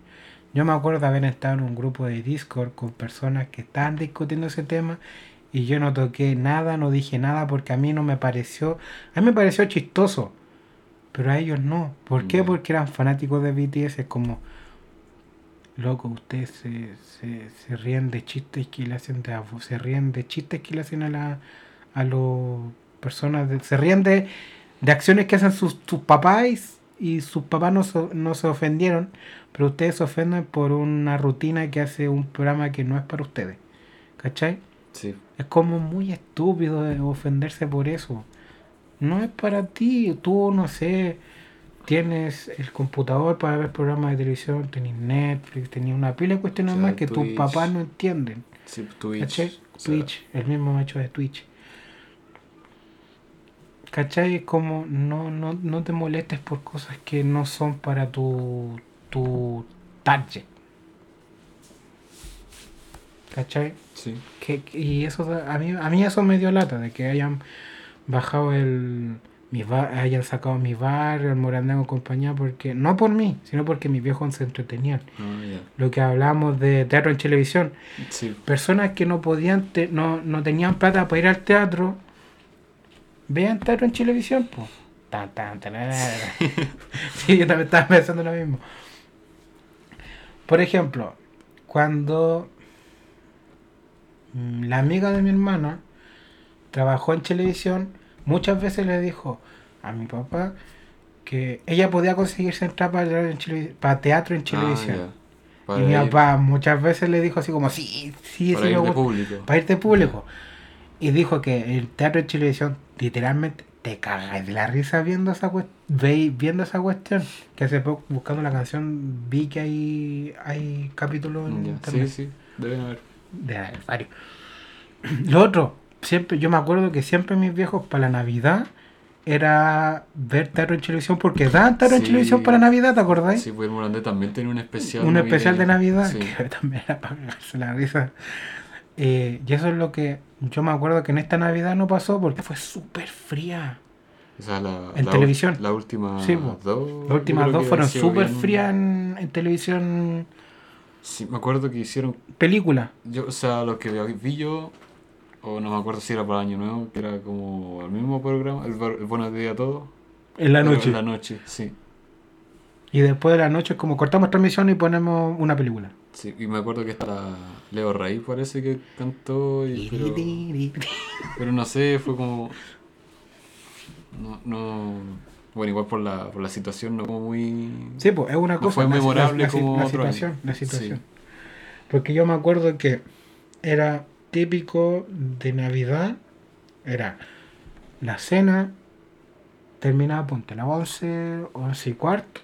Yo me acuerdo de haber estado en un grupo de Discord con personas que estaban discutiendo ese tema y yo no toqué nada, no dije nada porque a mí no me pareció, a mí me pareció chistoso, pero a ellos no. ¿Por qué? Porque eran fanáticos de BTS, es como, loco, ustedes se, se, se ríen de chistes que le hacen de, se ríen de chistes que le hacen a la a las personas, de- se ríen de, de acciones que hacen sus, sus papás y, y sus papás no, se- no se ofendieron, pero ustedes se ofenden por una rutina que hace un programa que no es para ustedes. ¿Cachai? Sí. Es como muy estúpido de ofenderse por eso. No es para ti. Tú, no sé, tienes el computador para ver programas de televisión, tenés Netflix, tenías una pila de cuestiones O sea, más que tus papás no entienden. Sí, Twitch. O sea, Twitch, el mismo hecho de Twitch. ¿Cachai? Como no, no, no te molestes por cosas que no son para tu, tu target. ¿Cachai? Sí. Que, y eso a mí, a mí eso me dio lata de que hayan bajado el mi bar, hayan sacado mi bar, el Morandango compañía, porque no por mí, sino porque mis viejos se entretenían. Ah. Lo que hablábamos de teatro en televisión, Sí. personas que no podían, te- no, no tenían plata para ir al teatro, vean teatro en televisión, pues. Tan, tan, tan, tan, tan. sí, yo también estaba pensando lo mismo. Por ejemplo, cuando mm, la amiga de mi hermana trabajó en televisión, muchas veces le dijo a mi papá que ella podía conseguirse entrar para para teatro en televisión. Ah, ya. Y mi papá muchas veces le dijo así como, sí, sí, para sí, ir me gusta", público. para irte público. Y dijo que el teatro en televisión, literalmente, te cagas de la risa viendo esa, viendo esa cuestión. Que hace poco, buscando la canción, vi que hay, hay capítulos en Sí, sí. Deben haber. de aniversario. Lo otro, siempre, yo me acuerdo que siempre mis viejos para la Navidad era ver teatro en televisión porque dan teatro en Sí. televisión para Navidad, ¿te acordáis? Sí, pues el Morandé también tiene un especial. un especial de. Navidad Sí. que también era para cagarse la risa. Eh, y eso es lo que yo me acuerdo que en esta Navidad no pasó porque fue súper fría. O sea, la, En la televisión. La última Sí, dos. Las últimas dos fueron súper frías en, en televisión Sí, me acuerdo que hicieron. película. Yo, o sea, lo que vi yo, o no me acuerdo si era para Año Nuevo, que era como el mismo programa, el, el Buenos Días a Todos. En la noche. En la noche, sí. Y después de la noche es como cortamos transmisión y ponemos una película. sí. Y me acuerdo que está Leo Rey, parece que cantó, y, pero, pero no sé, fue como. No, no. Bueno, igual por la, por la situación, no como muy. Sí, pues es una No cosa. fue memorable la, la- como la situación, la situación. Sí. Porque yo me acuerdo que era típico de Navidad, era la cena, terminaba, ponte, las 11, 11 y cuarto,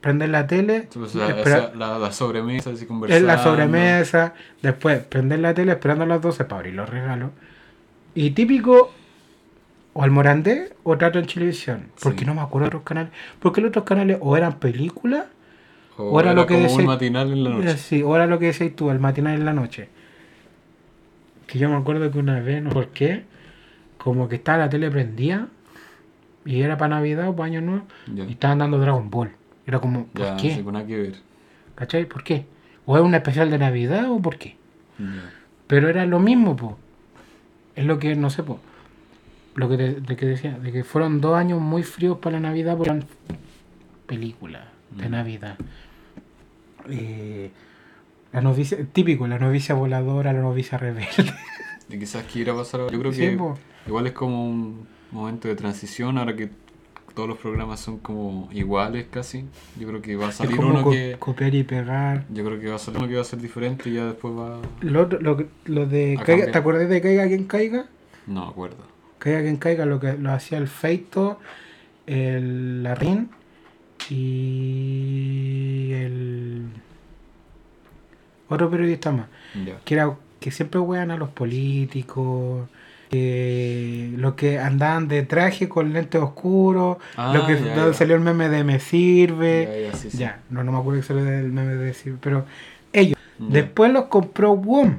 prender la tele, Entonces, la, espera- esa- la, la sobremesa, así en conversando. la sobremesa, después prender la tele esperando a las 12 para abrir los regalos. Y típico, o al Morandé o Trato en Televisión. Porque Sí. no me acuerdo de otros canales. Porque los otros canales o eran películas, O o era era, lo que como un matinal en la noche. Sí, o era lo que decías tú, el matinal en la noche. Que yo me acuerdo que una vez, no sé por qué, como que estaba la tele prendida y era para Navidad o para Año Nuevo y estaban dando Dragon Ball. Era como, ¿por qué? nada que ver. ¿Cachai? ¿Por qué? ¿O es un especial de Navidad o por qué? Pero era lo mismo, po. Es lo que, no sé, po. Lo que, te- de que decía, de que fueron dos años muy fríos para la Navidad porque eran películas de Mm. Navidad. Eh, la novicia, típico, la novicia voladora, la novicia rebelde. Y quizás quiera pasar ahora. Yo creo que igual es como un momento de transición, ahora que todos los programas son como iguales casi. Yo creo que va a Es salir como uno co- que... copiar y pegar. Yo creo que va a salir uno que va a ser diferente y ya después va... Lo, lo, lo de caiga-. ¿Te acuerdas de Caiga quien caiga? No acuerdo. Caiga quien caiga, lo que lo hacía el Feito, el Larín y el otro periodista más. Que era que siempre huean a los políticos, que los que andaban de traje con lentes oscuros, Ah, lo que salió el meme de me sirve. Ya, ya, sí, sí. Ya, no, no me acuerdo que salió el meme de me sirve, pero ellos. Después los compró WOM.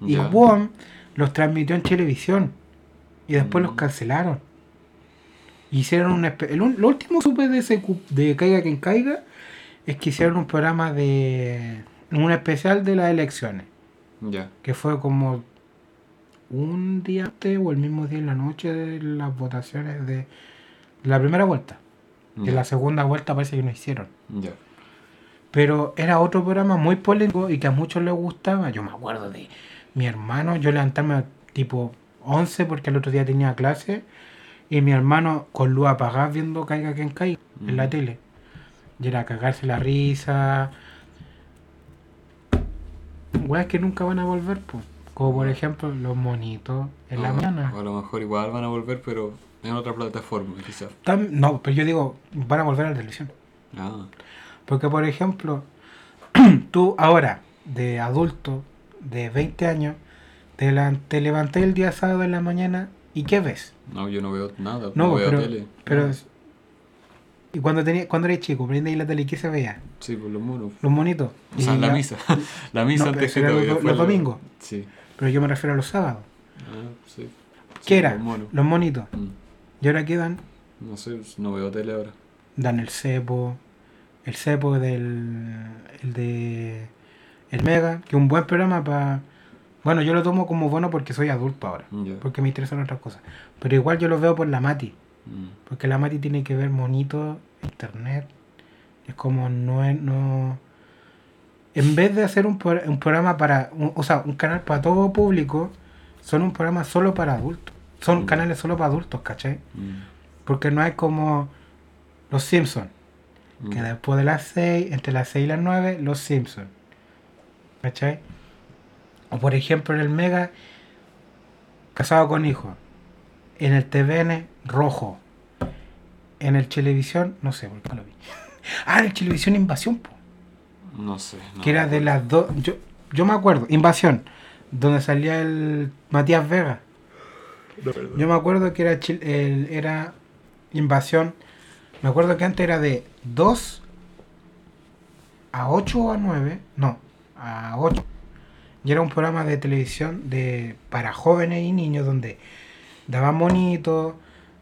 Y. WOM los transmitió en televisión. Y después Mm. los cancelaron. Hicieron un... espe- el lo último supe de, ese, de Caiga quien caiga es que hicieron un programa de... Un especial de las elecciones. Ya. Que fue como un día antes o el mismo día en la noche de las votaciones de la primera vuelta. Ya. la segunda vuelta parece que no hicieron. Ya. Pero era otro programa muy polémico y que a muchos les gustaba. Yo me acuerdo de mi hermano, yo levantarme tipo 11 porque el otro día tenía clase y mi hermano con luz apagada viendo Caiga quien caiga en la Mm. tele. Y era cagarse la risa. Weas que nunca van a volver, pues. Como por ejemplo los monitos en la mañana. A lo mejor igual van a volver, pero en otra plataforma, quizás. No, pero yo digo, van a volver a la televisión. Ah, Porque, por ejemplo, tú ahora, de adulto, de 20 años, te, la- te levanté el día sábado en la mañana y ¿qué ves? No, yo no veo nada. No, No, veo pero, tele. pero No. Y cuando tenía, cuando eres chico, prende ahí la tele, ¿qué se veía? Sí, por los monos. Los monitos. O sea, Y la misa. la misa No, antes que todo. los y domingos. Sí. Pero yo me refiero a los sábados. Ah, sí. ¿Qué era? Los monos. Los monitos. Mm. ¿Y ahora qué dan? No sé, no veo tele ahora. Dan el cepo. El cepo del. El de. El Mega, que es un buen programa para. Bueno, yo lo tomo como bueno porque soy adulto ahora. Ya. Porque me interesan otras cosas. Pero igual yo lo veo por la Mati. Mm. Porque la Mati tiene que ver monito, internet. Es como no es. No... En vez de hacer un, un programa para. un- o sea, un canal para todo público, son un programa solo para adultos. Son Mm. canales solo para adultos, ¿cachai? Mm. Porque no hay como Los Simpsons. Que después de las 6, entre las 6 y las 9, Los Simpsons. ¿Cachai? O por ejemplo en el Mega, Casado con Hijos. En el TVN, Rojo. En el Televisión, no sé por qué no lo vi. Ah, en el Televisión Invasión, po, No sé. no que era de las dos. Yo, yo me acuerdo, Invasión, donde salía el Matías Vega. Yo me acuerdo que era, chil- el- era Invasión. Me acuerdo que antes era de 2 a 8 o a 9. No, a 8. Y era un programa de televisión de para jóvenes y niños donde daban monitos,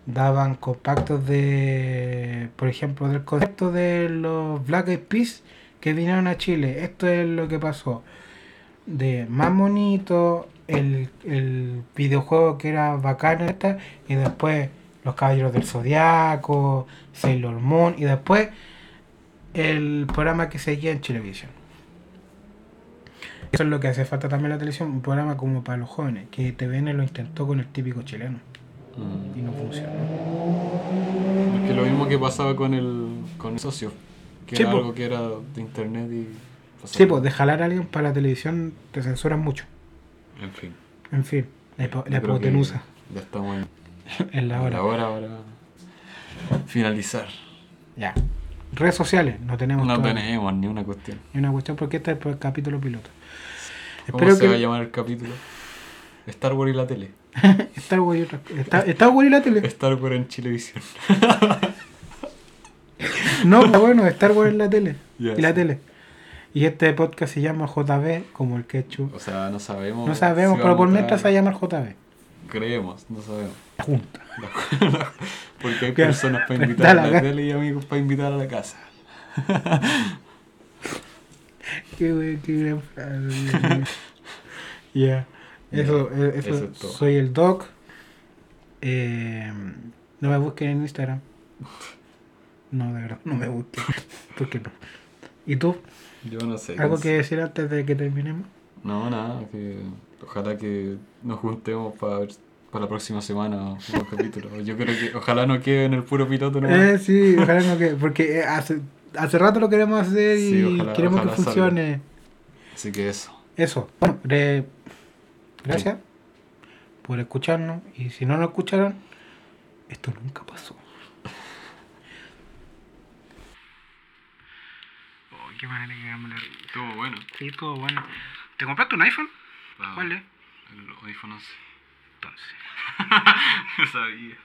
daban compactos de, por ejemplo, del concepto de los Black Eyed Peas que vinieron a Chile. Esto es lo que pasó. De más monito, el, el videojuego que era bacán esta, y después los Caballeros del Zodiaco, Sailor Moon, y después el programa que seguía en Televisión. Eso es lo que hace falta también en la televisión, un programa como para los jóvenes, que TVN lo intentó con el típico chileno Mm. y no funcionó. Es que lo mismo que pasaba con el, con el socio. Que Sí, era po. algo que era de internet y. pasaba. Sí, pues de jalar a alguien para la televisión te censuran mucho. En fin. En fin, la, hipotenusa Ya estamos en en la hora. la hora para finalizar. Ya. Redes sociales, no tenemos No todavía tenemos ni una cuestión. ni una cuestión porque este es el capítulo piloto. ¿Cómo Espero se que va a llamar el capítulo? Star Wars y la tele. Star Wars y otra Está, Star Wars y la tele. Star Wars en Chilevisión. No, pero bueno, Star Wars en la tele. Y la tele. Y este podcast se llama JB, como el ketchup. O sea, no sabemos. No sabemos, si pero por mientras se llama JB. Creemos, no sabemos. Junta. Porque hay personas para invitar a la la tele y amigos para invitar a la casa. Qué wey, qué gran frase. Ya. Eso, eh, eso, Eso es todo. soy el Doc. Eh, no me busquen en Instagram. No, de verdad, no me busquen. ¿Por qué no? ¿Y tú? Yo no sé. ¿Algo no que decir antes de que terminemos? No, nada. Que ojalá que nos juntemos para ver para la próxima semana un capítulo. Yo creo que ojalá no quede en el puro piloto nomás. Eh, sí, ojalá no que. Porque eh, hace, hace rato lo queremos hacer y Sí, ojalá- queremos ojalá que funcione. Así que eso. Eso. Bueno, re- gracias por escucharnos. Y si no nos escucharon, esto nunca pasó. Oh, qué manera que hagamos la. Estuvo bueno. Sí, todo bueno. ¿Te compraste un iPhone? ¿Cuál es? El iPhone 11. Entonces. No sabía.